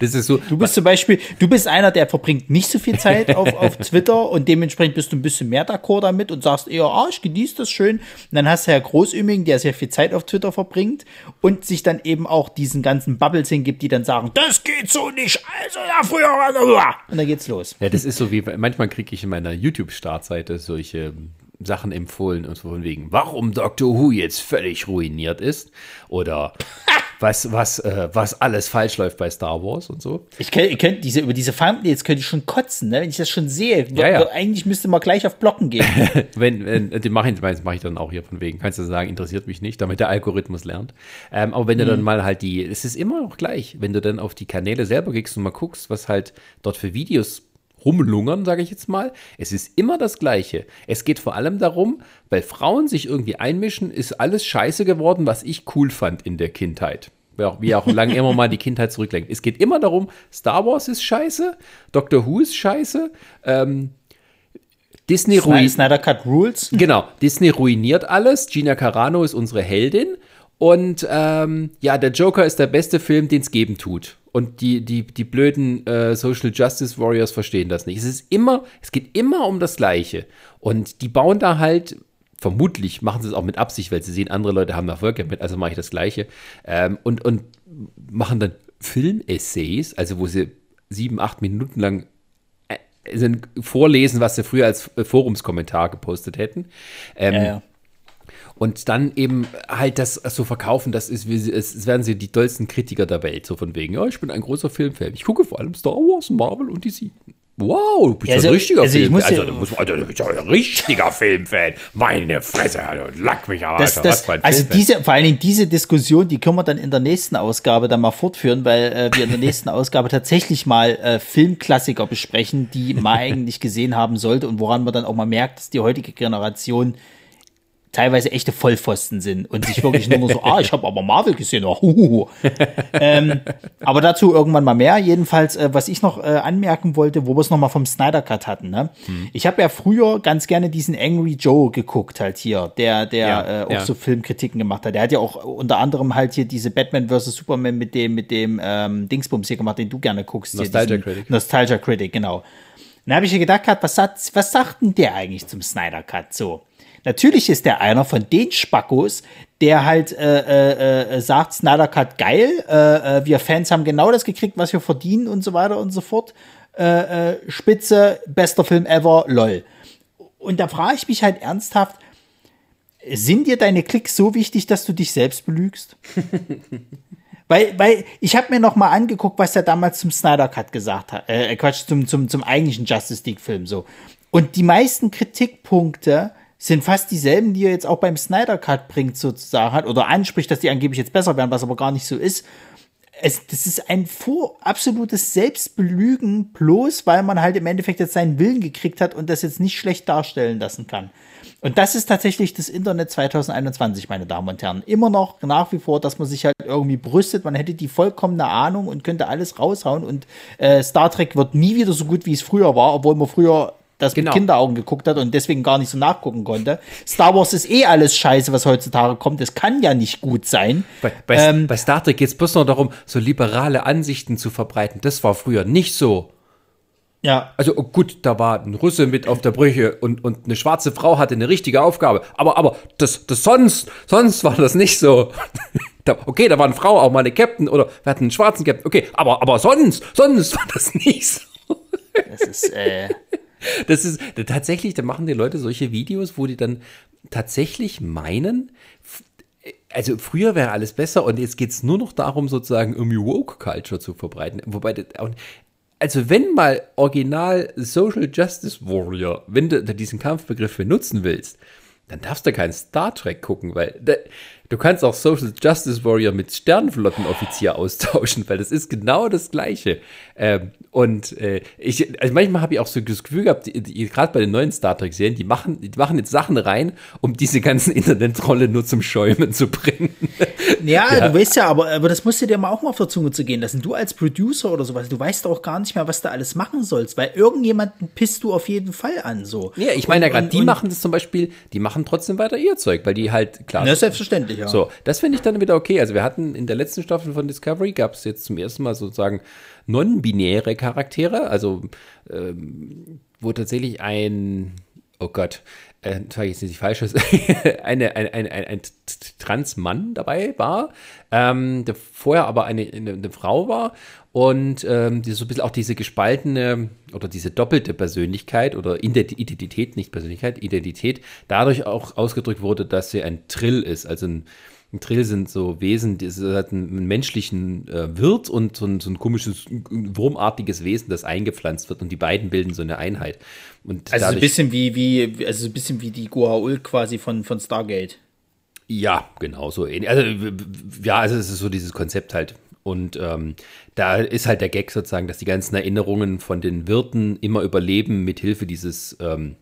das ist so. Du bist zum Beispiel, du bist einer, der verbringt nicht so viel Zeit auf, auf [laughs] Twitter und dementsprechend bist du ein bisschen mehr d'accord damit und sagst eher, ah, ich genieße das schön. Und dann hast du Herr Großüming, der sehr viel Zeit auf Twitter verbringt und sich dann eben auch diesen ganzen Bubbles hingibt, die dann sagen, das geht so nicht, also ja, früher war Und dann geht's los. Ja, das ist so wie, manchmal kriege ich in meiner YouTube-Startseite solche Sachen empfohlen und so von wegen, warum Doctor Who jetzt völlig ruiniert ist oder [laughs] was, was, äh, was alles falsch läuft bei Star Wars und so. Ich könnte könnt diese, über diese Thumbnails könnte ich schon kotzen, ne? wenn ich das schon sehe. Ja, ja. Eigentlich müsste man gleich auf Blocken gehen. [laughs] wenn, wenn, den mache ich, mach ich dann auch hier von wegen. Kannst du sagen, interessiert mich nicht, damit der Algorithmus lernt. Ähm, aber wenn du mhm. dann mal halt die, es ist immer noch gleich, wenn du dann auf die Kanäle selber gehst und mal guckst, was halt dort für Videos rumlungern, sage ich jetzt mal. Es ist immer das Gleiche. Es geht vor allem darum, weil Frauen sich irgendwie einmischen, ist alles scheiße geworden, was ich cool fand in der Kindheit. Wie auch [laughs] lange immer mal die Kindheit zurücklenkt. Es geht immer darum, Star Wars ist scheiße, Doctor Who ist scheiße, ähm, Disney ruiniert. Snyder Cut Rules. Genau, Disney ruiniert alles. Gina Carano ist unsere Heldin. Und ähm, ja, der Joker ist der beste Film, den es geben tut. Und die, die, die blöden äh, Social Justice Warriors verstehen das nicht. Es ist immer, es geht immer um das Gleiche. Und die bauen da halt, vermutlich machen sie es auch mit Absicht, weil sie sehen, andere Leute haben Erfolg damit, also mache ich das Gleiche. Ähm, und, und machen dann Film-Essays, also wo sie sieben, acht Minuten lang äh, vorlesen, was sie früher als Forumskommentar gepostet hätten. Ähm, ja, ja und dann eben halt das so verkaufen, das ist, es werden sie die tollsten Kritiker der Welt, so von wegen, ja, ich bin ein großer Filmfan. Ich gucke vor allem Star Wars, Marvel und DC. Wow, du bist ja, also, ein richtiger also Film. Also, du bist, also, du bist ein richtiger Filmfan. Meine Fresse, also, lack mich aber. Das, das, also diese, vor allen Dingen diese Diskussion, die können wir dann in der nächsten Ausgabe dann mal fortführen, weil äh, wir in der nächsten [laughs] Ausgabe tatsächlich mal äh, Filmklassiker besprechen, die man [laughs] eigentlich gesehen haben sollte und woran man dann auch mal merkt, dass die heutige Generation teilweise echte Vollpfosten sind und sich [laughs] wirklich nur so, ah, ich habe aber Marvel gesehen, oh, uh, ähm, aber dazu irgendwann mal mehr. Jedenfalls, äh, was ich noch äh, anmerken wollte, wo wir es nochmal vom Snyder Cut hatten. Ne? Hm. Ich habe ja früher ganz gerne diesen Angry Joe geguckt, halt hier, der, der ja, äh, auch ja. so Filmkritiken gemacht hat. Der hat ja auch unter anderem halt hier diese Batman vs. Superman mit dem, mit dem ähm, Dingsbums hier gemacht, den du gerne guckst. Nostalgia Critic. Nostalgia Critic, genau. Dann habe ich mir gedacht, was, sagt, was sagt denn der eigentlich zum Snyder Cut so? Natürlich ist der einer von den Spackos, der halt äh, äh, äh, sagt, Snyder Cut geil, äh, äh, wir Fans haben genau das gekriegt, was wir verdienen und so weiter und so fort. Äh, Spitze, bester Film ever, lol. Und da frage ich mich halt ernsthaft, sind dir deine Klicks so wichtig, dass du dich selbst belügst? [laughs] weil, weil ich habe mir noch mal angeguckt, was er damals zum Snyder Cut gesagt hat, äh, Quatsch, zum, zum, zum eigentlichen Justice League Film so. Und die meisten Kritikpunkte sind fast dieselben, die er jetzt auch beim Snyder Cut bringt, sozusagen hat, oder anspricht, dass die angeblich jetzt besser werden, was aber gar nicht so ist. Es, das ist ein vor, absolutes Selbstbelügen, bloß weil man halt im Endeffekt jetzt seinen Willen gekriegt hat und das jetzt nicht schlecht darstellen lassen kann. Und das ist tatsächlich das Internet 2021, meine Damen und Herren. Immer noch nach wie vor, dass man sich halt irgendwie brüstet, man hätte die vollkommene Ahnung und könnte alles raushauen und äh, Star Trek wird nie wieder so gut, wie es früher war, obwohl man früher das Genau. mit Kinderaugen geguckt hat und deswegen gar nicht so nachgucken konnte. Star Wars ist eh alles scheiße, was heutzutage kommt. Das kann ja nicht gut sein. Bei, bei, Ähm, bei Star Trek geht es bloß noch darum, so liberale Ansichten zu verbreiten. Das war früher nicht so. Ja, Also oh gut, da war ein Russe mit auf der Brücke und, und eine schwarze Frau hatte eine richtige Aufgabe. Aber, aber das, das sonst, sonst war das nicht so. [laughs] Da, okay, da war eine Frau auch mal eine Captain oder wir hatten einen schwarzen Captain. Okay, aber, aber sonst, sonst war das [laughs] nicht so. das ist, äh, Das ist tatsächlich, da machen die Leute solche Videos, wo die dann tatsächlich meinen, also früher wäre alles besser und jetzt geht es nur noch darum, sozusagen irgendwie Woke-Culture zu verbreiten. Wobei, also wenn mal original Social Justice Warrior, wenn du diesen Kampfbegriff benutzen willst, dann darfst du keinen Star Trek gucken, weil da, du kannst auch Social Justice Warrior mit Sternenflottenoffizier austauschen, weil das ist genau das Gleiche. Ähm, und äh, ich, also manchmal habe ich auch so das Gefühl gehabt, gerade bei den neuen Star Trek-Serien, die machen, die machen jetzt Sachen rein, um diese ganzen [laughs] Internetrolle nur zum Schäumen zu bringen. [laughs] ja, du weißt ja, aber, aber das musst du dir mal auch mal auf der Zunge zu gehen lassen. Du als Producer oder sowas, du weißt auch gar nicht mehr, was du alles machen sollst, weil irgendjemanden pisst du auf jeden Fall an, so. Ja, ich meine ja gerade, die und- machen das zum Beispiel, die machen trotzdem weiter ihr Zeug, weil die halt, klar, Ja, selbstverständlich, ja. So, das finde ich dann wieder okay. Also wir hatten in der letzten Staffel von Discovery gab es jetzt zum ersten Mal sozusagen non-binäre Charaktere, also ähm, wo tatsächlich ein, oh Gott, äh, sage ich jetzt nicht Falsches, [laughs] eine, ein, ein, ein, ein Transmann dabei war, ähm, der vorher aber eine, eine, eine Frau war und ähm, die so ein bisschen auch diese gespaltene oder diese doppelte Persönlichkeit oder Ident- Identität, nicht Persönlichkeit, Identität, dadurch auch ausgedrückt wurde, dass sie ein Trill ist, also ein ein Trill sind so Wesen, die es hat einen, menschlichen äh, Wirt und so ein, so ein komisches, wurmartiges Wesen, das eingepflanzt wird. Und die beiden bilden so eine Einheit. Und Also so ein bisschen wie, wie, also so ein bisschen wie die Goa'uld quasi von, von Stargate. Ja, genau so ähnlich. Also, ja, also es ist so dieses Konzept halt. Und ähm, da ist halt der Gag sozusagen, dass die ganzen Erinnerungen von den Wirten immer überleben mit Hilfe dieses ähm,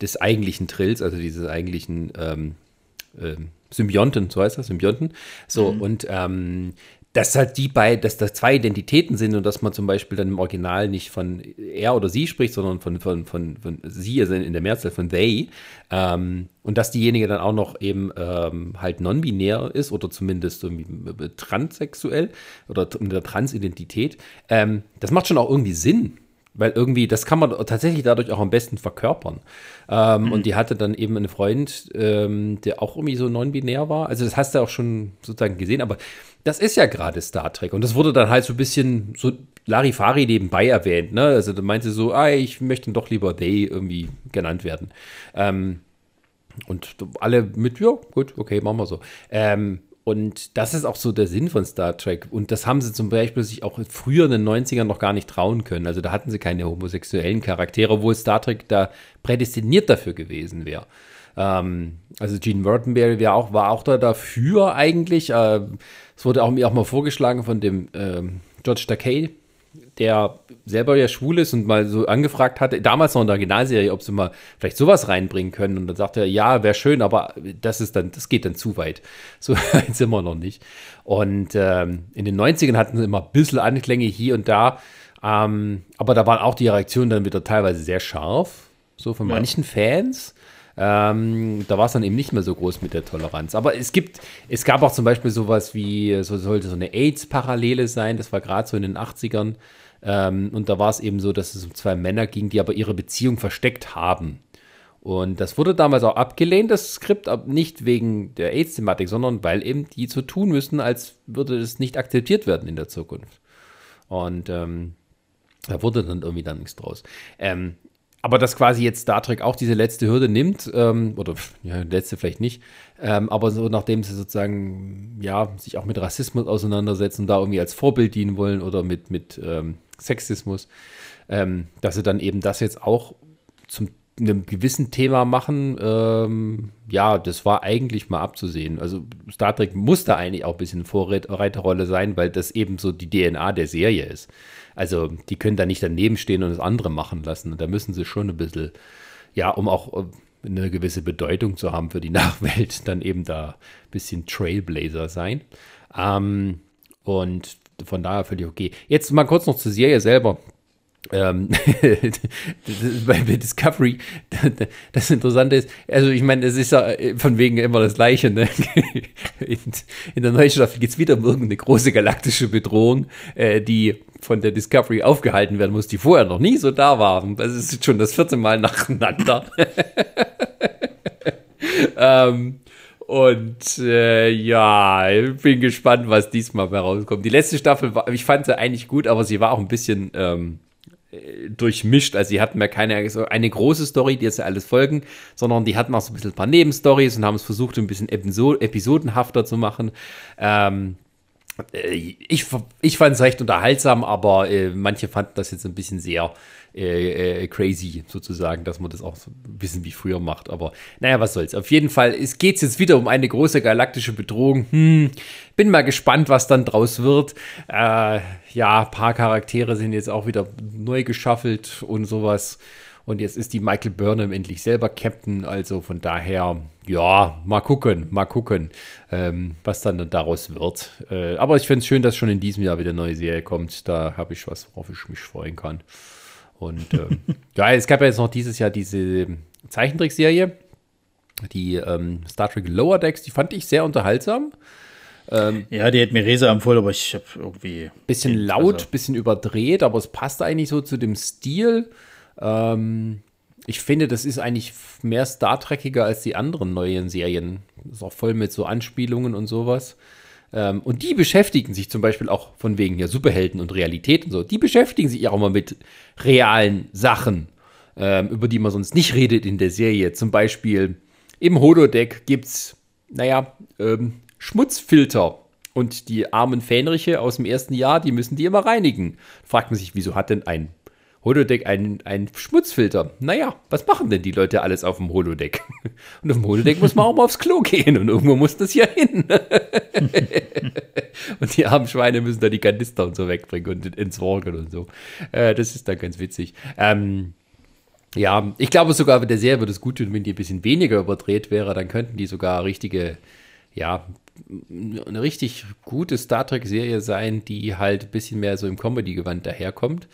des eigentlichen Trills, also dieses eigentlichen ähm, ähm, Symbionten, so heißt das, Symbionten. So, und ähm, dass halt die bei, dass das zwei Identitäten sind und dass man zum Beispiel dann im Original nicht von er oder sie spricht, sondern von, von, von, von sie, also in der Mehrzahl von they. Ähm, und dass diejenige dann auch noch eben ähm, halt non-binär ist oder zumindest irgendwie transsexuell oder mit der Transidentität. Ähm, das macht schon auch irgendwie Sinn. Weil irgendwie, das kann man tatsächlich dadurch auch am besten verkörpern. Ähm, Und die hatte dann eben einen Freund, ähm, der auch irgendwie so non-binär war. Also das hast du auch schon sozusagen gesehen, aber das ist ja gerade Star Trek. Und das wurde dann halt so ein bisschen so Larifari nebenbei erwähnt. Ne? Also da meinte sie so, ah, ich möchte doch lieber they irgendwie genannt werden. Ähm, und alle mit, ja, gut, okay, machen wir so. Ähm, und das ist auch so der Sinn von Star Trek. Und das haben sie zum Beispiel sich auch früher in den 90ern noch gar nicht trauen können. Also da hatten sie keine homosexuellen Charaktere, obwohl Star Trek da prädestiniert dafür gewesen wäre. Ähm, also Gene Roddenberry wäre auch, war auch da dafür eigentlich. Äh, es wurde auch mir auch mal vorgeschlagen von dem ähm, George Takei, der selber ja schwul ist und mal so angefragt hatte, damals noch in der Originalserie, ob sie mal vielleicht sowas reinbringen können. Und dann sagte er, ja, wäre schön, aber das ist dann, das geht dann zu weit. [laughs] So weit sind wir noch nicht. Und ähm, in den 90ern hatten sie immer ein bisschen Anklänge hier und da. Ähm, aber da waren auch die Reaktionen dann wieder teilweise sehr scharf, so von manchen Fans. Ähm, da war es dann eben nicht mehr so groß mit der Toleranz. Aber es gibt, es gab auch zum Beispiel sowas wie, so sollte so eine AIDS-Parallele sein, das war gerade so in den 80ern. Ähm, und da war es eben so, dass es um zwei Männer ging, die aber ihre Beziehung versteckt haben. Und das wurde damals auch abgelehnt, das Skript, nicht wegen der AIDS-Thematik, sondern weil eben die so tun müssen, als würde es nicht akzeptiert werden in der Zukunft. Und ähm, da wurde dann irgendwie dann nichts draus. Ähm, aber dass quasi jetzt Star Trek auch diese letzte Hürde nimmt, ähm, oder ja, letzte vielleicht nicht, ähm, aber so nachdem sie sozusagen, ja, sich auch mit Rassismus auseinandersetzen, da irgendwie als Vorbild dienen wollen oder mit, mit ähm, Sexismus, ähm, dass sie dann eben das jetzt auch zum einem gewissen Thema machen, ähm, ja, das war eigentlich mal abzusehen. Also Star Trek muss da eigentlich auch ein bisschen Vorreiterrolle sein, weil das eben so die DNA der Serie ist. Also die können da nicht daneben stehen und das andere machen lassen. Und da müssen sie schon ein bisschen, ja, um auch äh, eine gewisse Bedeutung zu haben für die [laughs] Nachwelt, dann eben da ein bisschen Trailblazer sein. Ähm, und von daher völlig okay. Jetzt mal kurz noch zur Serie selber. Ähm, [laughs] bei Discovery, [laughs] das Interessante ist, also ich meine, es ist ja von wegen immer das Gleiche. Ne? [laughs] In, in der neuen Staffel geht es wieder um irgendeine große galaktische Bedrohung, äh, die von der Discovery aufgehalten werden muss, die vorher noch nie so da waren. Das ist schon das vierte Mal nacheinander. ähm, und äh, ja, ich bin gespannt, was diesmal herauskommt. Die letzte Staffel, war, ich fand sie eigentlich gut, aber sie war auch ein bisschen ähm, äh, durchmischt. Also sie hatten ja keine eine große Story, die jetzt ja alles folgen, sondern die hatten auch so ein bisschen ein paar Nebenstories und haben es versucht, ein bisschen episodenhafter zu machen. Ähm, äh, ich, ich fand es recht unterhaltsam, aber äh, manche fanden das jetzt ein bisschen sehr äh, äh, crazy sozusagen, dass man das auch so ein bisschen wie früher macht. Aber naja, was soll's. Auf jeden Fall es geht jetzt wieder um eine große galaktische Bedrohung. Hm, bin mal gespannt, was dann draus wird. Äh, ja, paar Charaktere sind jetzt auch wieder neu geschaffelt und sowas. Und jetzt ist die Michael Burnham endlich selber Captain. Also von daher, ja, mal gucken, mal gucken, ähm, was dann daraus wird. Äh, aber ich finde es schön, dass schon in diesem Jahr wieder eine neue Serie kommt. Da habe ich was, worauf ich mich freuen kann. Und ähm, [laughs] ja, es gab ja jetzt noch dieses Jahr diese Zeichentrickserie, die ähm, Star Trek Lower Decks, die fand ich sehr unterhaltsam. Ähm, ja, die hat mir Resa empfohlen, aber ich habe irgendwie. Bisschen laut, also. bisschen überdreht, aber es passt eigentlich so zu dem Stil. Ähm, ich finde, das ist eigentlich mehr Star Trekiger als die anderen neuen Serien. Das ist auch voll mit so Anspielungen und sowas. Ähm, und die beschäftigen sich zum Beispiel auch von wegen ja Superhelden und Realität und so. Die beschäftigen sich auch mal mit realen Sachen, ähm, über die man sonst nicht redet in der Serie. Zum Beispiel im Holodeck gibt es, naja, ähm, Schmutzfilter. Und die armen Fähnriche aus dem ersten Jahr, die müssen die immer reinigen. Fragt man sich, wieso hat denn ein Holodeck ein, ein Schmutzfilter. Naja, was machen denn die Leute alles auf dem Holodeck? [laughs] Und auf dem Holodeck muss man auch mal aufs Klo gehen und irgendwo muss das ja hin. [laughs] und die armen Schweine müssen da die Kanister und so wegbringen und entsorgen und so. Äh, das ist dann ganz witzig. Ähm, ja, ich glaube sogar, der Serie würde es gut tun, wenn die ein bisschen weniger überdreht wäre. Dann könnten die sogar richtige, ja, eine richtig gute Star Trek-Serie sein, die halt ein bisschen mehr so im Comedy-Gewand daherkommt.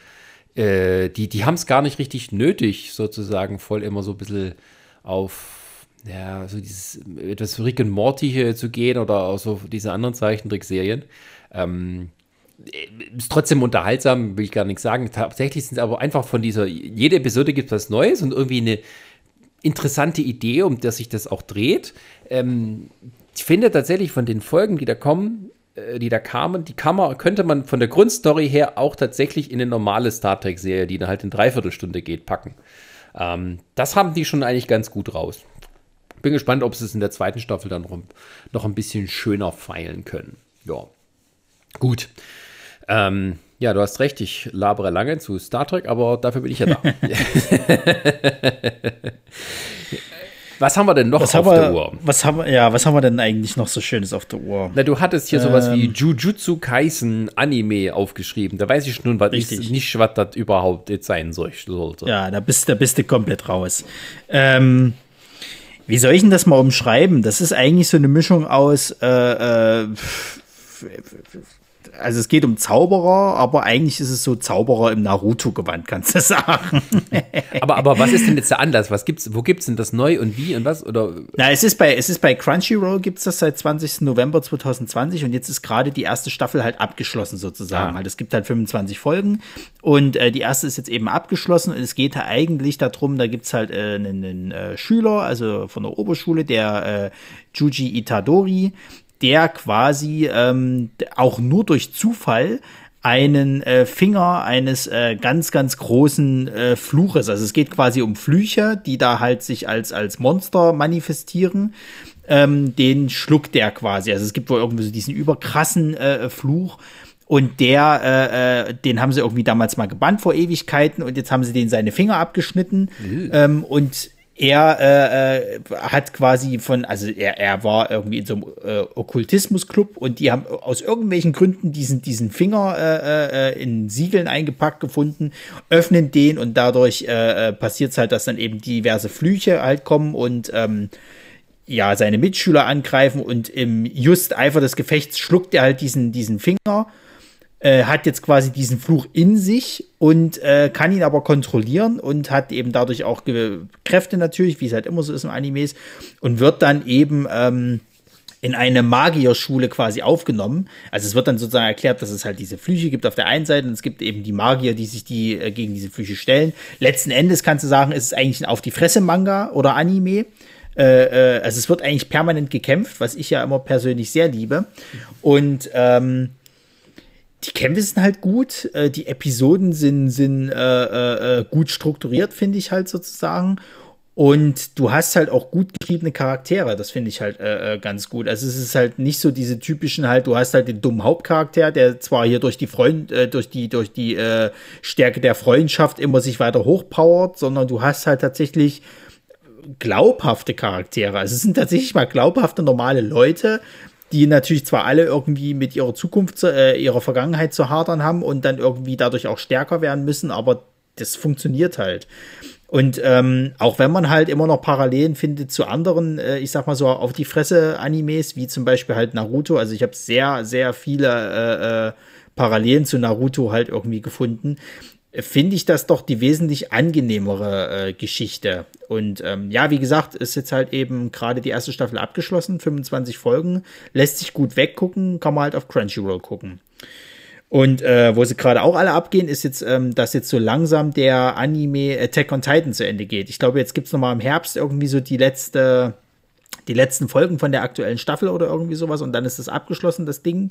Äh, die, die haben es gar nicht richtig nötig, sozusagen voll immer so ein bisschen auf, ja, so dieses etwas Rick and Morty zu gehen oder auch so diese anderen Zeichentrickserien. Ähm, ist trotzdem unterhaltsam, will ich gar nichts sagen. Tatsächlich sind es aber einfach von dieser, jede Episode gibt was Neues und irgendwie eine interessante Idee, um der sich das auch dreht. Ähm, ich finde tatsächlich von den Folgen, die da kommen, äh, die da kamen, die kann man, könnte man von der Grundstory her auch tatsächlich in eine normale Star Trek-Serie, die dann halt in Dreiviertelstunde geht, packen. Ähm, das haben die schon eigentlich ganz gut raus. Bin gespannt, ob sie es in der zweiten Staffel dann noch, noch ein bisschen schöner feilen können. Ja. Gut. Ähm, ja, du hast recht, ich labere lange zu Star Trek, aber dafür bin ich ja da. [laughs] [laughs] Was haben wir denn noch was auf wir, der Uhr? Was haben wir, ja, was haben wir denn eigentlich noch so Schönes auf der Uhr? Na, du hattest hier ähm, sowas wie ähm. Jujutsu Kaisen Anime aufgeschrieben. Da weiß ich nun was ich, nicht, was das überhaupt jetzt sein sollte. Ja, da bist, da bist du komplett raus. Ähm, wie soll ich denn das mal umschreiben? Das ist eigentlich so eine Mischung aus äh, äh, also es geht um Zauberer, aber eigentlich ist es so Zauberer im Naruto-Gewand, kannst du sagen. [laughs] aber, aber was ist denn jetzt der Anlass? Was gibt's, wo gibt es denn das neu und wie und was? Oder? Na, es ist bei, es ist bei Crunchyroll gibt es das seit 20. November 2020 und jetzt ist gerade die erste Staffel halt abgeschlossen sozusagen. Ah. Halt, es gibt halt 25 Folgen und äh, die erste ist jetzt eben abgeschlossen und es geht da eigentlich darum, da gibt es halt äh, einen, einen äh, Schüler, also von der Oberschule, der äh, Juji Itadori, der quasi ähm, auch nur durch Zufall einen äh, Finger eines äh, ganz, ganz großen äh, Fluches. Also es geht quasi um Flüche, die da halt sich als, als Monster manifestieren. Ähm, den schluckt der quasi. Also es gibt wohl irgendwie so diesen überkrassen äh, Fluch. Und der, äh, äh, den haben sie irgendwie damals mal gebannt vor Ewigkeiten und jetzt haben sie den seine Finger abgeschnitten. Mhm. Ähm, und er äh, äh, hat quasi von, also er, er war irgendwie in so einem äh, Okkultismusclub und die haben aus irgendwelchen Gründen diesen, diesen Finger äh, äh, in Siegeln eingepackt gefunden, öffnen den und dadurch äh, äh passiert es halt, dass dann eben diverse Flüche halt kommen und ähm, ja, seine Mitschüler angreifen und im just Eifer des Gefechts schluckt er halt diesen, diesen Finger äh, hat jetzt quasi diesen Fluch in sich und äh, kann ihn aber kontrollieren und hat eben dadurch auch Ge Kräfte natürlich, wie es halt immer so ist im Animes, und wird dann eben ähm, in eine Magierschule quasi aufgenommen. Also es wird dann sozusagen erklärt, dass es halt diese Flüche gibt auf der einen Seite und es gibt eben die Magier, die sich die äh, gegen diese Flüche stellen. Letzten Endes kannst du sagen, ist es eigentlich ein auf die Fresse Manga oder Anime. Äh, äh, also es wird eigentlich permanent gekämpft, was ich ja immer persönlich sehr liebe. Und ähm, die Kämpfe sind halt gut, äh, die Episoden sind, sind äh, äh, gut strukturiert, finde ich halt sozusagen. Und du hast halt auch gut geschriebene Charaktere, das finde ich halt äh, äh, ganz gut. Also es ist halt nicht so diese typischen halt, du hast halt den dummen Hauptcharakter, der zwar hier durch die Freund, äh, durch die, durch die äh, Stärke der Freundschaft immer sich weiter hochpowert, sondern du hast halt tatsächlich glaubhafte Charaktere. Also es sind tatsächlich mal glaubhafte normale Leute, die natürlich zwar alle irgendwie mit ihrer Zukunft, äh, ihrer Vergangenheit zu hadern haben und dann irgendwie dadurch auch stärker werden müssen, aber das funktioniert halt. Und ähm, auch wenn man halt immer noch Parallelen findet zu anderen, äh, ich sag mal so auf die Fresse Animes, wie zum Beispiel halt Naruto. Also ich habe sehr, sehr viele äh, äh, Parallelen zu Naruto halt irgendwie gefunden. Finde ich das doch die wesentlich angenehmere äh, Geschichte. Und ähm, ja, wie gesagt, ist jetzt halt eben gerade die erste Staffel abgeschlossen, 25 Folgen, lässt sich gut weggucken, kann man halt auf Crunchyroll gucken. Und äh, wo sie gerade auch alle abgehen, ist jetzt, ähm, dass jetzt so langsam der Anime Attack on Titan zu Ende geht. Ich glaube, jetzt gibt's noch mal im Herbst irgendwie so die letzte, die letzten Folgen von der aktuellen Staffel oder irgendwie sowas und dann ist das abgeschlossen, das Ding.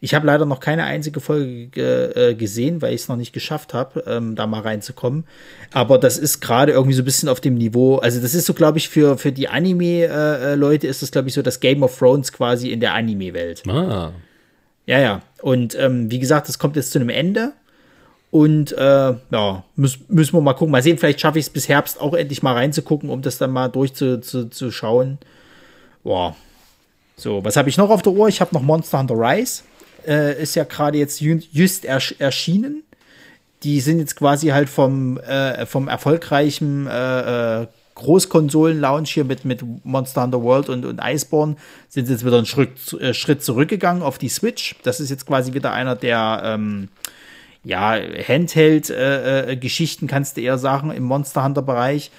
Ich habe leider noch keine einzige Folge äh, gesehen, weil ich es noch nicht geschafft habe, ähm, da mal reinzukommen. Aber das ist gerade irgendwie so ein bisschen auf dem Niveau. Also das ist so, glaube ich, für, für die Anime-Leute äh, ist das, glaube ich, so das Game of Thrones quasi in der Anime-Welt. Ah. Ja, ja. Und ähm, wie gesagt, das kommt jetzt zu einem Ende. Und äh, ja, müssen, müssen wir mal gucken. Mal sehen, vielleicht schaffe ich es bis Herbst auch endlich mal reinzugucken, um das dann mal durchzuschauen. Boah. So, was habe ich noch auf der Uhr? Ich habe noch Monster Hunter Rise. Äh, ist ja gerade jetzt just erschienen. Die sind jetzt quasi halt vom, äh, vom erfolgreichen äh, äh Großkonsolen-Launch hier mit, mit Monster Hunter World und, und Iceborne sind jetzt wieder einen Schritt, äh, Schritt zurückgegangen auf die Switch. Das ist jetzt quasi wieder einer der ähm, ja, Handheld-Geschichten, äh, kannst du eher sagen, im Monster Hunter-Bereich.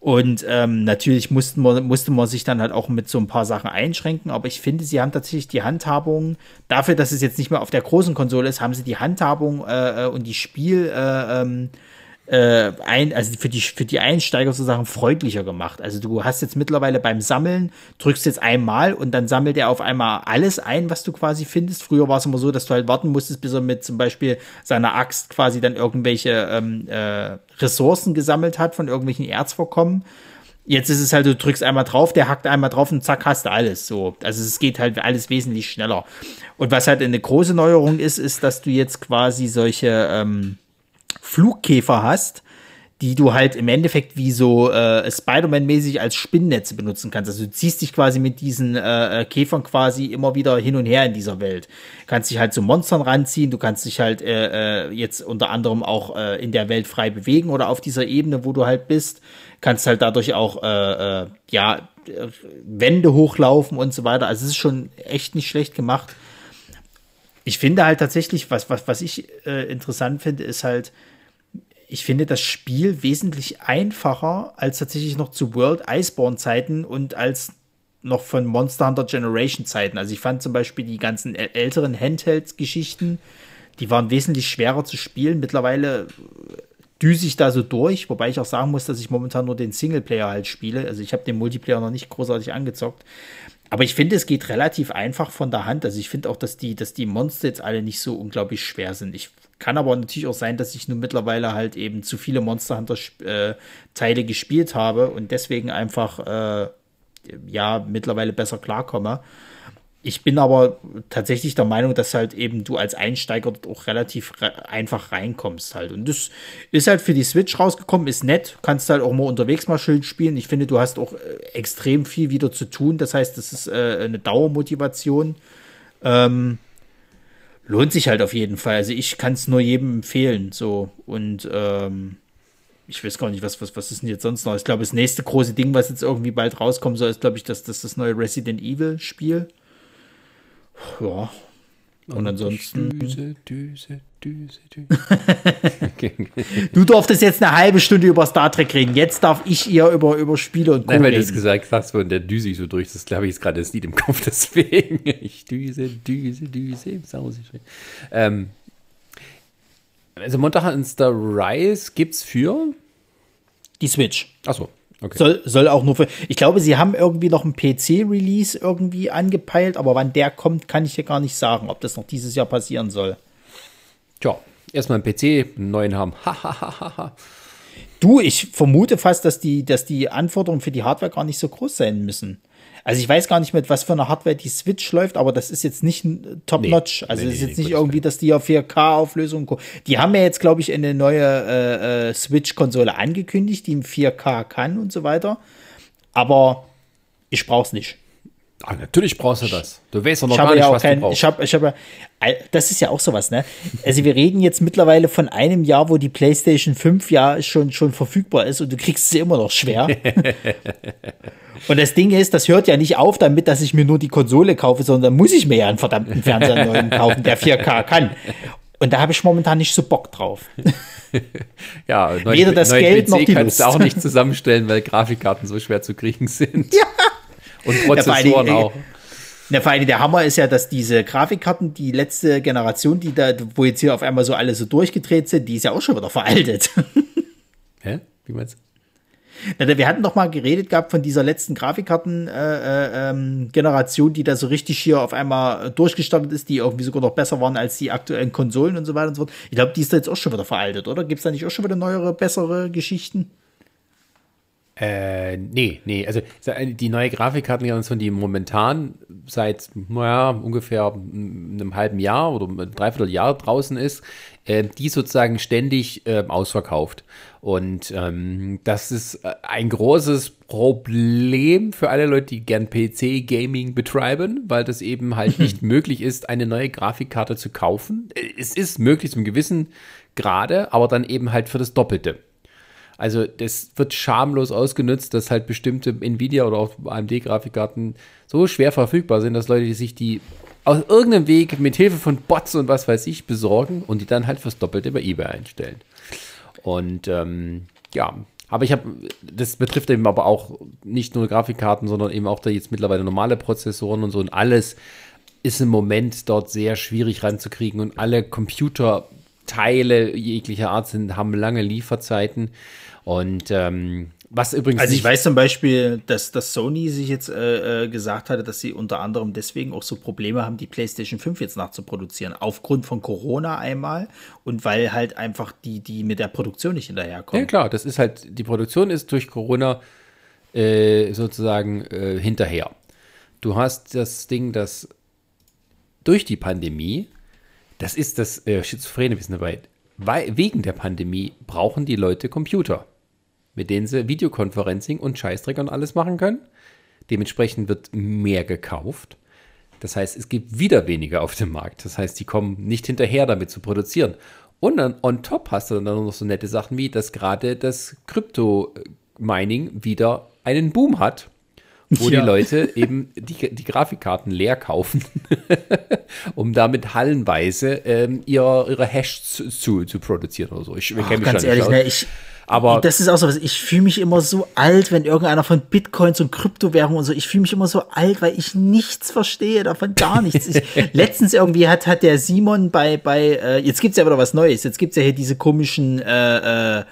Und ähm, natürlich mussten wir, musste man sich dann halt auch mit so ein paar Sachen einschränken. Aber ich finde, sie haben tatsächlich die Handhabung, dafür, dass es jetzt nicht mehr auf der großen Konsole ist, haben sie die Handhabung äh, äh und die Spiel, äh, ähm, äh, ein, also für die, für die Einsteiger sozusagen freundlicher gemacht. Also du hast jetzt mittlerweile beim Sammeln, drückst jetzt einmal und dann sammelt er auf einmal alles ein, was du quasi findest. Früher war es immer so, dass du halt warten musstest, bis er mit zum Beispiel seiner Axt quasi dann irgendwelche ähm, äh, Ressourcen gesammelt hat von irgendwelchen Erzvorkommen. Jetzt ist es halt, du drückst einmal drauf, der hackt einmal drauf und zack, hast du alles. So. Also es geht halt alles wesentlich schneller. Und was halt eine große Neuerung ist, ist, dass du jetzt quasi solche, ähm, Flugkäfer hast, die du halt im Endeffekt wie so äh, Spider-Man-mäßig als Spinnnetze benutzen kannst. Also du ziehst dich quasi mit diesen äh, äh, Käfern quasi immer wieder hin und her in dieser Welt. Kannst dich halt zu Monstern ranziehen, du kannst dich halt äh, äh, jetzt unter anderem auch äh, in der Welt frei bewegen oder auf dieser Ebene, wo du halt bist. Kannst halt dadurch auch, äh, äh, ja, Wände hochlaufen und so weiter. Also es ist schon echt nicht schlecht gemacht. Ich finde halt tatsächlich, was, was, was ich äh, interessant finde, ist halt, ich finde das Spiel wesentlich einfacher als tatsächlich noch zu World Iceborne Zeiten und als noch von Monster Hunter Generation Zeiten. Also ich fand zum Beispiel die ganzen älteren Handheld-Geschichten, die waren wesentlich schwerer zu spielen. Mittlerweile düse ich da so durch, wobei ich auch sagen muss, dass ich momentan nur den Singleplayer halt spiele. Also ich habe den Multiplayer noch nicht großartig angezockt. Aber ich finde, es geht relativ einfach von der Hand. Also ich finde auch, dass die, dass die Monster jetzt alle nicht so unglaublich schwer sind. Ich kann aber natürlich auch sein, dass ich nun mittlerweile halt eben zu viele Monster Hunter äh, Teile gespielt habe und deswegen einfach äh, ja mittlerweile besser klarkomme. Ich bin aber tatsächlich der Meinung, dass halt eben du als Einsteiger dort auch relativ re einfach reinkommst halt. Und das ist halt für die Switch rausgekommen, ist nett. Kannst halt auch mal unterwegs mal schön spielen. Ich finde, du hast auch äh, extrem viel wieder zu tun. Das heißt, das ist äh, eine Dauermotivation. Ähm, lohnt sich halt auf jeden Fall. Also ich kann es nur jedem empfehlen. So. Und ähm, ich weiß gar nicht, was, was, was ist denn jetzt sonst noch? Ich glaube, das nächste große Ding, was jetzt irgendwie bald rauskommen soll, ist, glaube ich, das, das, das neue Resident Evil-Spiel ja, Und ansonsten. Düse, Düse, Düse, Düse. [laughs] Du durftest jetzt eine halbe Stunde über Star Trek reden. Jetzt darf ich ihr über, über Spiele und Co. Nein, weil du es reden. gesagt hast, und der düse ich so durch. Das glaube ich ist gerade das Lied im Kopf, [laughs] deswegen. Ich düse, düse, düse im Sausi. Ähm, also Montag in Star Rise gibt's für. Die Switch. Achso, okay. Soll, soll auch nur für. Ich glaube, sie haben irgendwie noch einen PC-Release irgendwie angepeilt, aber wann der kommt, kann ich dir gar nicht sagen, ob das noch dieses Jahr passieren soll. Tja, erstmal einen PC, einen neuen haben. Du, ich vermute fast, dass die, dass die Anforderungen für die Hardware gar nicht so groß sein müssen. Also ich weiß gar nicht, mit was für einer Hardware die Switch läuft, aber das ist jetzt nicht ein Top-Notch. Nee, also nee, es ist nee, jetzt nicht irgendwie, dass die auf 4K-Auflösung. ko- Die haben ja jetzt, glaube ich, eine neue äh, äh, Switch-Konsole angekündigt, die im 4K kann und so weiter. Aber ich brauch's nicht. Ah, natürlich brauchst du das. Du weißt doch noch Ich gar nicht, ja auch was du kein, brauchst. ich habe, ich habe, das ist ja auch sowas, ne? Also wir reden jetzt mittlerweile von einem Jahr, wo die PlayStation 5 ja schon, schon verfügbar ist und du kriegst sie immer noch schwer. [laughs] und das Ding ist, das hört ja nicht auf damit, dass ich mir nur die Konsole kaufe, sondern muss ich mir ja einen verdammten Fernseher [laughs] neuen kaufen, der 4K kann. Und da habe ich momentan nicht so Bock drauf. [laughs] ja, neuen, weder das neuen Geld PC noch die kannst du Lust. auch nicht zusammenstellen, weil Grafikkarten so schwer zu kriegen sind. Ja. Und Prozessoren Dingen, auch. Na, vor allem der Hammer ist ja, dass diese Grafikkarten, die letzte Generation, die da, wo jetzt hier auf einmal so alle so durchgedreht sind, die ist ja auch schon wieder veraltet. [laughs] Hä? Wie meinst du? Na, wir hatten doch mal geredet gehabt von dieser letzten Grafikkarten-Generation, äh, Generation, die da so richtig hier auf einmal durchgestartet ist, die irgendwie sogar noch besser waren als die aktuellen Konsolen und so weiter und so fort. Ich glaube, die ist da jetzt auch schon wieder veraltet, oder? Gibt es da nicht auch schon wieder neuere, bessere Geschichten? Äh, nee, nee. Also die neue Grafikkartengeneration, die momentan seit naja, ungefähr einem halben Jahr oder einem Dreivierteljahr draußen ist, äh, die sozusagen ständig äh, ausverkauft. Und ähm, das ist äh, ein großes Problem für alle Leute, die gern PC-Gaming betreiben, weil das eben halt [laughs] nicht möglich ist, eine neue Grafikkarte zu kaufen. Äh, Es ist möglich zum gewissen Grade, aber dann eben halt für das Doppelte. Also das wird schamlos ausgenutzt, dass halt bestimmte Nvidia oder auch AMD-Grafikkarten so schwer verfügbar sind, dass Leute die sich die aus irgendeinem Weg mit Hilfe von Bots und was weiß ich besorgen und die dann halt fürs Doppelte bei eBay einstellen. Und ähm, ja, aber ich habe, das betrifft eben aber auch nicht nur Grafikkarten, sondern eben auch da jetzt mittlerweile normale Prozessoren und so und alles ist im Moment dort sehr schwierig ranzukriegen und alle Computerteile jeglicher Art sind, haben lange Lieferzeiten und ähm, was übrigens Also ich weiß zum Beispiel, dass, dass Sony sich jetzt äh, äh, gesagt hatte, dass sie unter anderem deswegen auch so Probleme haben, die PlayStation 5 jetzt nachzuproduzieren. Aufgrund von Corona einmal und weil halt einfach die, die mit der Produktion nicht hinterherkommen. Ja, klar, das ist halt, die Produktion ist durch Corona äh, sozusagen äh, hinterher. Du hast das Ding, das durch die Pandemie, das ist das äh, schizophrene Wissen dabei, weil, wegen der Pandemie brauchen die Leute Computer, mit denen sie Videokonferencing und Scheißdreck und alles machen können. Dementsprechend wird mehr gekauft. Das heißt, es gibt wieder weniger auf dem Markt. Das heißt, die kommen nicht hinterher, damit zu produzieren. Und dann on top hast du dann noch so nette Sachen wie, dass gerade das Krypto-Mining wieder einen Boom hat, wo Ja. die Leute eben die, die Grafikkarten leer kaufen, [laughs] um damit hallenweise ähm, ihre, ihre Hash zu, zu, zu produzieren oder so. Ich Ach, kenn mich ganz ehrlich, ne, ich, Aber das ist auch so was. Ich fühle mich immer so alt, wenn irgendeiner von Bitcoins und Kryptowährungen und so. Ich fühle mich immer so alt, weil ich nichts verstehe davon, gar nichts. Ich, [laughs] letztens irgendwie hat, hat der Simon bei, bei äh, jetzt gibt's ja wieder was Neues. Jetzt gibt's ja hier diese komischen, äh, äh,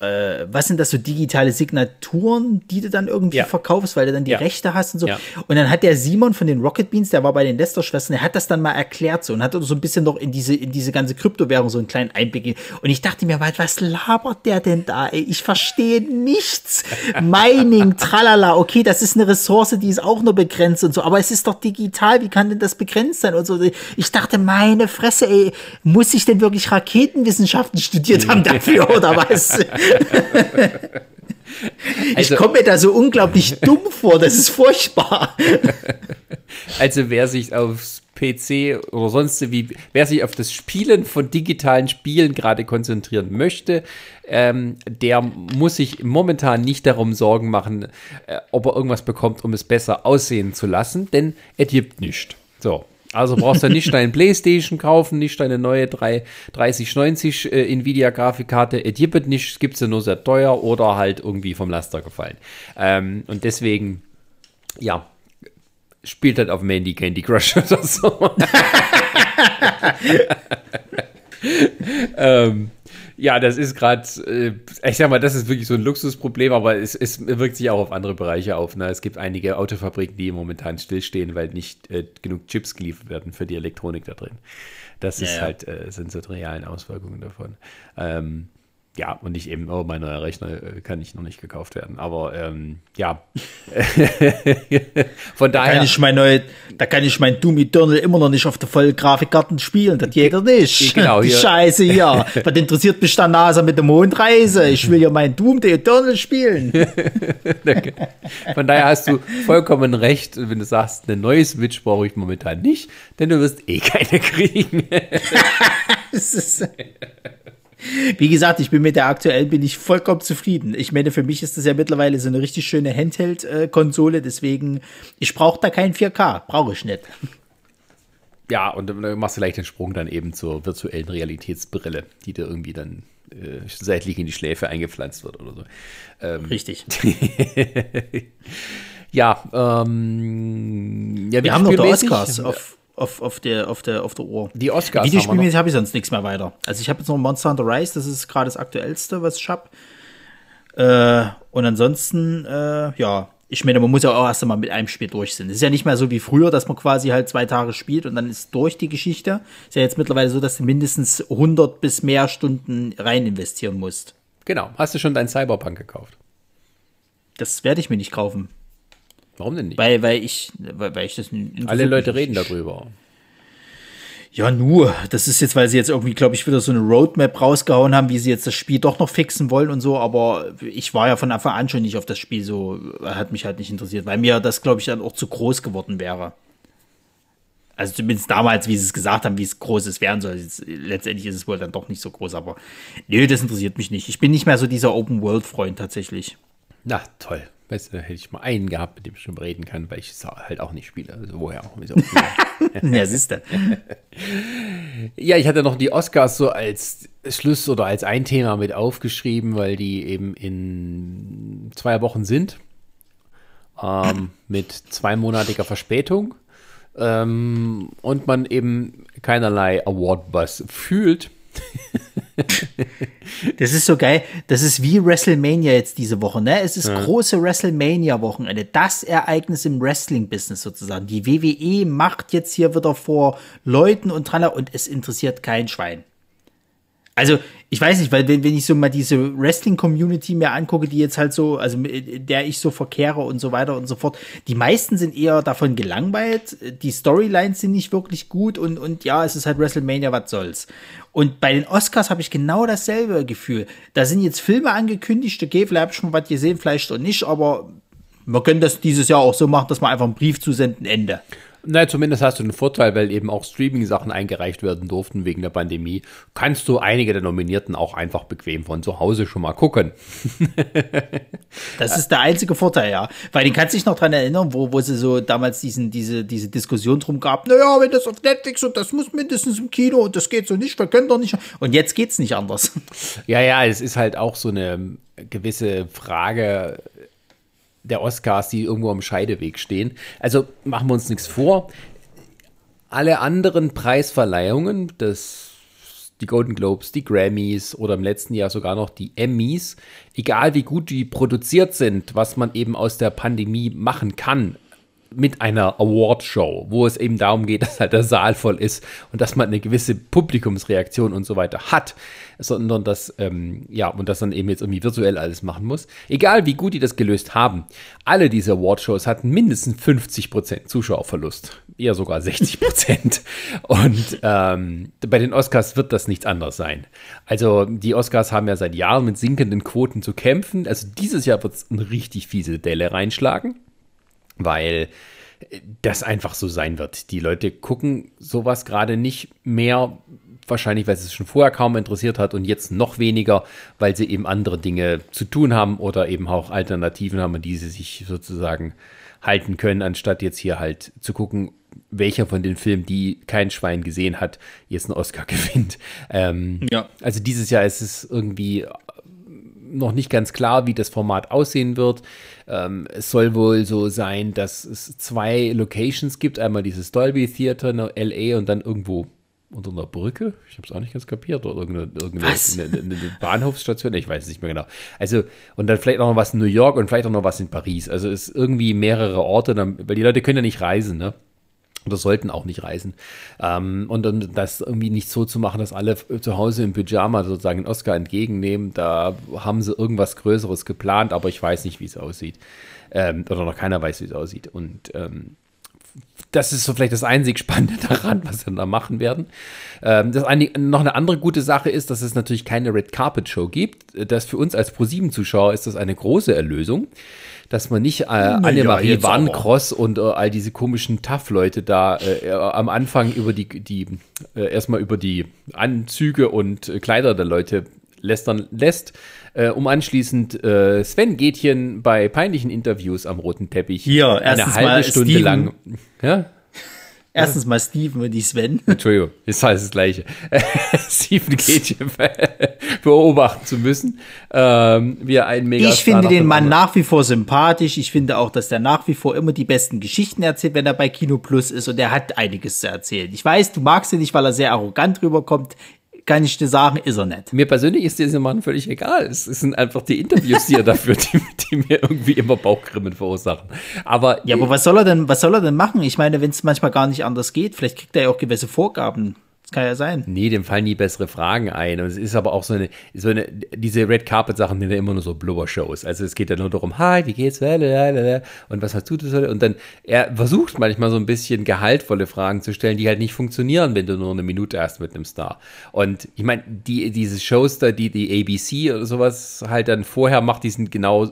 äh, was sind das so digitale Signaturen, die du dann irgendwie Ja. verkaufst, weil du dann die Ja. Rechte hast und so. Ja. Und dann hat der Simon von den Rocket Beans, der war bei den Lester-Schwestern, der hat das dann mal erklärt so und hat so ein bisschen noch in diese, in diese ganze Kryptowährung so einen kleinen Einblick. gegeben. Und ich dachte mir, was was labert der denn da? Ey? Ich verstehe nichts. [laughs] Mining, tralala, okay, das ist eine Ressource, die ist auch nur begrenzt und so, aber es ist doch digital, wie kann denn das begrenzt sein und so. Ich dachte, meine Fresse, ey, muss ich denn wirklich Raketenwissenschaften studiert haben [laughs] dafür oder was? [laughs] ich Also- komme mir da so unglaublich [laughs] dumm vor, das ist furchtbar. [laughs] Also wer sich aufs PC oder sonst wie, wer sich auf das Spielen von digitalen Spielen gerade konzentrieren möchte, ähm, der muss sich momentan nicht darum Sorgen machen, äh, ob er irgendwas bekommt, um es besser aussehen zu lassen, denn er gibt nichts. So. Also brauchst du nicht deinen Playstation kaufen, nicht deine neue 3, 3090 äh, Nvidia-Grafikkarte. Es gibt nicht, gibt sie nur sehr teuer oder halt irgendwie vom Laster gefallen. Ähm, und deswegen, ja, spielt halt auf dem Handy Candy Crush [laughs] oder so. [laughs] ähm, ja, das ist gerade, äh, ich sag mal, das ist wirklich so ein Luxusproblem, aber es, es wirkt sich auch auf andere Bereiche auf. Ne? Es gibt einige Autofabriken, die momentan stillstehen, weil nicht äh, genug Chips geliefert werden für die Elektronik da drin. Das ist ja, ja. halt, äh, sind so die realen Auswirkungen davon. Ähm, ja, und nicht eben, oh, mein neuer Rechner äh, kann nicht noch nicht gekauft werden. Aber ähm, ja. [laughs] Von daher. Da kann, ich mein neue, da kann ich mein Doom Eternal immer noch nicht auf der vollen Grafikkarten spielen. Das ja nicht. [laughs] Genau, [laughs] Die hier. Scheiße hier. Was interessiert mich da NASA mit der Mondreise? Ich will ja mein Doom The Eternal spielen. Von daher hast du vollkommen recht, wenn du sagst, eine neue Switch brauche ich momentan nicht, denn du wirst eh keine kriegen. Wie gesagt, ich bin mit der aktuellen bin ich vollkommen zufrieden. Ich meine, für mich ist das ja mittlerweile so eine richtig schöne Handheld-Konsole, deswegen, ich brauche da kein 4K, brauche ich nicht. Ja, und dann machst du gleich den Sprung dann eben zur virtuellen Realitätsbrille, die dir irgendwie dann äh, seitlich in die Schläfe eingepflanzt wird oder so. Ähm, Richtig. [laughs] ja, ähm, ja, wir haben noch die Oscars auf, auf, auf, der, auf, der, auf der Uhr. Die Oscars. Videospielmäßig habe ich sonst nichts mehr weiter. Also ich habe jetzt noch Monster Hunter Rise, das ist gerade das aktuellste, was ich habe. Äh, und ansonsten, äh, ja, ich meine, man muss ja auch erst einmal mit einem Spiel durch sein. Es ist ja nicht mehr so wie früher, dass man quasi halt zwei Tage spielt und dann ist durch die Geschichte. Ist ja jetzt mittlerweile so, dass du mindestens 100 bis mehr Stunden rein investieren musst. Genau. Hast du schon deinen Cyberpunk gekauft? Das werde ich mir nicht kaufen. Warum denn nicht? Weil, weil ich, weil, weil ich das Alle Leute reden darüber. Ja, nur. Das ist jetzt, weil sie jetzt irgendwie, glaube ich, wieder so eine Roadmap rausgehauen haben, wie sie jetzt das Spiel doch noch fixen wollen und so. Aber ich war ja von Anfang an schon nicht auf das Spiel so, hat mich halt nicht interessiert, weil mir das, glaube ich, dann auch zu groß geworden wäre. Also zumindest damals, wie sie es gesagt haben, wie es groß es werden soll. Jetzt, letztendlich ist es wohl dann doch nicht so groß, aber nö, das interessiert mich nicht. Ich bin nicht mehr so dieser Open-World-Freund tatsächlich. Na, toll. Weißt du, da hätte ich mal einen gehabt, mit dem ich schon reden kann, weil ich es halt auch nicht spiele. Also woher auch. Wieso [laughs] ja, siehst du. ja, ich hatte noch die Oscars so als Schluss oder als ein Thema mit aufgeschrieben, weil die eben in zwei Wochen sind. Ähm, mit zweimonatiger Verspätung. Ähm, und man eben keinerlei Award-Buzz fühlt. [laughs] das ist so geil. Das ist wie WrestleMania jetzt diese Woche, ne? Es ist ja. große WrestleMania-Wochenende. Das Ereignis im Wrestling-Business sozusagen. Die WWE macht jetzt hier wieder vor Leuten und dran und es interessiert kein Schwein. Also, ich weiß nicht, weil wenn, wenn ich so mal diese Wrestling-Community mir angucke, die jetzt halt so, also der ich so verkehre und so weiter und so fort, die meisten sind eher davon gelangweilt, die Storylines sind nicht wirklich gut und, und ja, es ist halt WrestleMania, was soll's. Und bei den Oscars habe ich genau dasselbe Gefühl. Da sind jetzt Filme angekündigt, okay, vielleicht habe ich schon was gesehen, vielleicht auch nicht, aber wir können das dieses Jahr auch so machen, dass wir einfach einen Brief zusenden, Ende. Na, zumindest hast du einen Vorteil, weil eben auch Streaming-Sachen eingereicht werden durften wegen der Pandemie. Kannst du einige der Nominierten auch einfach bequem von zu Hause schon mal gucken. das ist der einzige Vorteil, ja. Weil den kannst du dich noch dran erinnern, wo, wo sie so damals diesen, diese, diese Diskussion drum gab, naja, wenn das auf Netflix und das muss mindestens im Kino und das geht so nicht, wir können doch nicht. Und jetzt geht's nicht anders. Ja, ja, es ist halt auch so eine gewisse Frage der Oscars, die irgendwo am Scheideweg stehen. Also machen wir uns nichts vor. Alle anderen Preisverleihungen, das, die Golden Globes, die Grammys oder im letzten Jahr sogar noch die Emmys, egal wie gut die produziert sind, was man eben aus der Pandemie machen kann, mit einer Awardshow, wo es eben darum geht, [laughs] dass halt der Saal voll ist und dass man eine gewisse Publikumsreaktion und so weiter hat, sondern dass, ähm, ja, und das dann eben jetzt irgendwie virtuell alles machen muss. Egal wie gut die das gelöst haben, alle diese Awardshows hatten mindestens 50% Zuschauerverlust, eher sogar 60%. [laughs] und ähm, bei den Oscars wird das nichts anderes sein. Also die Oscars haben ja seit Jahren mit sinkenden Quoten zu kämpfen. Also dieses Jahr wird es eine richtig fiese Delle reinschlagen weil das einfach so sein wird. Die Leute gucken sowas gerade nicht mehr, wahrscheinlich weil es schon vorher kaum interessiert hat und jetzt noch weniger, weil sie eben andere Dinge zu tun haben oder eben auch Alternativen haben, an die sie sich sozusagen halten können, anstatt jetzt hier halt zu gucken, welcher von den Filmen, die kein Schwein gesehen hat, jetzt einen Oscar [laughs] gewinnt. Ähm, Ja. Also dieses Jahr ist es irgendwie noch nicht ganz klar, wie das Format aussehen wird. Ähm, es soll wohl so sein, dass es zwei Locations gibt. Einmal dieses Dolby Theater in LA und dann irgendwo unter einer Brücke. Ich habe es auch nicht ganz kapiert. Oder irgendeine, irgendeine eine, eine, Bahnhofsstation. Ich weiß es nicht mehr genau. Also, und dann vielleicht auch noch was in New York und vielleicht auch noch was in Paris. Also es ist irgendwie mehrere Orte, dann, weil die Leute können ja nicht reisen, ne? Oder sollten auch nicht reisen. Ähm, und um das irgendwie nicht so zu machen, dass alle zu Hause im Pyjama sozusagen den Oscar entgegennehmen, da haben sie irgendwas Größeres geplant, aber ich weiß nicht, wie es aussieht. Ähm, oder noch keiner weiß, wie es aussieht. Und ähm, das ist so vielleicht das einzig Spannende [laughs] daran, was wir da machen werden. Ähm, das eine, noch eine andere gute Sache ist, dass es natürlich keine Red Carpet Show gibt. Das für uns als Pro7-Zuschauer ist das eine große Erlösung, dass man nicht äh, Annemarie aber. Warncross und äh, all diese komischen Tough-Leute da äh, am Anfang über die, die äh, erstmal über die Anzüge und äh, Kleider der Leute lästern lässt, äh, um anschließend äh, Sven Gätchen bei peinlichen Interviews am roten Teppich Hier, eine halbe Stunde Steven. lang. Ja? Erstens mal Steven und die Sven. [laughs] Entschuldigung, ist alles das Gleiche. [laughs] Stephen Gätchen [laughs] beobachten zu müssen, ähm, wie er einen mega Ich finde den Mann nach wie vor sympathisch. Ich finde auch, dass der nach wie vor immer die besten Geschichten erzählt, wenn er bei Kino Plus ist. Und er hat einiges zu erzählen. Ich weiß, du magst ihn nicht, weil er sehr arrogant rüberkommt. Kann ich dir sagen, ist er nicht. Mir persönlich ist dieser Mann völlig egal. Es sind einfach die Interviews, die er dafür, die, die mir irgendwie immer Bauchgrimmen verursachen. Aber, Ja, aber was soll er denn, was soll er denn machen? Ich meine, wenn es manchmal gar nicht anders geht, vielleicht kriegt er ja auch gewisse Vorgaben. Das kann ja sein. Nee, dem fallen nie bessere Fragen ein. Und es ist aber auch so eine, so eine diese Red Carpet Sachen sind ja immer nur so Blubber-Shows. Also es geht ja nur darum, hi, wie geht's? Und was hast du das? Und dann, er versucht manchmal so ein bisschen gehaltvolle Fragen zu stellen, die halt nicht funktionieren, wenn du nur eine Minute hast mit einem Star. Und ich meine, die, diese Shows da, die die ABC oder sowas halt dann vorher macht, die sind genau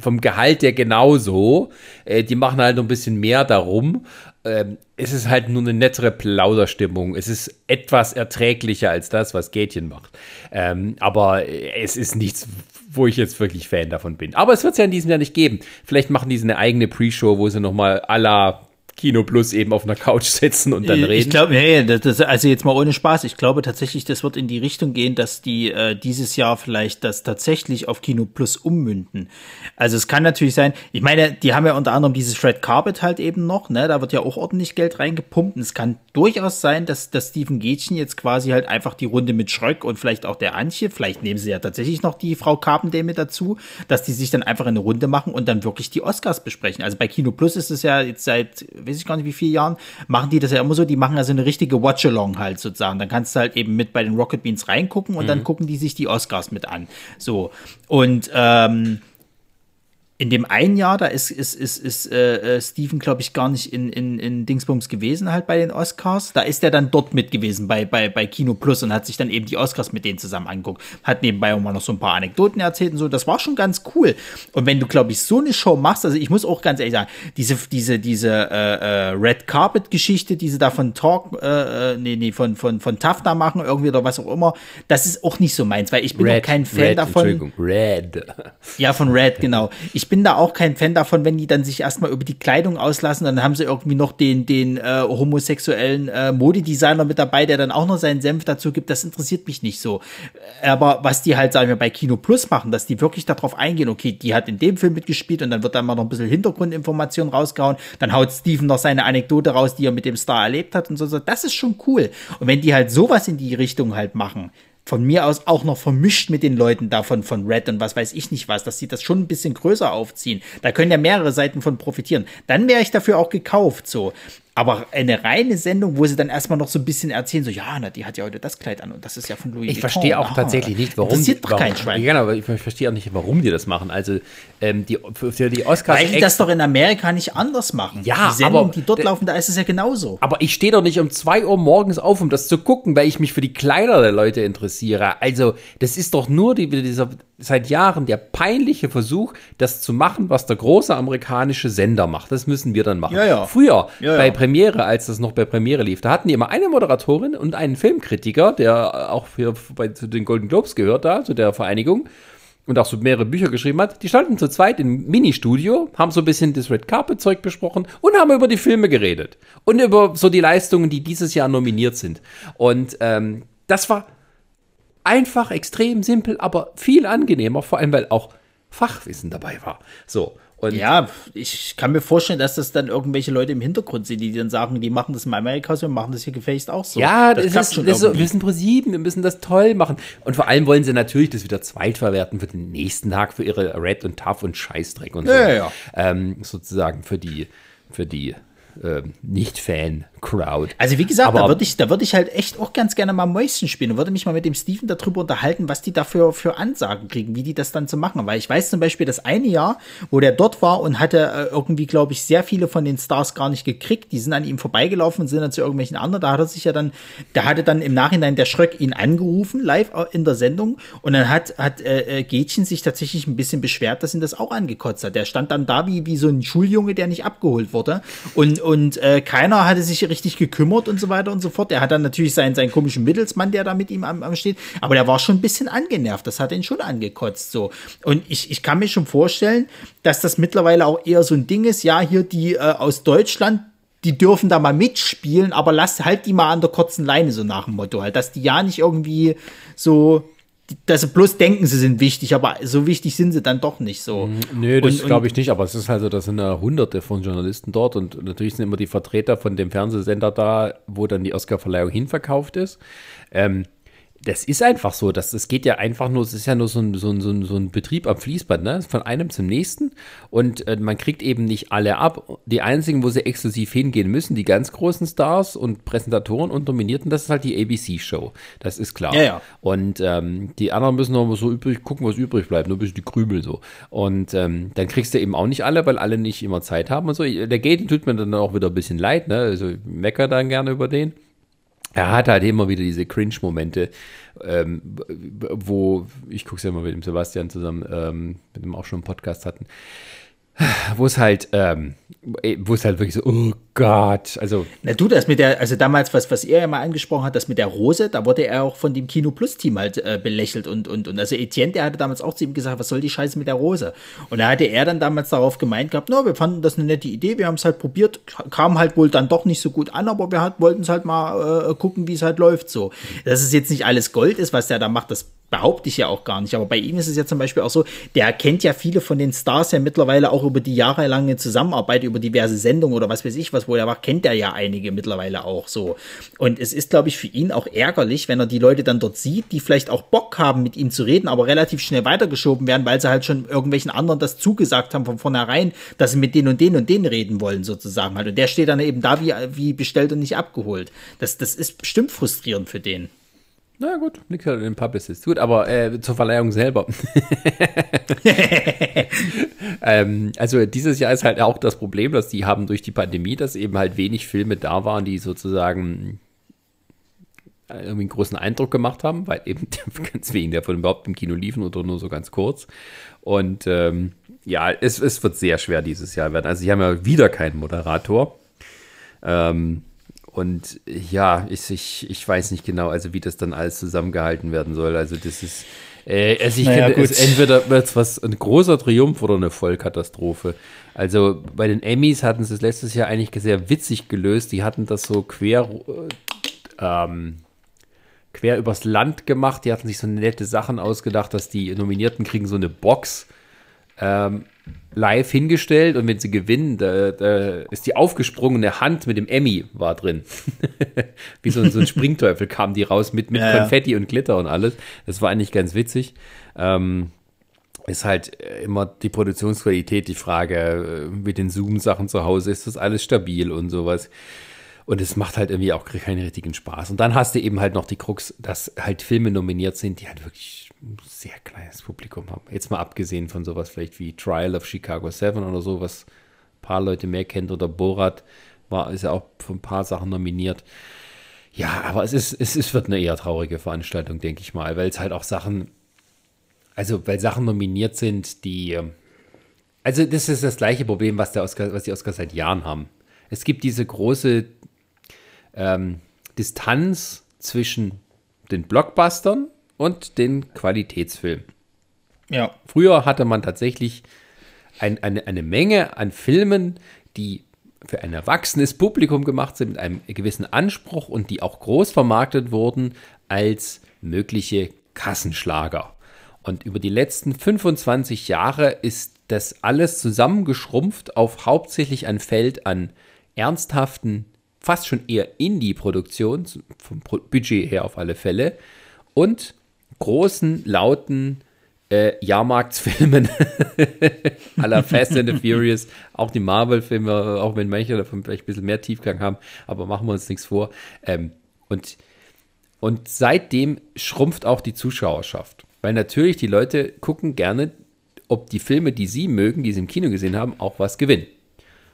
vom Gehalt her genauso. Äh, die machen halt noch ein bisschen mehr darum. Ähm, es ist halt nur eine nettere Plauderstimmung. Es ist etwas erträglicher als das, was Gätchen macht. Ähm, aber es ist nichts, wo ich jetzt wirklich Fan davon bin. Aber es wird es ja in diesem Jahr nicht geben. Vielleicht machen die so eine eigene Pre-Show, wo sie nochmal à la Kino Plus eben auf einer Couch sitzen und dann reden. Ich glaube, nee, das, das, also jetzt mal ohne Spaß, ich glaube tatsächlich, das wird in die Richtung gehen, dass die äh, dieses Jahr vielleicht das tatsächlich auf Kino Plus ummünden. Also es kann natürlich sein, ich meine, die haben ja unter anderem dieses Red Carpet halt eben noch, ne? Da wird ja auch ordentlich Geld reingepumpt. Und es kann durchaus sein, dass, dass Steven Gätchen jetzt quasi halt einfach die Runde mit Schröck und vielleicht auch der Antje, vielleicht nehmen sie ja tatsächlich noch die Frau Carpendale mit dazu, dass die sich dann einfach eine Runde machen und dann wirklich die Oscars besprechen. Also bei Kino Plus ist es ja jetzt seit, weiß ich gar nicht wie vielen Jahren, machen die das ja immer so, die machen ja so eine richtige Watch-Along halt sozusagen. Dann kannst du halt eben mit bei den Rocket Beans reingucken und dann gucken die sich die Oscars mit an. So. Und ähm, in dem einen Jahr, da ist, ist, ist, ist äh, äh, Steven, glaube ich, gar nicht in, in, in Dingsbums gewesen, halt bei den Oscars. Da ist er dann dort mit gewesen bei, bei, bei Kino Plus und hat sich dann eben die Oscars mit denen zusammen angeguckt. Hat nebenbei auch mal noch so ein paar Anekdoten erzählt und so. Das war schon ganz cool. Und wenn du, glaube ich, so eine Show machst, also ich muss auch ganz ehrlich sagen, diese, diese, diese äh, äh, Red Carpet-Geschichte, die sie da von Talk, äh, äh, nee, nee, von, von, von Tafta machen irgendwie oder was auch immer, das ist auch nicht so meins, weil ich bin auch kein Fan Red, davon. Entschuldigung, Red. Ja, von Red, genau. Ich bin da auch kein Fan davon, wenn die dann sich erstmal über die Kleidung auslassen, dann haben sie irgendwie noch den, den äh, homosexuellen äh, Modedesigner mit dabei, der dann auch noch seinen Senf dazu gibt. Das interessiert mich nicht so. Aber was die halt, sagen wir, bei Kino Plus machen, dass die wirklich darauf eingehen, okay, die hat in dem Film mitgespielt und dann wird dann mal noch ein bisschen Hintergrundinformation rausgehauen, dann haut Steven noch seine Anekdote raus, die er mit dem Star erlebt hat und so, so. das ist schon cool. Und wenn die halt sowas in die Richtung halt machen, von mir aus auch noch vermischt mit den Leuten davon von Red und was weiß ich nicht was, dass sie das schon ein bisschen größer aufziehen. Da können ja mehrere Seiten von profitieren. Dann wäre ich dafür auch gekauft, so. Aber eine reine Sendung, wo sie dann erstmal noch so ein bisschen erzählen, so, ja, na, die hat ja heute das Kleid an und das ist ja von Louis Ich Vuitton. verstehe auch Ah, tatsächlich nicht, warum. Interessiert doch warum, kein Schwein. Genau, aber ich verstehe auch nicht, warum die das machen. Also, ähm, die, für, die Oscars. Weil die das doch in Amerika nicht anders machen. Ja, die Sendungen, aber- die dort laufen, da ist es ja genauso. Aber ich stehe doch nicht um 2 Uhr morgens auf, um das zu gucken, weil ich mich für die Kleider der Leute interessiere. Also, das ist doch nur die, dieser seit Jahren der peinliche Versuch, das zu machen, was der große amerikanische Sender macht. Das müssen wir dann machen. Ja, ja. Früher, Ja, bei ja. Premiere, als das noch bei Premiere lief, da hatten die immer eine Moderatorin und einen Filmkritiker, der auch hier bei zu den Golden Globes gehört, da, zu der Vereinigung. und auch so mehrere Bücher geschrieben hat, die standen zu zweit im Ministudio, haben so ein bisschen das Red Carpet Zeug besprochen und haben über die Filme geredet und über so die Leistungen, die dieses Jahr nominiert sind. Und ähm, das war einfach extrem simpel, aber viel angenehmer, vor allem weil auch Fachwissen dabei war. So. Und ja, ich kann mir vorstellen, dass das dann irgendwelche Leute im Hintergrund sind, die dann sagen, die machen das in Amerika so und machen das hier gefälligst auch so. Ja, das, das ist, schon das so, wir sind ProSieben, wir müssen das toll machen. Und vor allem wollen sie natürlich das wieder zweitverwerten für den nächsten Tag, für ihre Red und Tough und Scheißdreck und so. Ja, ja. Ähm, sozusagen für die, für die äh, Nicht-Fan-Crowd. Also wie gesagt, Aber, da würde ich, da ich halt echt auch ganz gerne mal Mäuschen spielen und würde mich mal mit dem Steven darüber unterhalten, was die dafür für Ansagen kriegen, wie die das dann zu so machen. Weil ich weiß zum Beispiel, das eine Jahr, wo der dort war und hatte äh, irgendwie, glaube ich, sehr viele von den Stars gar nicht gekriegt, die sind an ihm vorbeigelaufen und sind dann zu irgendwelchen anderen. Da hat er sich ja dann, da hatte dann im Nachhinein der Schröck ihn angerufen, live in der Sendung. Und dann hat, hat äh, äh Gätchen sich tatsächlich ein bisschen beschwert, dass ihn das auch angekotzt hat. Der stand dann da wie, wie so ein Schuljunge, der nicht abgeholt wurde. Und, und äh, keiner hatte sich richtig gekümmert und so weiter und so fort. Er hat dann natürlich seinen, seinen komischen Mittelsmann, der da mit ihm am, am steht, aber der war schon ein bisschen angenervt. Das hat ihn schon angekotzt so. Und ich, ich kann mir schon vorstellen, dass das mittlerweile auch eher so ein Ding ist, ja, hier die äh, aus Deutschland, die dürfen da mal mitspielen, aber lass halt die mal an der kurzen Leine, so nach dem Motto halt, dass die ja nicht irgendwie so dass sie bloß denken, sie sind wichtig, aber so wichtig sind sie dann doch nicht so. Mm, nö, das glaube ich nicht, aber es ist halt so, da sind ja hunderte von Journalisten dort und natürlich sind immer die Vertreter von dem Fernsehsender da, wo dann die Oscarverleihung hinverkauft ist. Ähm, das ist einfach so. Das, das geht ja einfach nur, es ist ja nur so ein, so ein, so ein, so ein Betrieb am Fließband, ne? Von einem zum nächsten. Und äh, man kriegt eben nicht alle ab. Die einzigen, wo sie exklusiv hingehen müssen, die ganz großen Stars und Präsentatoren und Dominierten, das ist halt die ABC-Show. Das ist klar. Ja, ja. Und ähm, die anderen müssen noch so übrig gucken, was übrig bleibt, nur ein bisschen die Krümel so. Und ähm, dann kriegst du eben auch nicht alle, weil alle nicht immer Zeit haben und so. Der Gaten tut mir dann auch wieder ein bisschen leid, ne? Also ich mecker dann gerne über den er hat halt immer wieder diese Cringe-Momente, ähm, wo, ich gucke es ja mal mit dem Sebastian zusammen, ähm, mit dem auch schon einen Podcast hatten, wo es halt, ähm, wo es halt wirklich so, oh Gott, also. Na du, das mit der, also damals, was, was er ja mal angesprochen hat, das mit der Rose, da wurde er auch von dem Kino Plus Team halt äh, belächelt und, und, und also Etienne, der hatte damals auch zu ihm gesagt, was soll die Scheiße mit der Rose? Und da hatte er dann damals darauf gemeint gehabt, no, wir fanden das eine nette Idee, wir haben es halt probiert, kam halt wohl dann doch nicht so gut an, aber wir halt, wollten es halt mal äh, gucken, wie es halt läuft so. Dass es jetzt nicht alles Gold ist, was der da macht, das behaupte ich ja auch gar nicht. Aber bei ihm ist es ja zum Beispiel auch so, der kennt ja viele von den Stars ja mittlerweile auch über die jahrelange Zusammenarbeit, über diverse Sendungen oder was weiß ich was, wo er war, kennt er ja einige mittlerweile auch so. Und es ist, glaube ich, für ihn auch ärgerlich, wenn er die Leute dann dort sieht, die vielleicht auch Bock haben, mit ihm zu reden, aber relativ schnell weitergeschoben werden, weil sie halt schon irgendwelchen anderen das zugesagt haben von vornherein, dass sie mit denen und denen und denen reden wollen, sozusagen halt. Und der steht dann eben da wie, wie bestellt und nicht abgeholt. Das, das ist bestimmt frustrierend für den. Na gut, liegt halt in den Publicist. Gut, aber äh, zur Verleihung selber. [laughs] ähm, also dieses Jahr ist halt auch das Problem, dass die haben durch die Pandemie, dass eben halt wenig Filme da waren, die sozusagen äh, irgendwie einen großen Eindruck gemacht haben, weil eben [laughs] ganz wenig davon überhaupt im Kino liefen oder nur so ganz kurz. Und ähm, ja, es, es wird sehr schwer dieses Jahr werden. Also sie haben ja wieder keinen Moderator. Ähm, und ja, ich, ich, ich weiß nicht genau, also wie das dann alles zusammengehalten werden soll. Also das ist, äh, also ich naja, finde, es, entweder wird es was ein großer Triumph oder eine Vollkatastrophe. Also bei den Emmys hatten sie es letztes Jahr eigentlich sehr witzig gelöst. Die hatten das so quer, äh, ähm, quer übers Land gemacht. Die hatten sich so nette Sachen ausgedacht, dass die Nominierten kriegen so eine Box. Ähm, live hingestellt und wenn sie gewinnen, da, da ist die aufgesprungene Hand mit dem Emmy war drin. [laughs] Wie so, so, ein Springteufel kam die raus mit, mit ja, Konfetti und Glitter und alles. Das war eigentlich ganz witzig. Ähm, ist halt immer die Produktionsqualität die Frage äh, mit den Zoom-Sachen zu Hause. Ist das alles stabil und sowas? Und es macht halt irgendwie auch keinen richtigen Spaß. Und dann hast du eben halt noch die Krux, dass halt Filme nominiert sind, die halt wirklich ein sehr kleines Publikum haben. Jetzt mal abgesehen von sowas vielleicht wie Trial of Chicago 7 oder so, was ein paar Leute mehr kennt, oder Borat war, ist ja auch für ein paar Sachen nominiert. Ja, aber es ist, es ist, wird eine eher traurige Veranstaltung, denke ich mal, weil es halt auch Sachen, also weil Sachen nominiert sind, die, ähm, also das ist das gleiche Problem, was, der Oscar, was die Oscars seit Jahren haben. Es gibt diese große ähm, Distanz zwischen den Blockbustern und den Qualitätsfilm. Ja. Früher hatte man tatsächlich ein, eine, eine Menge an Filmen, die für ein erwachsenes Publikum gemacht sind, mit einem gewissen Anspruch und die auch groß vermarktet wurden als mögliche Kassenschlager. Und über die letzten 25 Jahre ist das alles zusammengeschrumpft auf hauptsächlich ein Feld an ernsthaften, fast schon eher Indie-Produktionen, vom Budget her auf alle Fälle, und großen, lauten äh, Jahrmarktsfilmen [laughs] aller Fast and the Furious, auch die Marvel-Filme, auch wenn manche davon vielleicht ein bisschen mehr Tiefgang haben, aber machen wir uns nichts vor. Ähm, und, und seitdem schrumpft auch die Zuschauerschaft, weil natürlich die Leute gucken gerne, ob die Filme, die sie mögen, die sie im Kino gesehen haben, auch was gewinnen.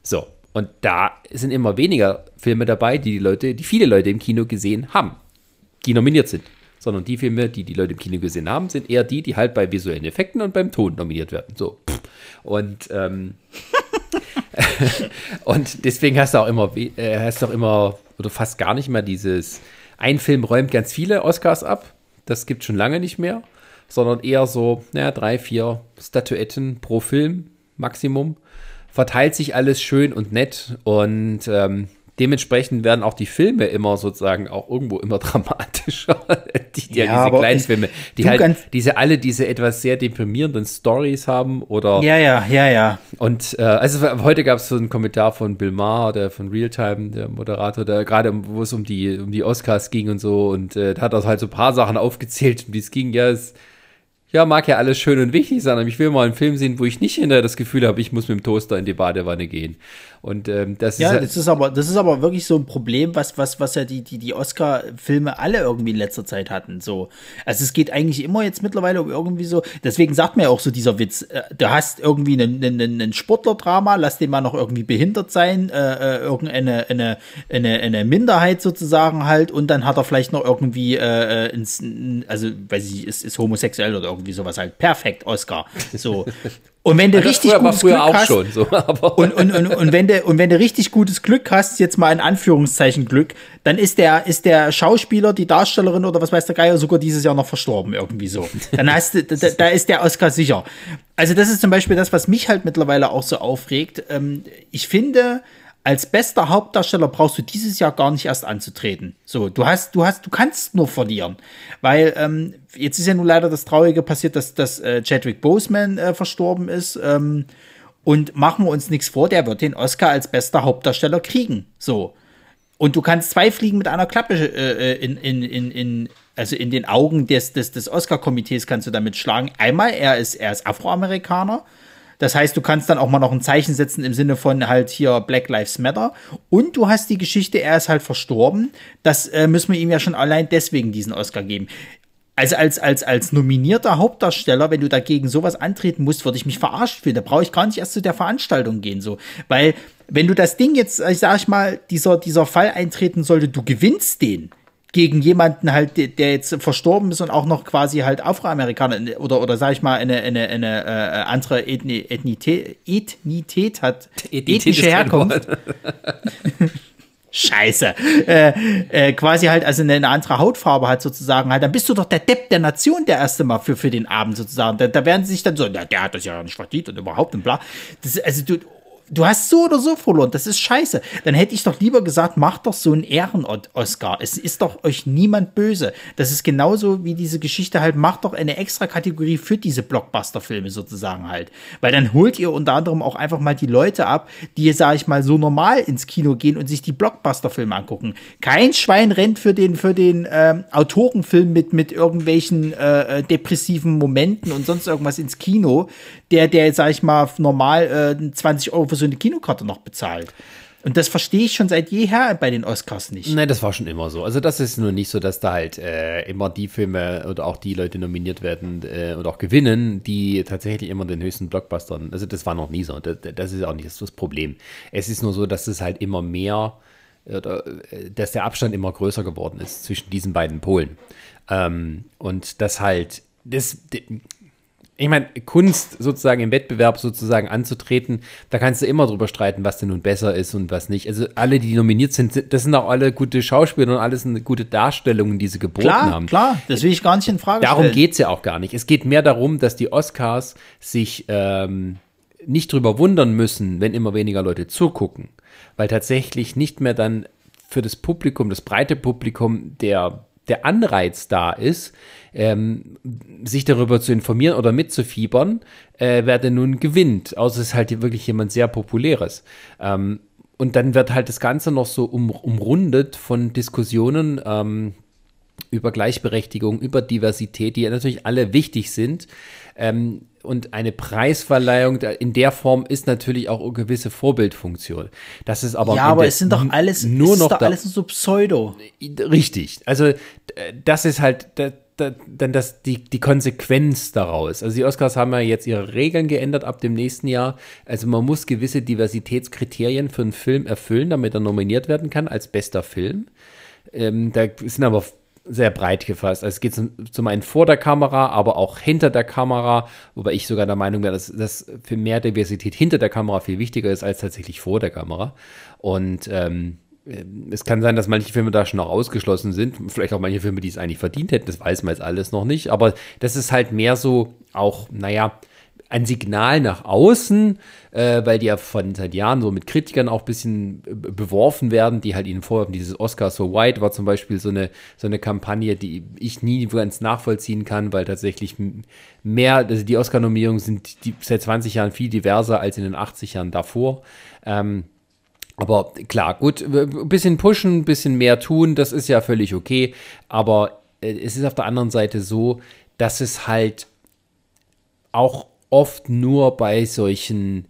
So, und da sind immer weniger Filme dabei, die die Leute, die viele Leute im Kino gesehen haben, die nominiert sind sondern die Filme, die die Leute im Kino gesehen haben, sind eher die, die halt bei visuellen Effekten und beim Ton nominiert werden. So. Und, ähm, [laughs] und deswegen hast du auch immer, äh, hast du auch immer, oder fast gar nicht mehr dieses, ein Film räumt ganz viele Oscars ab. Das gibt schon lange nicht mehr, sondern eher so, naja, drei, vier Statuetten pro Film, Maximum. Verteilt sich alles schön und nett und ähm, dementsprechend werden auch die Filme immer sozusagen auch irgendwo immer [laughs] dramatischer. die, die ja, diese Kleinfilme, die halt diese alle diese etwas sehr deprimierenden Stories haben oder ja ja ja ja und äh, also heute gab es so einen Kommentar von Bill Maher, der von Realtime, der Moderator, der gerade wo es um die um die Oscars ging und so und äh, hat das halt so ein paar Sachen aufgezählt, die es ging. Ja, es ja, mag ja alles schön und wichtig sein, aber ich will mal einen Film sehen, wo ich nicht hinterher das Gefühl habe, ich muss mit dem Toaster in die Badewanne gehen. Und ähm, das ja, ist. Ja, das ist aber, das ist aber wirklich so ein Problem, was, was, was ja die, die, die Oscar-Filme alle irgendwie in letzter Zeit hatten. So. Also es geht eigentlich immer jetzt mittlerweile um irgendwie so, deswegen sagt mir ja auch so dieser Witz, äh, du hast irgendwie einen, einen, einen Sportler-Drama, lass den mal noch irgendwie behindert sein, äh, äh, irgendeine eine, eine, eine Minderheit sozusagen halt, und dann hat er vielleicht noch irgendwie äh, äh ins, also weiß ich, ist, ist homosexuell oder irgendwie sowas halt. Perfekt, Oscar. So. [laughs] Und wenn du also richtig gutes Glück hast, so, [laughs] und, und, und, und, wenn du, und wenn du richtig gutes Glück hast, jetzt mal in Anführungszeichen Glück, dann ist der, ist der Schauspieler, die Darstellerin oder was weiß der Geier sogar dieses Jahr noch verstorben, irgendwie so. Dann hast du, da, da ist der Oscar sicher. Also das ist zum Beispiel das, was mich halt mittlerweile auch so aufregt. Ähm, ich finde, als bester Hauptdarsteller brauchst du dieses Jahr gar nicht erst anzutreten. So, du hast, du hast, du kannst nur verlieren, weil ähm, jetzt ist ja nun leider das Traurige passiert, dass, dass äh, Chadwick Boseman äh, verstorben ist. Ähm, und machen wir uns nichts vor, der wird den Oscar als bester Hauptdarsteller kriegen. So. Und du kannst zwei Fliegen mit einer Klappe äh, äh in, in, in, in, also in den Augen des, des, des Oscar-Komitees kannst du damit schlagen. Einmal, er ist, er ist Afroamerikaner das heißt, du kannst dann auch mal noch ein Zeichen setzen im Sinne von halt hier Black Lives Matter. Und du hast die Geschichte, er ist halt verstorben. Das äh, müssen wir ihm ja schon allein deswegen diesen Oscar geben. Also als, als, als nominierter Hauptdarsteller, wenn du dagegen sowas antreten musst, würde ich mich verarscht fühlen. Da brauche ich gar nicht erst zu der Veranstaltung gehen, so. Weil, wenn du das Ding jetzt, ich sag ich mal, dieser, dieser Fall eintreten sollte, du gewinnst den, gegen jemanden halt, der jetzt verstorben ist und auch noch quasi halt Afroamerikaner oder, oder sag ich mal, eine, eine, eine äh, andere Ethni Ethnität, Ethnität hat, Ethnität ethnische Herkunft. [laughs] Scheiße. Äh, äh, quasi halt, also eine, eine, andere Hautfarbe hat sozusagen halt, dann bist du doch der Depp der Nation der erste Mal für, für den Abend sozusagen. Da, da werden sie sich dann so, na, der hat das ja nicht verdient und überhaupt und bla. Das, also du, du hast so oder so verloren. Das ist scheiße. Dann hätte ich doch lieber gesagt, macht doch so einen Ehren-Oscar. Es ist doch euch niemand böse. Das ist genauso wie diese Geschichte halt, macht doch eine extra Kategorie für diese Blockbuster-Filme sozusagen halt. Weil dann holt ihr unter anderem auch einfach mal die Leute ab, die, sag ich mal, so normal ins Kino gehen und sich die Blockbuster-Filme angucken. Kein Schwein rennt für den, für den ähm, Autorenfilm mit, mit irgendwelchen äh, äh depressiven Momenten und sonst irgendwas ins Kino, der, der, sag ich mal, normal äh, 20 Euro für so eine Kinokarte noch bezahlt. Und das verstehe ich schon seit jeher bei den Oscars nicht. Nein, das war schon immer so. Also das ist nur nicht so, dass da halt äh, immer die Filme oder auch die Leute nominiert werden äh, und auch gewinnen, die tatsächlich immer den höchsten Blockbustern. Also das war noch nie so. Das, das ist auch nicht das Problem. Es ist nur so, dass es halt immer mehr oder äh, dass der Abstand immer größer geworden ist zwischen diesen beiden Polen. Ähm, und das halt, das, ich meine, Kunst sozusagen im Wettbewerb sozusagen anzutreten, da kannst du immer drüber streiten, was denn nun besser ist und was nicht. Also alle, die nominiert sind, das sind auch alle gute Schauspieler und alles sind gute Darstellungen, die sie geboten klar, haben. Klar, das will ich gar nicht in Frage Darum stellen. geht es ja auch gar nicht. Es geht mehr darum, dass die Oscars sich ähm, nicht drüber wundern müssen, wenn immer weniger Leute zugucken. Weil tatsächlich nicht mehr dann für das Publikum, das breite Publikum, der, der Anreiz da ist, ähm, sich darüber zu informieren oder mitzufiebern, äh, wer denn nun gewinnt. Außer es ist halt wirklich jemand sehr Populäres. Ähm, und dann wird halt das Ganze noch so um, umrundet von Diskussionen ähm, über Gleichberechtigung, über Diversität, die ja natürlich alle wichtig sind. Ähm, und eine Preisverleihung in der Form ist natürlich auch eine gewisse Vorbildfunktion. Das ist aber ja, aber es sind doch alles nur noch alles so Pseudo. Richtig. Also das ist halt da- da- dann das, die, die Konsequenz daraus. Also die Oscars haben ja jetzt ihre Regeln geändert ab dem nächsten Jahr. Also man muss gewisse Diversitätskriterien für einen Film erfüllen, damit er nominiert werden kann als bester Film. Ähm, da sind aber sehr breit gefasst. Also es geht zum, zum einen vor der Kamera, aber auch hinter der Kamera, wobei ich sogar der Meinung wäre, dass das für mehr Diversität hinter der Kamera viel wichtiger ist als tatsächlich vor der Kamera. Und ähm, es kann sein, dass manche Filme da schon noch ausgeschlossen sind. Vielleicht auch manche Filme, die es eigentlich verdient hätten. Das weiß man jetzt alles noch nicht. Aber das ist halt mehr so auch, naja, ein Signal nach außen, äh, weil die ja von seit Jahren so mit Kritikern auch ein bisschen äh, beworfen werden, die halt ihnen vorwerfen, dieses Oscar so white war zum Beispiel so eine, so eine Kampagne, die ich nie ganz nachvollziehen kann, weil tatsächlich mehr, also die Oscar-Nominierungen sind die, seit 20 Jahren viel diverser als in den 80 Jahren davor. Ähm, aber klar, gut, ein bisschen pushen, ein bisschen mehr tun, das ist ja völlig okay. Aber äh, es ist auf der anderen Seite so, dass es halt auch oft nur bei solchen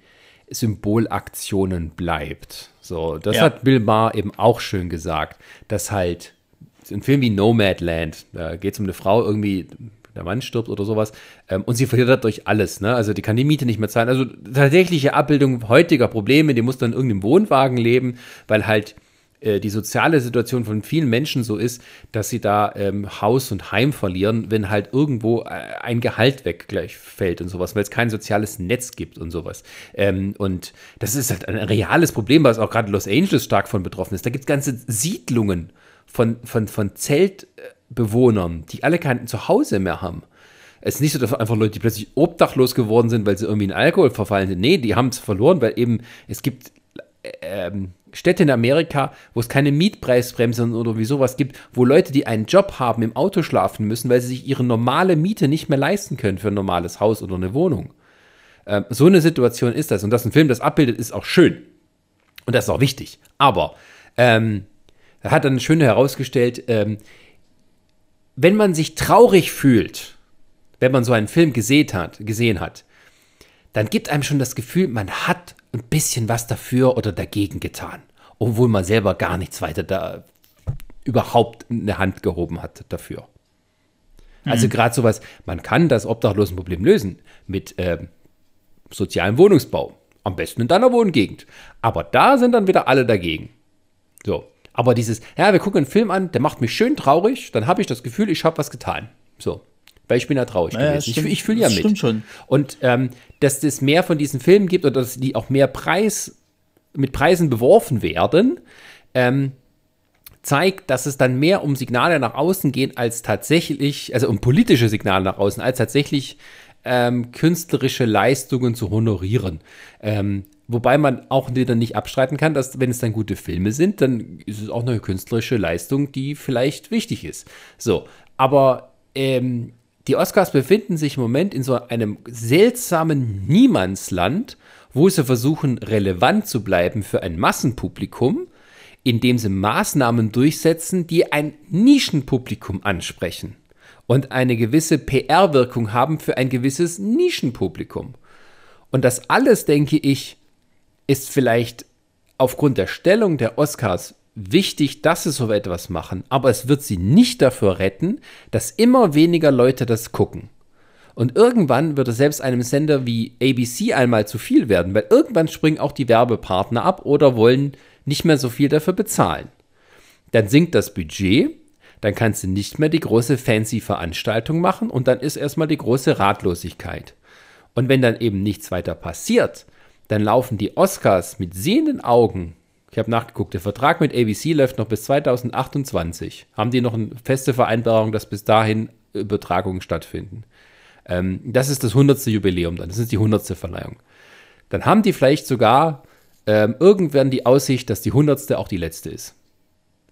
Symbolaktionen bleibt. So, das Ja. hat Bill Maher eben auch schön gesagt, dass halt ein Film wie Nomadland, da geht es um eine Frau irgendwie, der Mann stirbt oder sowas, ähm, und sie verliert dadurch alles, ne? Also die kann die Miete nicht mehr zahlen. Also tatsächliche Abbildung heutiger Probleme, die muss dann in irgendeinem Wohnwagen leben, weil halt äh, die soziale Situation von vielen Menschen so ist, dass sie da ähm, Haus und Heim verlieren, wenn halt irgendwo äh, ein Gehalt weg gleich fällt und sowas, weil es kein soziales Netz gibt und sowas. Ähm, und das ist halt ein reales Problem, was auch gerade Los Angeles stark von betroffen ist. Da gibt es ganze Siedlungen von, von, von Zeltbewohnern, die alle kein Zuhause mehr haben. Es ist nicht so, dass einfach Leute, die plötzlich obdachlos geworden sind, weil sie irgendwie in Alkohol verfallen sind. Nee, die haben es verloren, weil eben es gibt ähm, Städte in Amerika, wo es keine Mietpreisbremse oder wie sowas gibt, wo Leute, die einen Job haben, im Auto schlafen müssen, weil sie sich ihre normale Miete nicht mehr leisten können für ein normales Haus oder eine Wohnung. Ähm, so eine Situation ist das. Und dass ein Film das abbildet, ist auch schön. Und das ist auch wichtig. Aber ähm, hat dann schön herausgestellt, ähm, wenn man sich traurig fühlt, wenn man so einen Film gesehen hat, gesehen hat, dann gibt einem schon das Gefühl, man hat ein bisschen was dafür oder dagegen getan, obwohl man selber gar nichts weiter da überhaupt eine Hand gehoben hat dafür. Also gerade sowas, man kann das Obdachlosenproblem lösen mit ähm, sozialem Wohnungsbau. Am besten in deiner Wohngegend. Aber da sind dann wieder alle dagegen. So. Aber dieses, ja, wir gucken einen Film an, der macht mich schön traurig, dann habe ich das Gefühl, ich habe was getan. So. Weil ich bin ja traurig Naja, gewesen. stimmt. ich ich fühle ja mit. stimmt schon. Und ähm, dass es mehr von diesen Filmen gibt oder dass die auch mehr Preis mit Preisen beworfen werden, ähm, zeigt, dass es dann mehr um Signale nach außen geht, als tatsächlich, also um politische Signale nach außen, als tatsächlich ähm, künstlerische Leistungen zu honorieren. Ähm, wobei man auch wieder nicht abstreiten kann, dass wenn es dann gute Filme sind, dann ist es auch eine künstlerische Leistung, die vielleicht wichtig ist. So, aber ähm, die Oscars befinden sich im Moment in so einem seltsamen Niemandsland, wo sie versuchen, relevant zu bleiben für ein Massenpublikum, indem sie Maßnahmen durchsetzen, die ein Nischenpublikum ansprechen und eine gewisse PR-Wirkung haben für ein gewisses Nischenpublikum. Und das alles, denke ich, ist vielleicht aufgrund der Stellung der Oscars wichtig, dass sie so etwas machen, aber es wird sie nicht dafür retten, dass immer weniger Leute das gucken. Und irgendwann wird es selbst einem Sender wie ABC einmal zu viel werden, weil irgendwann springen auch die Werbepartner ab oder wollen nicht mehr so viel dafür bezahlen. Dann sinkt das Budget, dann kannst du nicht mehr die große fancy Veranstaltung machen und dann ist erstmal die große Ratlosigkeit. Und wenn dann eben nichts weiter passiert, dann laufen die Oscars mit sehenden Augen. Ich habe nachgeguckt, der Vertrag mit ABC läuft noch bis 2028. Haben die noch eine feste Vereinbarung, dass bis dahin Übertragungen stattfinden? Ähm, das ist das 100. Jubiläum dann. Das ist die 100. Verleihung. Dann haben die vielleicht sogar ähm, irgendwann die Aussicht, dass die 100. auch die letzte ist.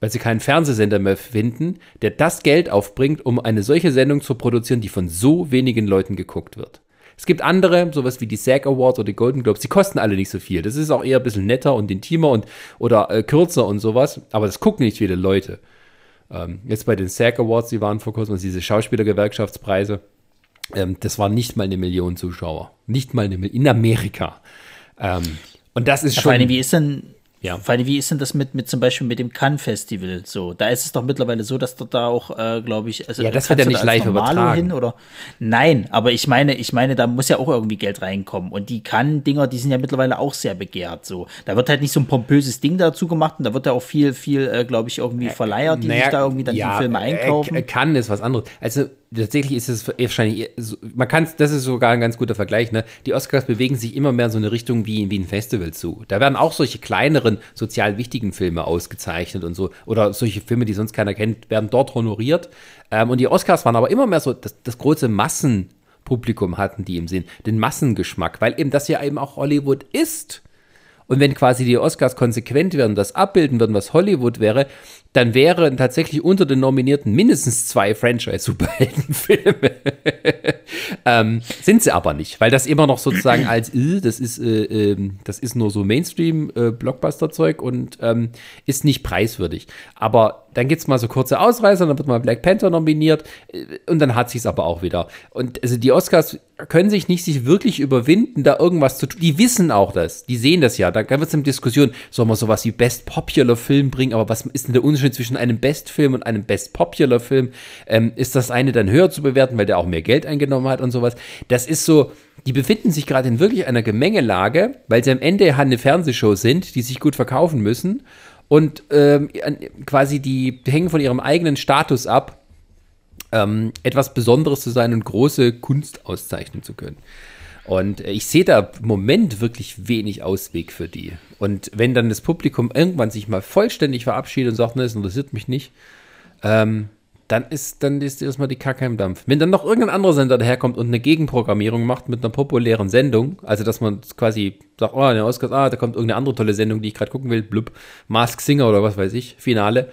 Weil sie keinen Fernsehsender mehr finden, der das Geld aufbringt, um eine solche Sendung zu produzieren, die von so wenigen Leuten geguckt wird. Es gibt andere, sowas wie die SAG Awards oder die Golden Globes, die kosten alle nicht so viel. Das ist auch eher ein bisschen netter und intimer und oder äh, kürzer und sowas, aber das gucken nicht viele Leute. Ähm, jetzt bei den SAG Awards, die waren vor kurzem, also diese Schauspielergewerkschaftspreise, ähm, das waren nicht mal eine Million Zuschauer. Nicht mal eine Million in Amerika. Ähm, und das ist schon. Allem, wie ist denn ja. Vor allem, wie ist denn das mit, mit zum Beispiel mit dem Cannes Festival so? Da ist es doch mittlerweile so, dass dort da auch, äh, glaube ich, also ja, das wird ja nicht live übertragen. Hin, oder? Nein, aber ich meine, ich meine, da muss ja auch irgendwie Geld reinkommen. Und die Cannes-Dinger, die sind ja mittlerweile auch sehr begehrt so. Da wird halt nicht so ein pompöses Ding dazu gemacht und da wird ja auch viel, viel, äh, glaube ich, irgendwie Verleiher, die naja, sich da irgendwie dann ja, die Filme äh, einkaufen. Äh, Cannes ist was anderes. Also tatsächlich ist es wahrscheinlich, man kann das ist sogar ein ganz guter Vergleich, ne? Die Oscars bewegen sich immer mehr so eine Richtung wie, wie ein Festival zu. Da werden auch solche kleineren, sozial wichtigen Filme ausgezeichnet und so, oder solche Filme, die sonst keiner kennt, werden dort honoriert. Ähm, und die Oscars waren aber immer mehr so das, das große Massenpublikum hatten die im Sinn, den Massengeschmack, weil eben das ja eben auch Hollywood ist. Und wenn quasi die Oscars konsequent werden, das abbilden würden, was Hollywood wäre, dann wären tatsächlich unter den Nominierten mindestens zwei Franchise-Superheldenfilme. [laughs] ähm, sind sie aber nicht, weil das immer noch sozusagen als, äh, das ist, äh, äh, das ist nur so Mainstream-Blockbuster-Zeug und ähm, ist nicht preiswürdig. Aber dann gibt es mal so kurze Ausreißer, dann wird mal Black Panther nominiert äh, und dann hat sich aber auch wieder. Und also die Oscars können sich nicht sich wirklich überwinden, da irgendwas zu tun. Die wissen auch das, die sehen das ja. Da wird es eine Diskussion, soll man sowas wie Best Popular Film bringen, aber was ist denn der Unterschied? Zwischen einem Best-Film und einem Best-Popular-Film. Ähm, ist das eine dann höher zu bewerten, weil der auch mehr Geld eingenommen hat und sowas? Das ist so, die befinden sich gerade in wirklich einer Gemengelage, weil sie am Ende eine Fernsehshow sind, die sich gut verkaufen müssen und ähm, quasi die hängen von ihrem eigenen Status ab, ähm, etwas Besonderes zu sein und große Kunst auszeichnen zu können. Und ich sehe da im Moment wirklich wenig Ausweg für die. Und wenn dann das Publikum irgendwann sich mal vollständig verabschiedet und sagt, ne, das interessiert mich nicht, ähm, dann ist, dann ist erstmal die Kacke im Dampf. Wenn dann noch irgendein anderer Sender daherkommt und eine Gegenprogrammierung macht mit einer populären Sendung, also dass man quasi sagt, oh, der Oscar, ah, da kommt irgendeine andere tolle Sendung, die ich gerade gucken will, blub, Mask Singer oder was weiß ich, Finale,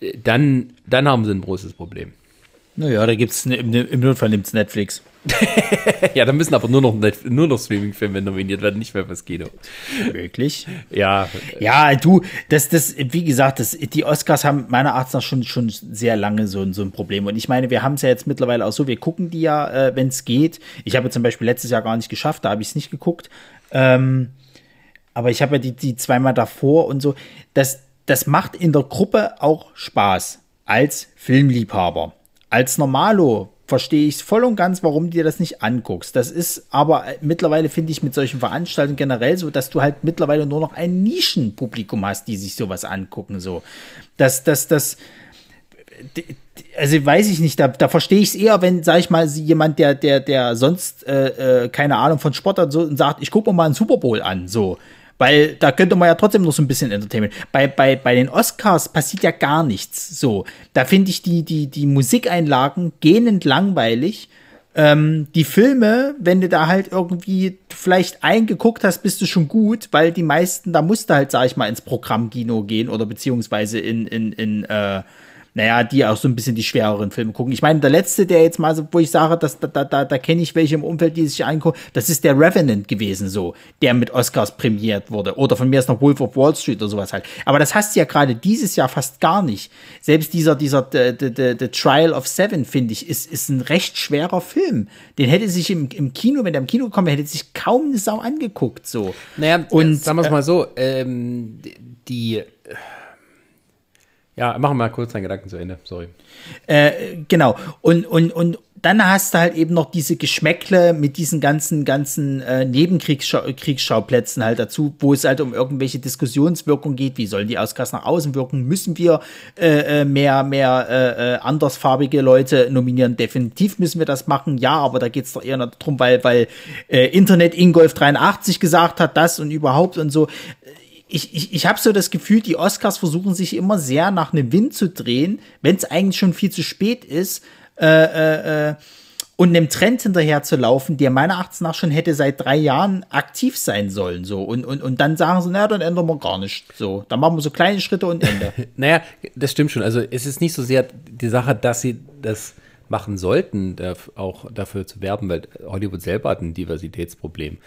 äh, dann, dann haben sie ein großes Problem. Naja, da gibt es ne, im Notfall nimmt Netflix. [laughs] ja, da müssen aber nur noch, nur noch Streaming-Filme nominiert werden, nicht mehr fürs Kino. Wirklich? Ja. Ja, du, das, das, wie gesagt, das, die Oscars haben meiner Art nach schon, schon sehr lange so, so ein Problem. Und ich meine, wir haben es ja jetzt mittlerweile auch so, wir gucken die ja, äh, wenn es geht. Ich habe zum Beispiel letztes Jahr gar nicht geschafft, da habe ich es nicht geguckt. Ähm, aber ich habe ja die, die zweimal davor und so. Das, das macht in der Gruppe auch Spaß als Filmliebhaber. Als Normalo verstehe ich voll und ganz, warum du dir das nicht anguckst. Das ist aber mittlerweile, finde ich, mit solchen Veranstaltungen generell so, dass du halt mittlerweile nur noch ein Nischenpublikum hast, die sich sowas angucken. So. Das, das, das, also weiß ich nicht, da, da verstehe ich es eher, wenn, sag ich mal, jemand, der, der, der sonst äh, äh keine Ahnung von Sport hat, so und sagt, ich gucke mir mal einen Super Bowl an. So. Weil da könnte man ja trotzdem noch so ein bisschen Entertainment. Bei, bei, bei den Oscars passiert ja gar nichts. So, da finde ich die, die, die Musikeinlagen gähnend langweilig. Ähm, die Filme, wenn du da halt irgendwie vielleicht eingeguckt hast, bist du schon gut, weil die meisten, da musst du halt, sag ich mal, ins Programmkino gehen oder beziehungsweise in, in, in äh, naja, die auch so ein bisschen die schwereren Filme gucken. Ich meine, der letzte, der jetzt mal so, wo ich sage, dass, da, da, da, da kenne ich welche im Umfeld, die sich angucken, das ist der Revenant gewesen, so, der mit Oscars prämiert wurde. Oder von mir ist noch Wolf of Wall Street oder sowas halt. Aber das hast du ja gerade dieses Jahr fast gar nicht. Selbst dieser, dieser, the, the, the, the Trial of Seven, finde ich, ist, ist ein recht schwerer Film. Den hätte sich im, im Kino, wenn der im Kino gekommen wäre, hätte sich kaum eine Sau angeguckt, so. Naja, und sagen wir es mal so, ähm, die, Ja, machen wir mal kurz deinen Gedanken zu Ende, sorry. Äh, genau. Und, und, und dann hast du halt eben noch diese Geschmäckle mit diesen ganzen, ganzen äh, Nebenkriegsschauplätzen halt dazu, wo es halt um irgendwelche Diskussionswirkungen geht. Wie sollen die Oscars nach außen wirken? Müssen wir äh, äh mehr, mehr äh, äh, andersfarbige Leute nominieren? Definitiv müssen wir das machen. Ja, aber da geht es doch eher darum, weil, weil äh, Internet Ingolf 83 gesagt hat, das und überhaupt und so ich, ich, ich habe so das Gefühl, die Oscars versuchen sich immer sehr nach einem Wind zu drehen, wenn es eigentlich schon viel zu spät ist, äh, äh, äh, und einem Trend hinterher zu laufen, der meiner Achtung nach schon hätte seit drei Jahren aktiv sein sollen. So. Und, und, und dann sagen sie, naja, dann ändern wir gar nichts. So, dann machen wir so kleine Schritte und Ende. [laughs] naja, das stimmt schon. Also es ist nicht so sehr die Sache, dass sie das machen sollten, auch dafür zu werben, weil Hollywood selber hat ein Diversitätsproblem.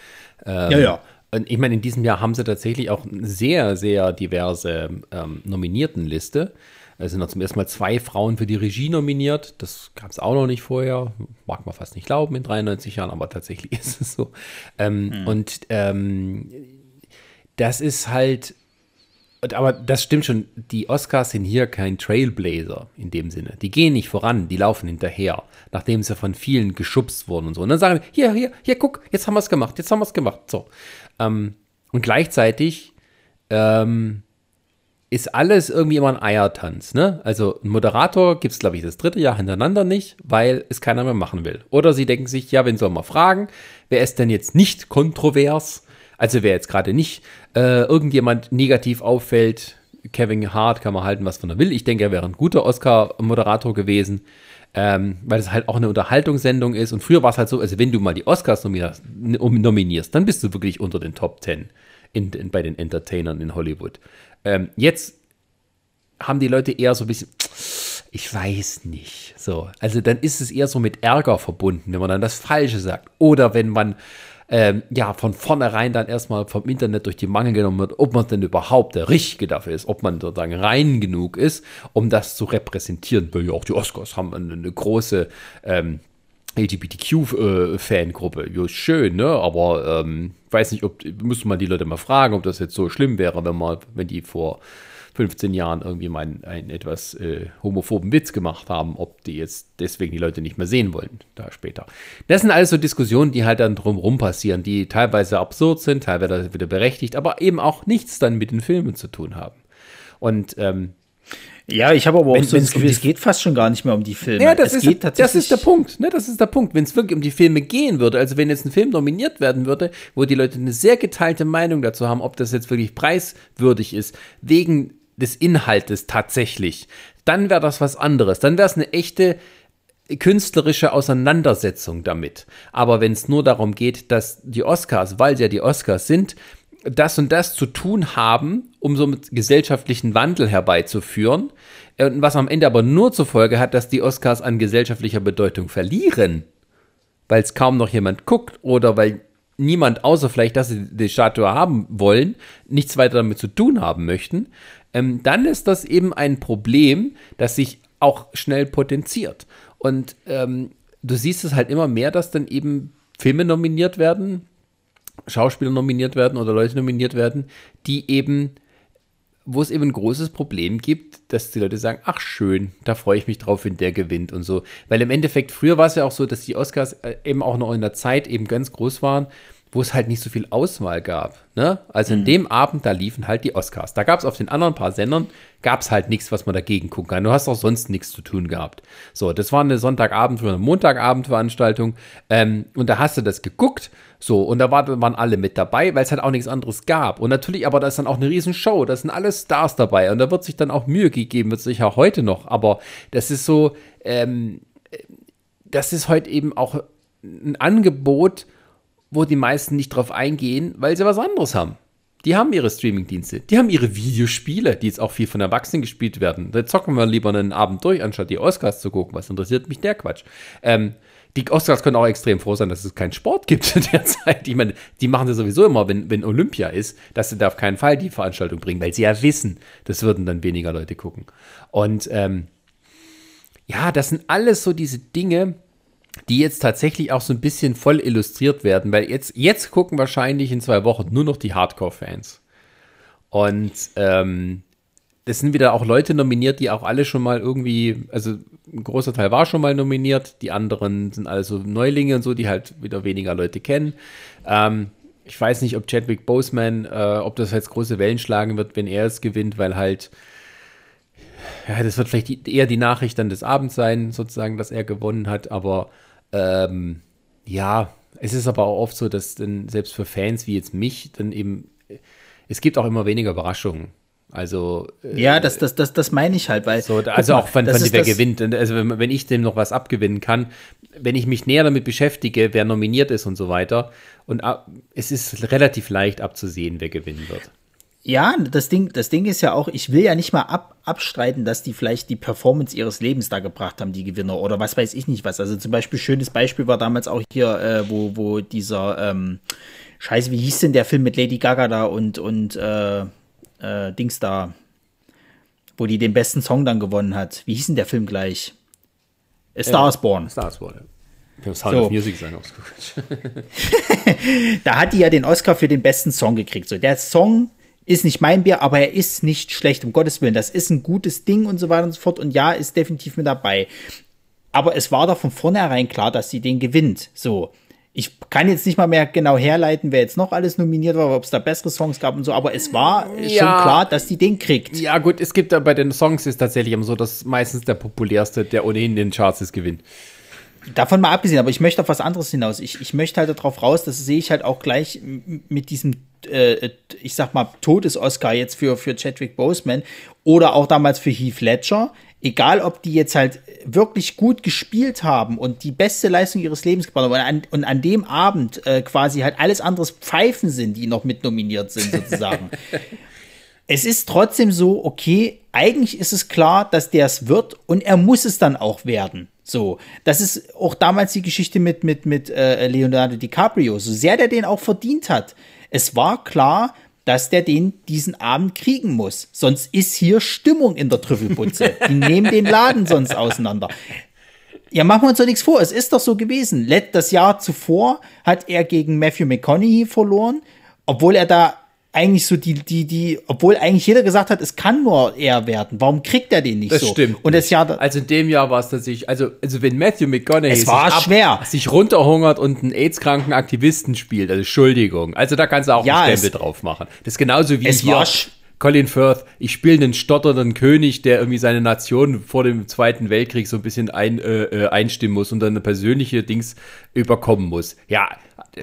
Ähm, ja, ja. Ich meine, in diesem Jahr haben sie tatsächlich auch eine sehr, sehr diverse ähm, Nominiertenliste. Es sind noch zum ersten Mal zwei Frauen für die Regie nominiert. Das gab es auch noch nicht vorher. Mag man fast nicht glauben in 93 Jahren, aber tatsächlich [laughs] ist es so. Ähm, hm. Und ähm, das ist halt, aber das stimmt schon, die Oscars sind hier kein Trailblazer in dem Sinne. Die gehen nicht voran, die laufen hinterher, nachdem sie von vielen geschubst wurden und so. Und dann sagen wir, hier, hier, hier, guck, jetzt haben wir es gemacht, jetzt haben wir es gemacht. So. Ähm, und gleichzeitig ähm, ist alles irgendwie immer ein Eiertanz. Ne? Also ein Moderator gibt es, glaube ich, das dritte Jahr hintereinander nicht, weil es keiner mehr machen will. Oder sie denken sich, ja, wen soll man fragen? Wer ist denn jetzt nicht kontrovers? Also wer jetzt gerade nicht äh, irgendjemand negativ auffällt, Kevin Hart kann man halten, was von er will. Ich denke, er wäre ein guter Oscar-Moderator gewesen, ähm, weil es halt auch eine Unterhaltungssendung ist. Und früher war es halt so, also wenn du mal die Oscars nominierst, nominierst dann bist du wirklich unter den Top Ten in, in, bei den Entertainern in Hollywood. Ähm, jetzt haben die Leute eher so ein bisschen, ich weiß nicht. So, also dann ist es eher so mit Ärger verbunden, wenn man dann das Falsche sagt. Oder wenn man ähm, ja von vornherein dann erstmal vom Internet durch die Mangel genommen wird, ob man denn überhaupt der Richtige dafür ist, ob man sozusagen rein genug ist, um das zu repräsentieren. Weil ja auch die Oscars haben eine, große ähm, LGBTQ-Fangruppe. Ja, schön, ne? Aber ähm, weiß nicht, ob müsste man die Leute mal fragen, ob das jetzt so schlimm wäre, wenn man, wenn die vor 15 Jahren irgendwie mal einen, einen etwas äh, homophoben Witz gemacht haben, ob die jetzt deswegen die Leute nicht mehr sehen wollen, da später. Das sind alles so Diskussionen, die halt dann drumherum passieren, die teilweise absurd sind, teilweise wieder berechtigt, aber eben auch nichts dann mit den Filmen zu tun haben. Und ähm, ja, ich habe aber auch wenn, so das Gefühl, es geht fast schon gar nicht mehr um die Filme. Ja, das, es ist, das ist der Punkt. Ne? Das ist der Punkt. Wenn es wirklich um die Filme gehen würde, also wenn jetzt ein Film nominiert werden würde, wo die Leute eine sehr geteilte Meinung dazu haben, ob das jetzt wirklich preiswürdig ist, wegen des Inhaltes tatsächlich, dann wäre das was anderes. Dann wäre es eine echte künstlerische Auseinandersetzung damit. Aber wenn es nur darum geht, dass die Oscars, weil sie ja die Oscars sind, das und das zu tun haben, um so mit gesellschaftlichen Wandel herbeizuführen, äh, was am Ende aber nur zur Folge hat, dass die Oscars an gesellschaftlicher Bedeutung verlieren, weil es kaum noch jemand guckt oder weil niemand, außer vielleicht, dass sie die Statue haben wollen, nichts weiter damit zu tun haben möchten, ähm, dann ist das eben ein Problem, das sich auch schnell potenziert. Und ähm, du siehst es halt immer mehr, dass dann eben Filme nominiert werden, Schauspieler nominiert werden oder Leute nominiert werden, die eben, wo es eben ein großes Problem gibt, dass die Leute sagen, ach schön, da freue ich mich drauf, wenn der gewinnt und so. Weil im Endeffekt, früher war es ja auch so, dass die Oscars äh, eben auch noch in der Zeit eben ganz groß waren wo es halt nicht so viel Auswahl gab. Ne? Also in mhm. dem Abend, da liefen halt die Oscars. Da gab es auf den anderen paar Sendern, gab es halt nichts, was man dagegen gucken kann. Du hast auch sonst nichts zu tun gehabt. So, das war eine Sonntagabend oder eine Montagabendveranstaltung ähm, und da hast du das geguckt. So, und da war, waren alle mit dabei, weil es halt auch nichts anderes gab. Und natürlich, aber da ist dann auch eine Riesenshow, da sind alle Stars dabei und da wird sich dann auch Mühe gegeben, wird sich auch heute noch. Aber das ist so, ähm, das ist heute eben auch ein Angebot, wo die meisten nicht drauf eingehen, weil sie was anderes haben. Die haben ihre Streamingdienste, die haben ihre Videospiele, die jetzt auch viel von Erwachsenen gespielt werden. Da zocken wir lieber einen Abend durch, anstatt die Oscars zu gucken. Was interessiert mich der Quatsch? Ähm, die Oscars können auch extrem froh sein, dass es keinen Sport gibt [laughs] in der Zeit. Ich meine, die machen das sowieso immer, wenn, wenn Olympia ist, dass sie da auf keinen Fall die Veranstaltung bringen, weil sie ja wissen, das würden dann weniger Leute gucken. Und ähm, ja, das sind alles so diese Dinge, die jetzt tatsächlich auch so ein bisschen voll illustriert werden, weil jetzt, jetzt gucken wahrscheinlich in zwei Wochen nur noch die Hardcore-Fans. Und ähm, das sind wieder auch Leute nominiert, die auch alle schon mal irgendwie, also ein großer Teil war schon mal nominiert, die anderen sind also Neulinge und so, die halt wieder weniger Leute kennen. Ähm, ich weiß nicht, ob Chadwick Boseman, äh, ob das jetzt große Wellen schlagen wird, wenn er es gewinnt, weil halt, ja, das wird vielleicht die, eher die Nachricht dann des Abends sein, sozusagen, dass er gewonnen hat, aber ähm, ja, es ist aber auch oft so, dass dann selbst für Fans wie jetzt mich dann eben, es gibt auch immer weniger Überraschungen. Also äh, ja, das, das, das, das meine ich halt, weil so, also mal, auch von, von wer gewinnt. Also wenn, wenn ich dem noch was abgewinnen kann, wenn ich mich näher damit beschäftige, wer nominiert ist und so weiter, und es ist relativ leicht abzusehen, wer gewinnen wird. Ja, das Ding, das Ding ist ja auch, ich will ja nicht mal ab, abstreiten, dass die vielleicht die Performance ihres Lebens da gebracht haben, die Gewinner, oder was weiß ich nicht was. Also zum Beispiel, schönes Beispiel war damals auch hier, äh, wo, wo dieser, ähm, Scheiße, wie hieß denn der Film mit Lady Gaga da und, und äh, äh, Dings da, wo die den besten Song dann gewonnen hat. Wie hieß denn der Film gleich? A Star is Born. Star is Born, ja. Für Sound so. of Music sein ausgeguckt. [laughs] da hat die ja den Oscar für den besten Song gekriegt. So, der Song ist nicht mein Bier, aber er ist nicht schlecht, um Gottes Willen. Das ist ein gutes Ding und so weiter und so fort. Und ja, ist definitiv mit dabei. Aber es war doch von vornherein klar, dass sie den gewinnt. So ich kann jetzt nicht mal mehr genau herleiten, wer jetzt noch alles nominiert war, ob es da bessere Songs gab und so, aber es war ja, schon klar, dass die den kriegt. Ja, gut, es gibt da bei den Songs ist tatsächlich immer so, dass meistens der populärste, der ohnehin den Charts ist, gewinnt. Davon mal abgesehen, aber ich möchte auf was anderes hinaus. Ich, ich möchte halt darauf raus, das sehe ich halt auch gleich mit diesem, äh, ich sag mal, Todes-Oscar jetzt für, für Chadwick Boseman oder auch damals für Heath Ledger egal ob die jetzt halt wirklich gut gespielt haben und die beste Leistung ihres Lebens gebracht haben und an, und an dem Abend äh, quasi halt alles anderes Pfeifen sind, die noch mit nominiert sind sozusagen. [laughs] es ist trotzdem so, okay, eigentlich ist es klar, dass der es wird und er muss es dann auch werden. So, das ist auch damals die Geschichte mit, mit, mit äh, Leonardo DiCaprio, so sehr der den auch verdient hat. Es war klar, dass der den diesen Abend kriegen muss. Sonst ist hier Stimmung in der Trüffelputze. Die nehmen den Laden sonst auseinander. Ja, machen wir uns doch nichts vor. Es ist doch so gewesen. Das Jahr zuvor hat er gegen Matthew McConaughey verloren, obwohl er da eigentlich so die, die, die, obwohl eigentlich jeder gesagt hat, es kann nur er werden. Warum kriegt er den nicht das so? Das stimmt. Und das Jahr, also in dem Jahr war es tatsächlich, also, also wenn Matthew McConaughey sich. Ab, sich runterhungert und einen AIDS-kranken Aktivisten spielt, also Entschuldigung. Also da kannst du auch ja, einen Stempel drauf machen. Das ist genauso wie es hier. Colin Firth, ich spiele einen stotternden König, der irgendwie seine Nation vor dem Zweiten Weltkrieg so ein bisschen ein, äh, äh einstimmen muss und dann eine persönliche Dings überkommen muss. Ja,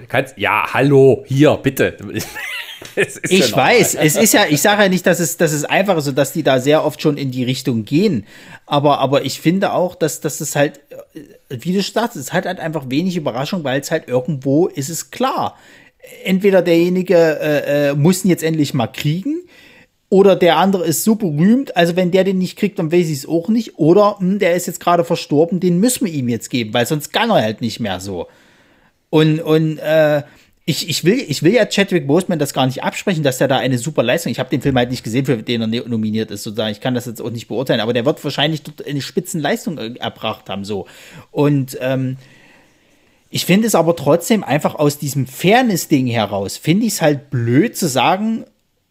kannst, ja, hallo, hier, bitte. [laughs] ich ja weiß, es ist ja, ich sage ja nicht, dass es, dass es einfach ist, dass die da sehr oft schon in die Richtung gehen. Aber, aber ich finde auch, dass, dass es halt, äh, wie du sagst, es hat halt einfach wenig Überraschung, weil es halt irgendwo ist es klar. Entweder derjenige äh, äh, muss ihn jetzt endlich mal kriegen, oder der andere ist so berühmt, also wenn der den nicht kriegt, dann weiß ich es auch nicht. Oder mh, hm, der ist jetzt gerade verstorben, den müssen wir ihm jetzt geben, weil sonst kann er halt nicht mehr so. Und, und äh, ich, ich, will, ich will ja Chadwick Boseman das gar nicht absprechen, dass der da eine super Leistung. Ich habe den Film halt nicht gesehen, für den er nominiert ist, sozusagen. Ich kann das jetzt auch nicht beurteilen, aber der wird wahrscheinlich dort eine Spitzenleistung äh, erbracht haben, so. Und ähm, ich finde es aber trotzdem einfach aus diesem Fairness-Ding heraus, finde ich es halt blöd zu sagen,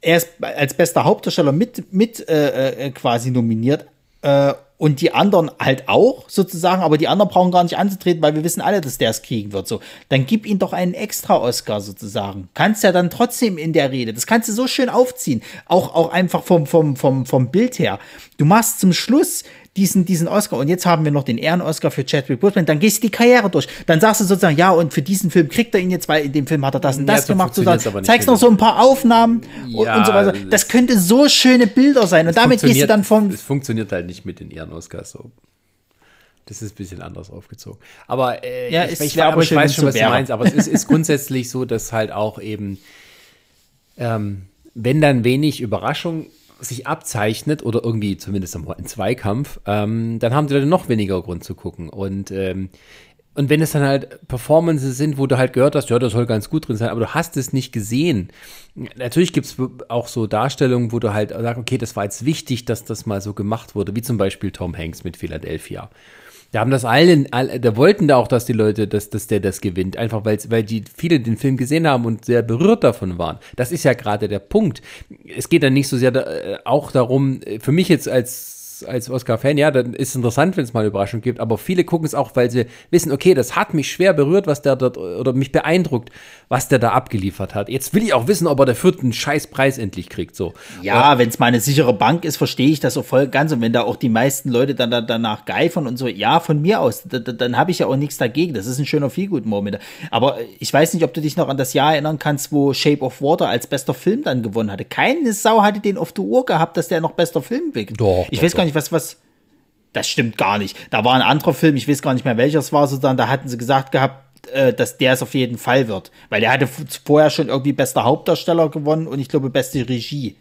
er ist als bester Hauptdarsteller mit, mit äh, äh, quasi nominiert. Äh, und die anderen halt auch sozusagen, aber die anderen brauchen gar nicht anzutreten, weil wir wissen alle, dass der es kriegen wird. So, dann gib ihm doch einen extra Oscar sozusagen. Kannst ja dann trotzdem in der Rede. Das kannst du so schön aufziehen, auch auch einfach vom vom vom vom Bild her. Du machst zum Schluss diesen, diesen Oscar und jetzt haben wir noch den Ehren-Oscar für Chadwick Boseman, dann gehst du die Karriere durch. Dann sagst du sozusagen, ja, und für diesen Film kriegt er ihn jetzt, weil in dem Film hat er das und das ja, gemacht. So zeigst noch so ein paar Aufnahmen ja, und so weiter. Das könnte so schöne Bilder sein und damit gehst du dann von. Es funktioniert halt nicht mit den Ehren-Oscars so. Das ist ein bisschen anders aufgezogen. Aber äh, ja, ich, ich, aber ich weiß schon, was du meinst. Aber es ist, ist grundsätzlich so, dass halt auch eben, ähm, wenn dann wenig Überraschung sich abzeichnet oder irgendwie zumindest im Zweikampf, ähm, dann haben die Leute noch weniger Grund zu gucken. Und, ähm, und wenn es dann halt Performances sind, wo du halt gehört hast, ja, das soll ganz gut drin sein, aber du hast es nicht gesehen. Natürlich gibt es auch so Darstellungen, wo du halt sagst, okay, das war jetzt wichtig, dass das mal so gemacht wurde, wie zum Beispiel Tom Hanks mit Philadelphia. Da haben das allen, all, da wollten da auch, dass die Leute, dass, dass der das gewinnt, einfach weil, weil die viele den Film gesehen haben und sehr berührt davon waren. Das ist ja gerade der Punkt. Es geht dann nicht so sehr da, äh, auch darum, äh, für mich jetzt als als Oscar-Fan, ja, dann ist es interessant, wenn es mal eine Überraschung gibt, aber viele gucken es auch, weil sie wissen, okay, das hat mich schwer berührt, was der dort, oder mich beeindruckt, was der da abgeliefert hat. Jetzt will ich auch wissen, ob er dafür einen scheiß Preis endlich kriegt, so. Ja, wenn es mal eine sichere Bank ist, verstehe ich das auch voll ganz und wenn da auch die meisten Leute dann da, danach geifern und so, ja, von mir aus, da, da, dann habe ich ja auch nichts dagegen, das ist ein schöner Feelgood-Moment. Aber ich weiß nicht, ob du dich noch an das Jahr erinnern kannst, wo Shape of Water als bester Film dann gewonnen hatte. Keine Sau hatte den auf der Uhr gehabt, dass der noch bester Film wird. Doch, ich doch, weiß gar nicht, was, was, das stimmt gar nicht. Da war ein anderer Film, ich weiß gar nicht mehr welcher es war, sondern da hatten sie gesagt gehabt, äh, dass der es auf jeden Fall wird. Weil der hatte vorher schon irgendwie bester Hauptdarsteller gewonnen und ich glaube beste Regie.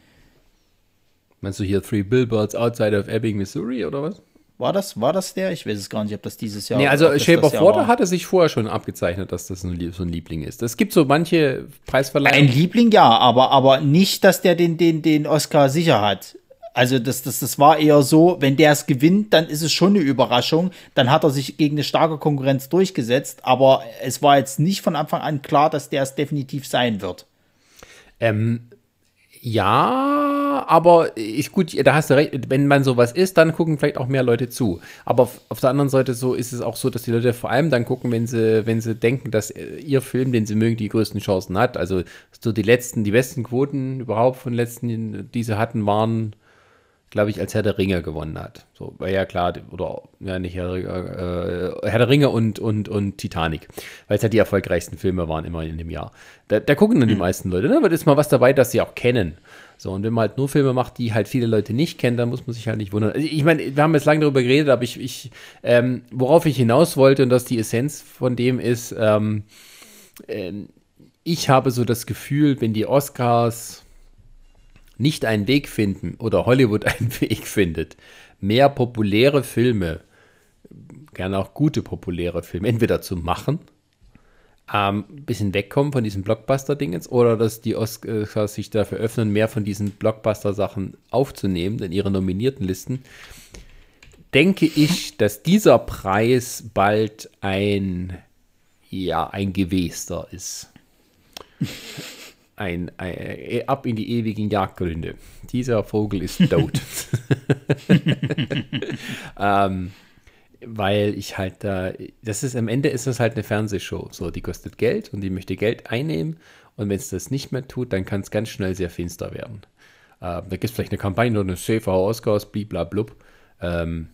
Meinst du hier Three Billboards Outside of Ebbing, Missouri oder was? War das, war das der? Ich weiß es gar nicht, ob das dieses Jahr Nee, also Shape of Water war. hatte sich vorher schon abgezeichnet, dass das ein, so ein Liebling ist. Es gibt so manche Preisverleihungen. Ein Liebling, ja, aber, aber nicht, dass der den, den, den Oscar sicher hat. Also das, das, das war eher so, wenn der es gewinnt, dann ist es schon eine Überraschung. Dann hat er sich gegen eine starke Konkurrenz durchgesetzt, aber es war jetzt nicht von Anfang an klar, dass der es definitiv sein wird. Ähm, ja, aber ich gut, da hast du recht, wenn man sowas ist, dann gucken vielleicht auch mehr Leute zu. Aber auf, auf der anderen Seite so ist es auch so, dass die Leute vor allem dann gucken, wenn sie, wenn sie denken, dass äh, ihr Film, den sie mögen, die größten Chancen hat. Also so die letzten, die besten Quoten überhaupt von letzten, die sie hatten, waren, glaube ich, als Herr der Ringe gewonnen hat. So, war ja klar, oder ja nicht Herr, der Ringe, äh, Herr der Ringe und, und, und Titanic, weil es halt die erfolgreichsten Filme waren immer in dem Jahr. Da, da gucken dann die meisten Leute, ne? Weil da ist mal was dabei, das sie auch kennen. So, und wenn man halt nur Filme macht, die halt viele Leute nicht kennen, dann muss man sich halt nicht wundern. Also ich meine, wir haben jetzt lange darüber geredet, aber ich, ich ähm, worauf ich hinaus wollte und dass die Essenz von dem ist, ähm, ähm, ich habe so das Gefühl, wenn die Oscars nicht einen Weg finden oder Hollywood [laughs] einen Weg findet, mehr populäre Filme, gerne auch gute populäre Filme, entweder zu machen, ähm, ein bisschen wegkommen von diesen Blockbuster-Dingens oder dass die Oscars sich dafür öffnen, mehr von diesen Blockbuster-Sachen aufzunehmen in ihre nominierten Listen, denke ich, dass dieser Preis bald ein, ja, ein Gewester ist. [laughs] Ein, ein, äh, ab in die ewigen Jagdgründe. Dieser Vogel ist tot. [laughs] ähm, weil ich halt da, das ist am Ende ist das halt eine Fernsehshow. So, die kostet Geld und die möchte Geld einnehmen. Und wenn es das nicht mehr tut, dann kann es ganz schnell sehr finster werden. Äh, da gibt es vielleicht eine Kampagne oder eine Safer Oscars, bliblablub. Ähm,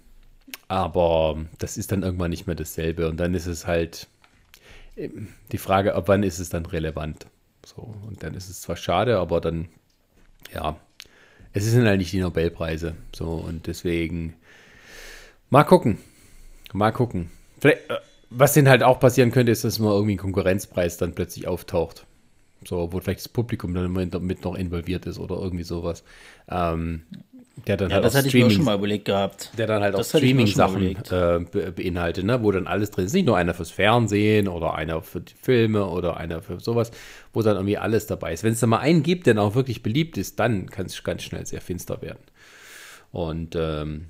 aber das ist dann irgendwann nicht mehr dasselbe. Und dann ist es halt ähm, die Frage, ab wann ist es dann relevant? So, und dann ist es zwar schade, aber dann, ja, es sind halt nicht die Nobelpreise. So, und deswegen mal gucken. Mal gucken. Vielleicht, äh, was denn halt auch passieren könnte, ist, dass mal irgendwie ein Konkurrenzpreis dann plötzlich auftaucht. So, wo vielleicht das Publikum dann mit, mit noch involviert ist oder irgendwie sowas. Ähm, der dann Ja, halt das auch hatte ich mir auch Streaming, schon mal überlegt gehabt. der dann halt Das auch Streaming-Sachen äh, be beinhaltet, ne? wo dann alles drin ist. Nicht nur einer fürs Fernsehen oder einer für die Filme oder einer für sowas, wo dann irgendwie alles dabei ist. Wenn es da mal einen gibt, der dann auch wirklich beliebt ist, dann kann es ganz schnell sehr finster werden. Und ähm,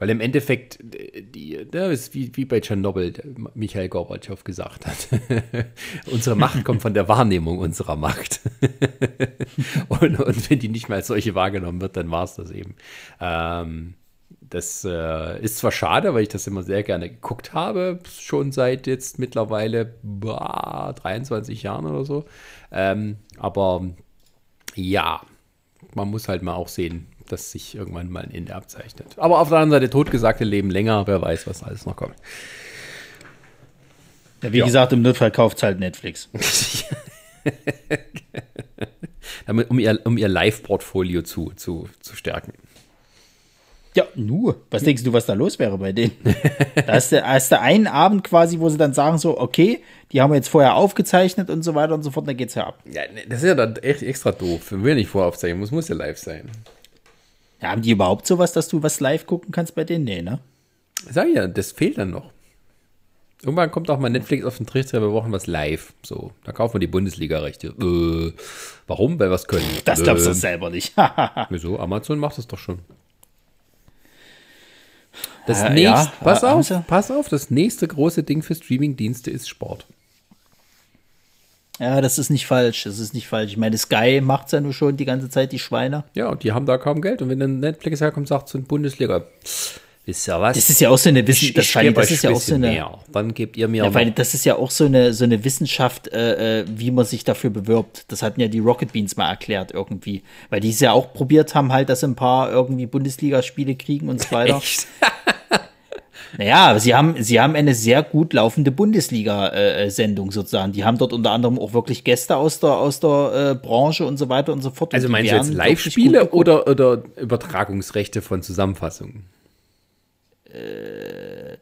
weil im Endeffekt, äh, die, das ist wie, wie bei Tschernobyl, Michael Gorbatschow gesagt hat. [laughs] Unsere Macht kommt von der Wahrnehmung unserer Macht. [laughs] und, und wenn die nicht mehr als solche wahrgenommen wird, dann war es das eben. Ähm, das äh, ist zwar schade, weil ich das immer sehr gerne geguckt habe, schon seit jetzt mittlerweile boah, 23 Jahren oder so. Ähm, aber ja, man muss halt mal auch sehen, dass sich irgendwann mal ein Ende abzeichnet. Aber auf der anderen Seite, totgesagte leben länger, wer weiß, was alles noch kommt. Ja, wie gesagt, im Notfall kauft halt Netflix. [laughs] Damit, um ihr, um ihr Live-Portfolio zu, zu, zu stärken. Ja, nur. Was denkst du, was da los wäre bei denen? [laughs] da hast du, hast du einen Abend quasi, wo sie dann sagen so, okay, die haben wir jetzt vorher aufgezeichnet und so weiter und so fort, dann geht's ja ab. Ja, ne, das ist ja dann echt extra doof. Wenn wir nicht voraufzeichnen, muss, muss ja live sein. Ja, haben die überhaupt sowas, dass du was live gucken kannst bei denen? Nee, ne? Sag ich ja, das fehlt dann noch. Irgendwann kommt auch mal Netflix auf den Trichter, wir brauchen was live. So, da kaufen wir die Bundesliga-Rechte. Äh, warum? Weil wir es können. Das glaubst du äh, selber nicht. [laughs] Wieso? Amazon macht das doch schon. Das Äh, nächste, ja, pass auf, sie? pass auf, das nächste große Ding für Streamingdienste ist Sport. Ja, das ist nicht falsch. Das ist nicht falsch. Ich meine, Sky macht's ja nur schon die ganze Zeit, die Schweine. Ja, und die haben da kaum Geld. Und wenn dann Netflix herkommt, sagt so ein Bundesliga, wisst ihr was? Das ist ja auch so eine ich, Wissen, das, ich das ist ja auch so eine, mehr. Dann gebt ihr mir ja, weil das ist ja auch so eine, so eine Wissenschaft, äh, äh, wie man sich dafür bewirbt. Das hatten ja die Rocket Beans mal erklärt irgendwie. Weil die es ja auch probiert haben, halt, dass ein paar irgendwie Bundesligaspiele kriegen und so weiter. [laughs] Echt? Naja, aber sie haben, sie haben eine sehr gut laufende Bundesliga-Sendung sozusagen. Die haben dort unter anderem auch wirklich Gäste aus der, aus der äh, Branche und so weiter und so fort. Also meinst du jetzt Live-Spiele oder, oder Übertragungsrechte von Zusammenfassungen?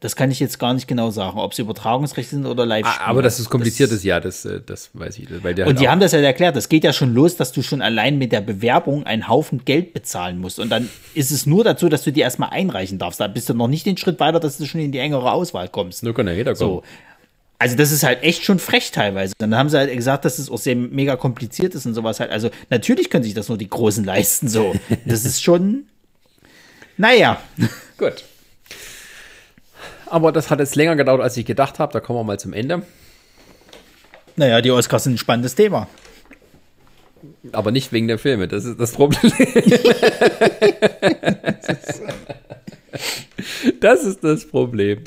Das kann ich jetzt gar nicht genau sagen, ob es Übertragungsrechte sind oder Live-Spiele. Ah, aber das ist kompliziertes, ja, das, äh, das weiß ich. Weil der Und halt die haben das ja erklärt, das geht ja schon los, dass du schon allein mit der Bewerbung einen Haufen Geld bezahlen musst. Und dann ist es nur dazu, dass du die erstmal einreichen darfst. Da bist du noch nicht den Schritt weiter, dass du schon in die engere Auswahl kommst. Nur kann ja jeder kommen. So. Also das ist halt echt schon frech teilweise. Dann haben sie halt gesagt, dass es auch sehr mega kompliziert ist und sowas halt. Also natürlich können sich das nur die Großen [laughs] leisten. So, das ist schon. Naja, Gut. Aber das hat jetzt länger gedauert, als ich gedacht habe. Da kommen wir mal zum Ende. naja, die Oscars sind ein spannendes Thema. Aber nicht wegen der Filme, das ist das Problem. [laughs] das ist das Problem.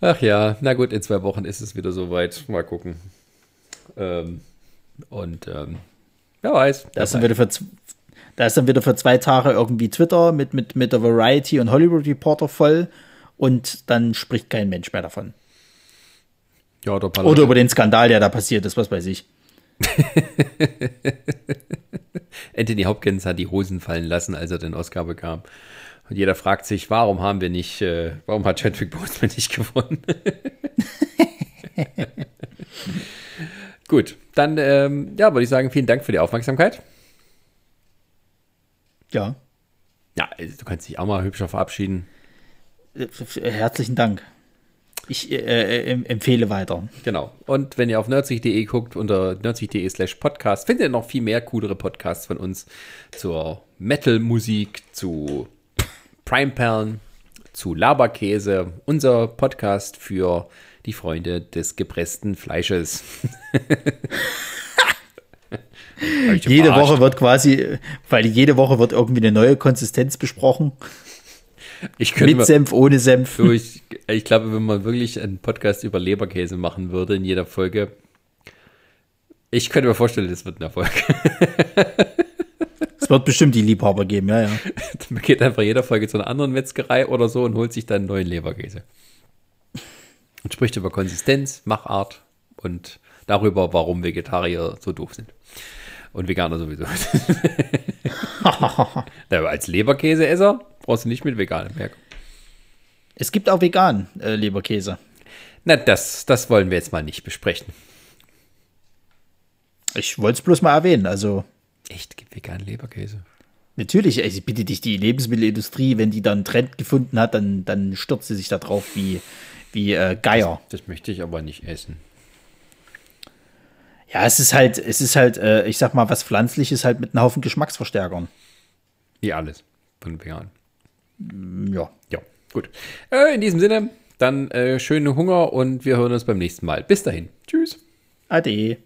Ach ja, na gut, in zwei Wochen ist es wieder soweit. Mal gucken. Ähm, und ähm, wer weiß. Da ist, dann wieder für, da ist dann wieder für zwei Tage irgendwie Twitter mit, mit, mit der Variety und Hollywood Reporter voll und dann spricht kein Mensch mehr davon. ja, oder, Oder über den Skandal, der da passiert ist, was weiß ich. [laughs] Anthony Hopkins hat die Hosen fallen lassen, als er den Oscar bekam. Und jeder fragt sich, warum haben wir nicht, äh, warum hat Chadwick Boseman nicht gewonnen? [laughs] Gut, dann ähm, ja, würde ich sagen, vielen Dank für die Aufmerksamkeit. Ja, Ja, also du kannst dich auch mal hübscher verabschieden. Äh, herzlichen Dank. Ich äh, äh, em- empfehle weiter. Genau. Und wenn ihr auf nerdsich.de guckt, unter nerdsich.de slash podcast, findet ihr noch viel mehr coolere Podcasts von uns zur Metal-Musik, zu Prime-Perlen, zu Laberkäse, unser Podcast für die Freunde des gepressten Fleisches. [laughs] Jede. Woche wird quasi, weil jede Woche wird irgendwie eine neue Konsistenz besprochen. Ich Mit mal, Senf, ohne Senf. so, ich, ich glaube, wenn man wirklich einen Podcast über Leberkäse machen würde in jeder Folge, ich könnte mir vorstellen, das wird ein Erfolg. Es wird bestimmt die Liebhaber geben, ja, ja. [laughs] Man geht einfach jeder Folge zu einer anderen Metzgerei oder so und holt sich dann einen neuen Leberkäse. Und spricht über Konsistenz, Machart und darüber, warum Vegetarier so doof sind. Und Veganer sowieso. [laughs] [laughs] Als Leberkäseesser brauchst du nicht mit veganem Werk. Es gibt auch vegan äh, Leberkäse. Na, das, das wollen wir jetzt mal nicht besprechen. Ich wollte es bloß mal erwähnen. Also Echt, gibt veganen Leberkäse. natürlich, ey, ich bitte dich, die Lebensmittelindustrie, wenn die dann einen Trend gefunden hat, dann, dann stürzt sie sich da drauf wie, wie äh, Geier. Das möchte ich aber nicht essen. Ja, es ist halt, es ist halt, äh, ich sag mal, was Pflanzliches halt mit einem Haufen Geschmacksverstärkern. Wie alles von vegan. Ja. Ja, gut. Äh, in diesem Sinne, dann äh, schönen Hunger und wir hören uns beim nächsten Mal. Bis dahin. Tschüss. Ade.